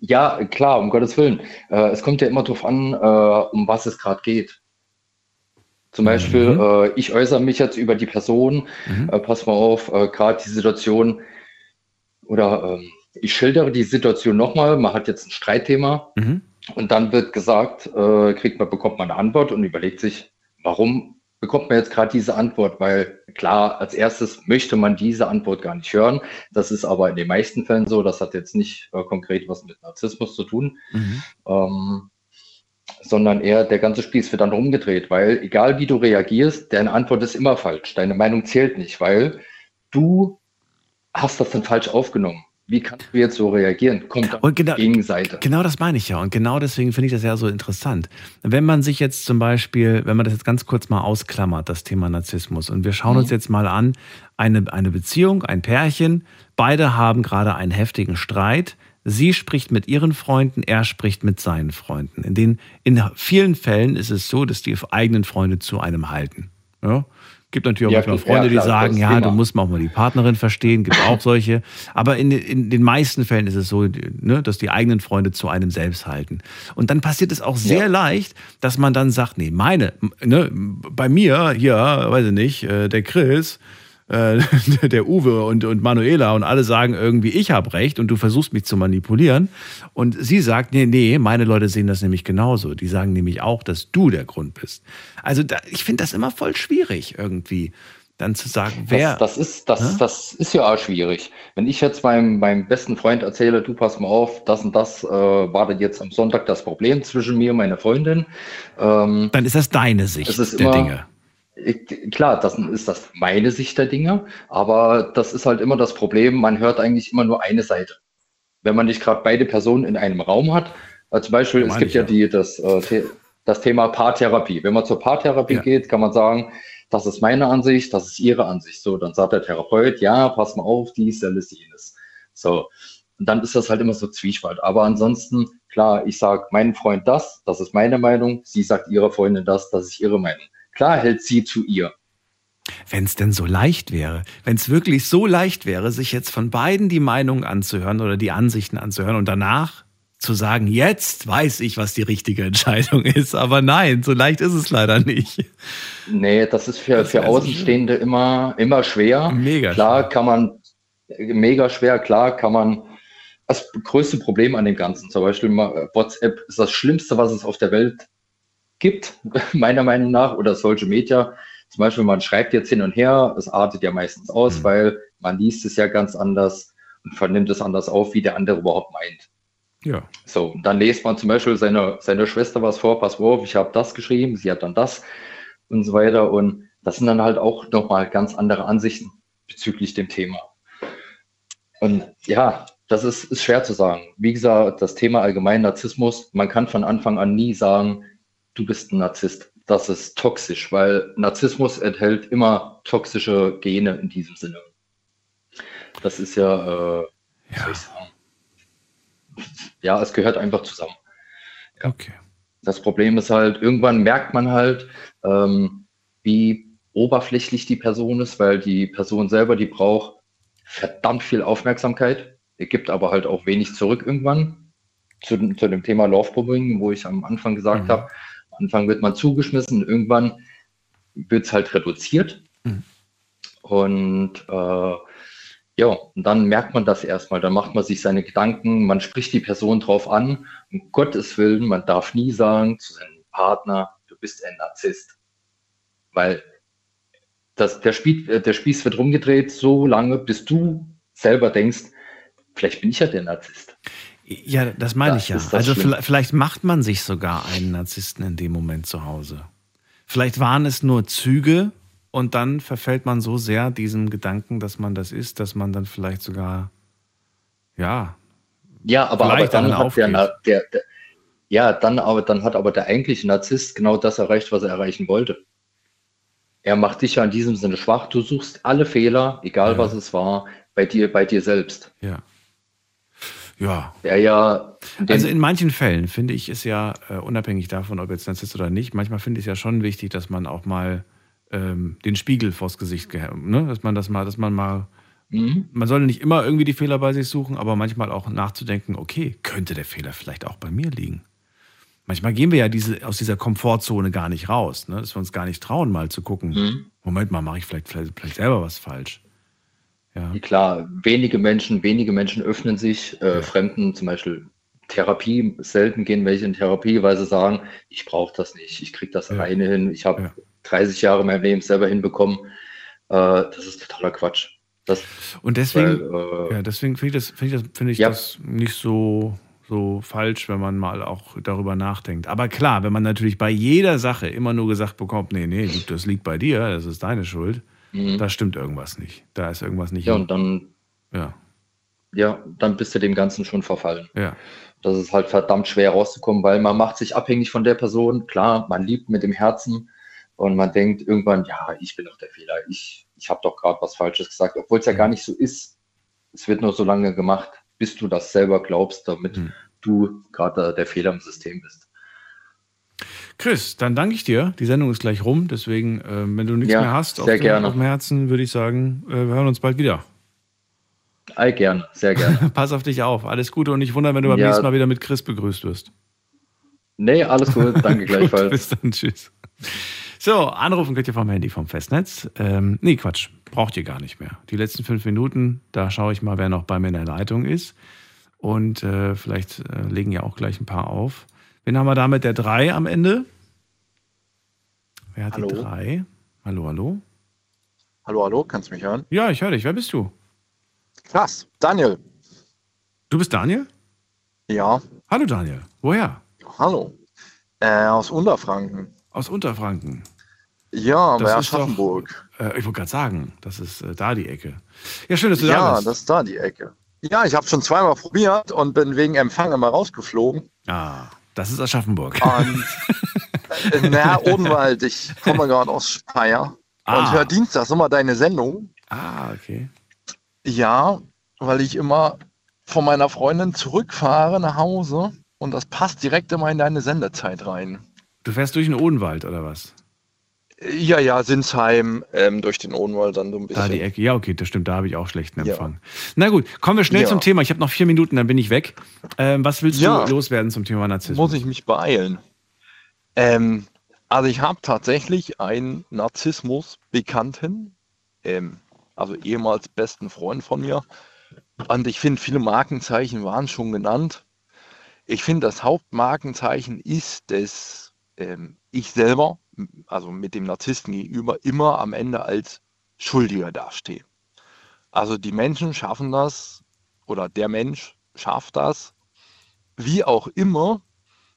ja, klar, um Gottes Willen. Äh, es kommt ja immer darauf an, äh, um was es gerade geht. Zum Beispiel, mhm. äh, ich äußere mich jetzt über die Person, mhm. äh, pass mal auf, äh, gerade die Situation, oder ähm, ich schildere die Situation nochmal, man hat jetzt ein Streitthema mhm. und dann wird gesagt, äh, kriegt man, bekommt man eine Antwort und überlegt sich, warum bekommt man jetzt gerade diese Antwort, weil klar, als erstes möchte man diese Antwort gar nicht hören. Das ist aber in den meisten Fällen so, das hat jetzt nicht äh, konkret was mit Narzissmus zu tun. Mhm. Ähm, sondern eher der ganze Spieß wird dann rumgedreht, weil egal wie du reagierst, deine Antwort ist immer falsch. Deine Meinung zählt nicht, weil du hast das dann falsch aufgenommen. Wie kannst du jetzt so reagieren? Kommt und genau, Gegenseite. Genau das meine ich ja. Und genau deswegen finde ich das ja so interessant. Wenn man sich jetzt zum Beispiel, wenn man das jetzt ganz kurz mal ausklammert, das Thema Narzissmus, und wir schauen mhm. uns jetzt mal an, eine, eine Beziehung, ein Pärchen, beide haben gerade einen heftigen Streit. Sie spricht mit ihren Freunden, er spricht mit seinen Freunden. In, den, in vielen Fällen ist es so, dass die eigenen Freunde zu einem halten. Ja? Gibt natürlich auch ja, manchmal Freunde, ja, klar, die sagen, ja, Thema. du musst auch mal die Partnerin verstehen, gibt auch solche. Aber in, in den meisten Fällen ist es so, ne, dass die eigenen Freunde zu einem selbst halten. Und dann passiert es auch sehr ja. leicht, dass man dann sagt, nee, meine, ne, bei mir, hier, weiß ich nicht, äh, der Chris, äh, der Uwe und, und Manuela und alle sagen irgendwie, ich habe recht und du versuchst mich zu manipulieren. Und sie sagt, nee, nee, meine Leute sehen das nämlich genauso. Die sagen nämlich auch, dass du der Grund bist. Also da, ich finde das immer voll schwierig irgendwie dann zu sagen, wer. Das, das ist, das, das ist ja auch schwierig. Wenn ich jetzt meinem, meinem besten Freund erzähle, du pass mal auf, das und das äh, war jetzt am Sonntag das Problem zwischen mir und meiner Freundin. Ähm, dann ist das deine Sicht der immer, Dinge klar, das ist das meine Sicht der Dinge, aber das ist halt immer das Problem, man hört eigentlich immer nur eine Seite. Wenn man nicht gerade beide Personen in einem Raum hat, äh, zum Beispiel, es gibt ja, die, das, äh, das Thema Paartherapie. Wenn man zur Paartherapie ja. geht, kann man sagen, das ist meine Ansicht, das ist ihre Ansicht. So, dann sagt der Therapeut, ja, pass mal auf, dies, das, jenes. So, und dann ist das halt immer so Zwiespalt. Aber ansonsten, klar, ich sage meinem Freund das, das ist meine Meinung, sie sagt ihrer Freundin das, das ist ihre Meinung. Klar hält sie zu ihr. Wenn es denn so leicht wäre, wenn es wirklich so leicht wäre, sich jetzt von beiden die Meinung anzuhören oder die Ansichten anzuhören und danach zu sagen, jetzt weiß ich, was die richtige Entscheidung ist. Aber nein, so leicht ist es leider nicht. Nee, das ist für, das für Außenstehende schön. immer, immer schwer. Mega klar schwer. kann man, mega schwer, klar kann man, das größte Problem an dem Ganzen, zum Beispiel WhatsApp ist das Schlimmste, was es auf der Welt gibt, meiner Meinung nach, oder Social Media. Zum Beispiel, man schreibt jetzt hin und her, es artet ja meistens aus, mhm. weil man liest es ja ganz anders und vernimmt es anders auf, wie der andere überhaupt meint. Ja. So, dann lest man zum Beispiel seiner seine Schwester was vor, pass auf, ich habe das geschrieben, sie hat dann das und so weiter. Und das sind dann halt auch nochmal ganz andere Ansichten bezüglich dem Thema. Und ja, das ist, ist schwer zu sagen. Wie gesagt, das Thema allgemein Narzissmus, man kann von Anfang an nie sagen, du bist ein Narzisst. Das ist toxisch, weil Narzissmus enthält immer toxische Gene in diesem Sinne. Das ist ja, äh, ja. ja, es gehört einfach zusammen. Ja. Okay. Das Problem ist halt, irgendwann merkt man halt, ähm, wie oberflächlich die Person ist, weil die Person selber, die braucht verdammt viel Aufmerksamkeit. Er gibt aber halt auch wenig zurück irgendwann. Zu, zu dem Thema Lovebombing, wo ich am Anfang gesagt mhm. habe, Anfang wird man zugeschmissen, irgendwann wird es halt reduziert. Mhm. Und äh, ja, und dann merkt man das erstmal, dann macht man sich seine Gedanken, man spricht die Person drauf an. Um Gottes Willen, man darf nie sagen zu seinem Partner, du bist ein Narzisst. Weil das, der, Spieß, der Spieß wird rumgedreht so lange, bis du selber denkst, vielleicht bin ich ja der Narzisst. Ja, das meine das ich ja. Also schlimm. vielleicht macht man sich sogar einen Narzissten in dem Moment zu Hause. Vielleicht waren es nur Züge und dann verfällt man so sehr diesem Gedanken, dass man das ist, dass man dann vielleicht sogar, ja. Ja, aber, aber dann, hat der, der, der, ja, dann, aber, dann hat aber der eigentliche Narzisst genau das erreicht, was er erreichen wollte. Er macht dich ja in diesem Sinne schwach. Du suchst alle Fehler, egal ja. was es war, bei dir, bei dir selbst. Ja. Ja. Der ja. Also in manchen Fällen finde ich es ja, äh, unabhängig davon, ob jetzt Narzisst oder nicht, manchmal finde ich es ja schon wichtig, dass man auch mal ähm, den Spiegel vors Gesicht, ne? dass man das mal, dass man mal, mhm. man soll nicht immer irgendwie die Fehler bei sich suchen, aber manchmal auch nachzudenken, okay, könnte der Fehler vielleicht auch bei mir liegen? Manchmal gehen wir ja diese, aus dieser Komfortzone gar nicht raus, ne? dass wir uns gar nicht trauen, mal zu gucken. Mhm. Moment mal, mache ich vielleicht, vielleicht, vielleicht, selber was falsch. Ja. Klar, wenige Menschen, wenige Menschen öffnen sich, äh, ja. Fremden zum Beispiel Therapie, selten gehen welche in Therapie, weil sie sagen, ich brauche das nicht, ich kriege das ja. alleine hin, ich habe 30 Jahre mein Leben selber hinbekommen. Äh, das ist totaler Quatsch. Das, Und deswegen, weil, äh, ja, deswegen finde ich das, find ich, das, find ich das nicht so so falsch, wenn man mal auch darüber nachdenkt. Aber klar, wenn man natürlich bei jeder Sache immer nur gesagt bekommt, nee, nee, das liegt bei dir, das ist deine Schuld, mhm. da stimmt irgendwas nicht. Da ist irgendwas nicht. Ja, hin. und dann. Ja. Ja, dann bist du dem Ganzen schon verfallen. Ja. Das ist halt verdammt schwer rauszukommen, weil man macht sich abhängig von der Person. Klar, man liebt mit dem Herzen und man denkt irgendwann, ja, ich bin doch der Fehler. Ich, ich habe doch gerade was Falsches gesagt, obwohl es ja gar nicht so ist. Es wird nur so lange gemacht, bis du das selber glaubst, damit mhm. du gerade der Fehler im System bist. Chris, dann danke ich dir. Die Sendung ist gleich rum, deswegen, äh, wenn du nichts ja, mehr hast auf dem, auf dem, Herzen, würde ich sagen, äh, wir hören uns bald wieder. All gerne, sehr gerne. Pass auf dich auf. Alles Gute und nicht wundern, wenn du beim ja. nächsten Mal wieder mit Chris begrüßt wirst. Nee, alles gut. Danke gleichfalls. Bis dann, tschüss. So, anrufen könnt ihr vom Handy vom Festnetz. Ähm, nee, Quatsch, braucht ihr gar nicht mehr. Die letzten fünf Minuten, da schaue ich mal, wer noch bei mir in der Leitung ist. Und äh, vielleicht äh, legen ja auch gleich ein paar auf. Wen haben wir da mit der 3 am Ende? Wer hat hallo. die 3? Hallo, hallo? Hallo, hallo, kannst du mich hören? Ja, ich höre dich. Wer bist du? Krass, Daniel. Du bist Daniel? Ja. Hallo Daniel, woher? Hallo. Äh, aus Unterfranken. Aus Unterfranken. Ja, das bei Aschaffenburg. Doch, äh, ich wollte gerade sagen, das ist äh, da die Ecke. Ja, schön, dass du ja, da bist. Ja, das ist da die Ecke. Ja, ich habe schon zweimal probiert und bin wegen Empfang immer rausgeflogen. Ah, das ist Aschaffenburg. Und, na, Odenwald, ich komme gerade aus Speyer ah. und höre dienstags immer deine Sendung. Ah, okay. Ja, weil ich immer von meiner Freundin zurückfahre nach Hause und das passt direkt immer in deine Sendezeit rein. Du fährst durch den Odenwald oder was? Ja, ja, Sinsheim, ähm, durch den Odenwald dann so ein bisschen. Da die Ecke. Ja, okay, das stimmt, da habe ich auch schlechten Empfang. Ja. Na gut, kommen wir schnell ja. zum Thema. Ich habe noch vier Minuten, dann bin ich weg. Ähm, was willst ja. du loswerden zum Thema Narzissmus? Muss ich mich beeilen. Ähm, also ich habe tatsächlich einen Narzissmus-Bekannten, ähm, also ehemals besten Freund von mir. Und ich finde, viele Markenzeichen waren schon genannt. Ich finde, das Hauptmarkenzeichen ist, dass ähm, ich selber, also mit dem Narzissten gegenüber, immer am Ende als Schuldiger dastehe. Also die Menschen schaffen das, oder der Mensch schafft das, wie auch immer,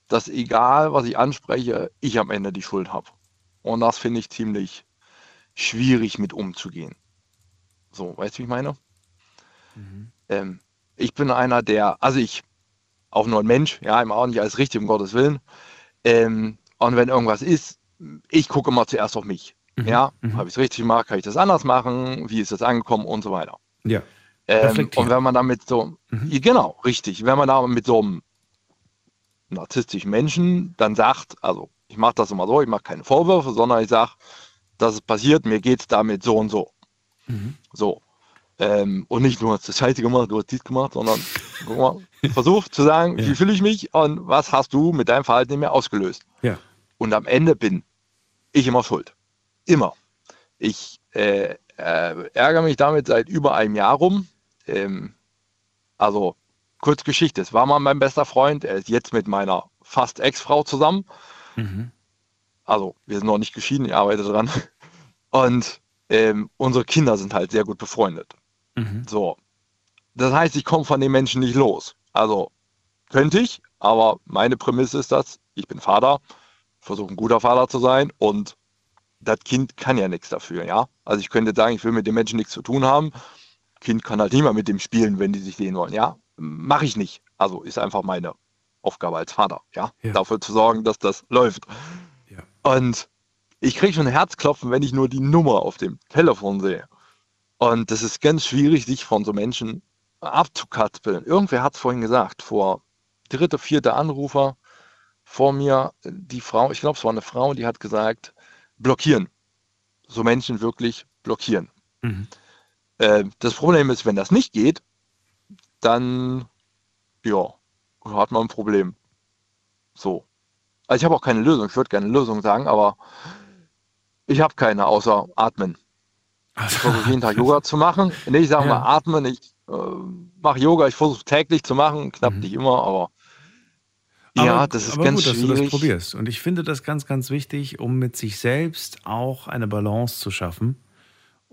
dass egal, was ich anspreche, ich am Ende die Schuld habe. Und das finde ich ziemlich schwierig mit umzugehen. So, weißt du, wie ich meine? Mhm. Ähm, ich bin einer, der, also ich, auch nur ein Mensch, ja, immer auch nicht alles richtig, um Gottes Willen. Ähm, und wenn irgendwas ist, ich gucke immer zuerst auf mich. Mhm. Ja, mhm. habe ich es richtig gemacht, kann ich das anders machen, wie ist das angekommen und so weiter. Ja. Ähm, und wenn man damit so, mhm. genau, richtig, wenn man da mit so einem narzisstischen Menschen dann sagt, also ich mache das immer so, ich mache keine Vorwürfe, sondern ich sage, das ist passiert, mir geht es damit so und so. Mhm. So. Ähm, und nicht nur hast das Scheiße gemacht, du hast dies gemacht, sondern mal, versuch zu sagen, ja. wie fühle ich mich und was hast du mit deinem Verhalten in mir ausgelöst. Ja. Und am Ende bin ich immer schuld. Immer. Ich äh, äh, ärgere mich damit seit über einem Jahr rum. Ähm, also, kurz Geschichte, es war mal mein bester Freund, er ist jetzt mit meiner fast Ex-Frau zusammen. Mhm. Also, wir sind noch nicht geschieden, ich arbeite dran. Und ähm, unsere Kinder sind halt sehr gut befreundet. Mhm. So. Das heißt, ich komme von den Menschen nicht los. Also könnte ich, aber meine Prämisse ist das, ich bin Vater, versuche ein guter Vater zu sein und das Kind kann ja nichts dafür, ja. Also ich könnte sagen, ich will mit dem Menschen nichts zu tun haben. Kind kann halt nicht mehr mit dem spielen, wenn die sich sehen wollen, ja. Mache ich nicht. Also ist einfach meine Aufgabe als Vater, ja. ja. Dafür zu sorgen, dass das läuft. Ja. Und ich kriege schon Herzklopfen, wenn ich nur die Nummer auf dem Telefon sehe. Und das ist ganz schwierig, sich von so Menschen abzukatzeln. Irgendwer hat es vorhin gesagt, vor dritter, vierter Anrufer vor mir, die Frau, ich glaube, es war eine Frau, die hat gesagt, blockieren. So Menschen wirklich blockieren. Mhm. Äh, das Problem ist, wenn das nicht geht, dann ja, hat man ein Problem. So. Also ich habe auch keine Lösung, ich würde gerne eine Lösung sagen, aber ich habe keine, außer atmen. Ich versuche jeden Tag Yoga zu machen. Nee, ich sage ja. mal atmen. Ich äh, mache Yoga, ich versuche täglich zu machen, knapp mhm. nicht immer, aber aber, ja, das ist aber ganz gut, schwierig. dass du das probierst. Und ich finde das ganz, ganz wichtig, um mit sich selbst auch eine Balance zu schaffen.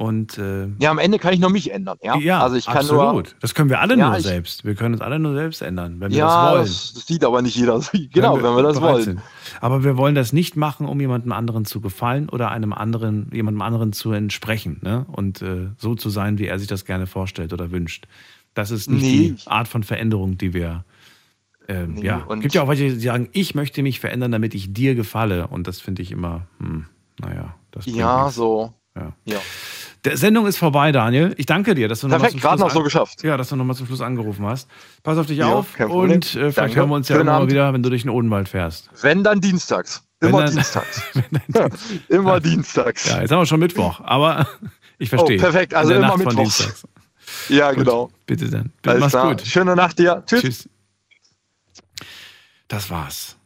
Und, äh, ja, am Ende kann ich nur mich ändern. Ja, ja also ich kann absolut. Nur, das können wir alle ja, nur ich, selbst. Wir können uns alle nur selbst ändern, wenn wir ja, das wollen. Das, das sieht aber nicht jeder. Genau, wenn wir, wenn wir das wollen. Sind. Aber wir wollen das nicht machen, um jemandem anderen zu gefallen oder einem anderen, jemandem anderen zu entsprechen ne? und äh, so zu sein, wie er sich das gerne vorstellt oder wünscht. Das ist nicht nee. die Art von Veränderung, die wir ähm, nee, ja, es gibt ja auch welche, die sagen, ich möchte mich verändern, damit ich dir gefalle. Und das finde ich immer, hm, naja, das Ja, nichts. so. Ja. ja. Der Sendung ist vorbei, Daniel. Ich danke dir, dass du Perfekt, noch gerade noch so geschafft. Ja, dass du nochmal zum Schluss angerufen hast. Pass auf dich ja, auf und äh, vielleicht danke. hören wir uns ja immer wieder, wenn du durch den Odenwald fährst. Wenn dann dienstags. Immer dann, dienstags. immer ja. dienstags. Ja, jetzt haben wir schon Mittwoch, aber ich verstehe. Oh, perfekt, also immer Mittwochs. Ja, Gut, genau. Bitte dann. Alles Mach's klar. gut. Schöne Nacht dir. Tschüss. Tschüss. Das war's.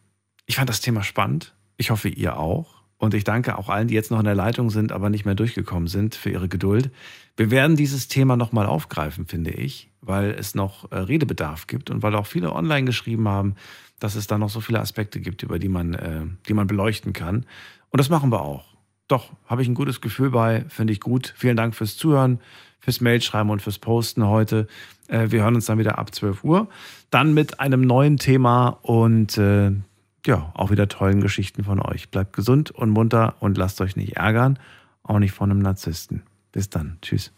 Ich fand das Thema spannend. Ich hoffe, ihr auch. Und ich danke auch allen, die jetzt noch in der Leitung sind, aber nicht mehr durchgekommen sind, für ihre Geduld. Wir werden dieses Thema nochmal aufgreifen, finde ich, weil es noch äh, Redebedarf gibt und weil auch viele online geschrieben haben, dass es da noch so viele Aspekte gibt, über die man, äh, die man beleuchten kann. Und das machen wir auch. Doch, habe ich ein gutes Gefühl bei, finde ich gut. Vielen Dank fürs Zuhören, fürs Mailschreiben und fürs Posten heute. Äh, wir hören uns dann wieder ab 12 Uhr. Dann mit einem neuen Thema und äh, ja, auch wieder tollen Geschichten von euch. Bleibt gesund und munter und lasst euch nicht ärgern, auch nicht von einem Narzissten. Bis dann. Tschüss.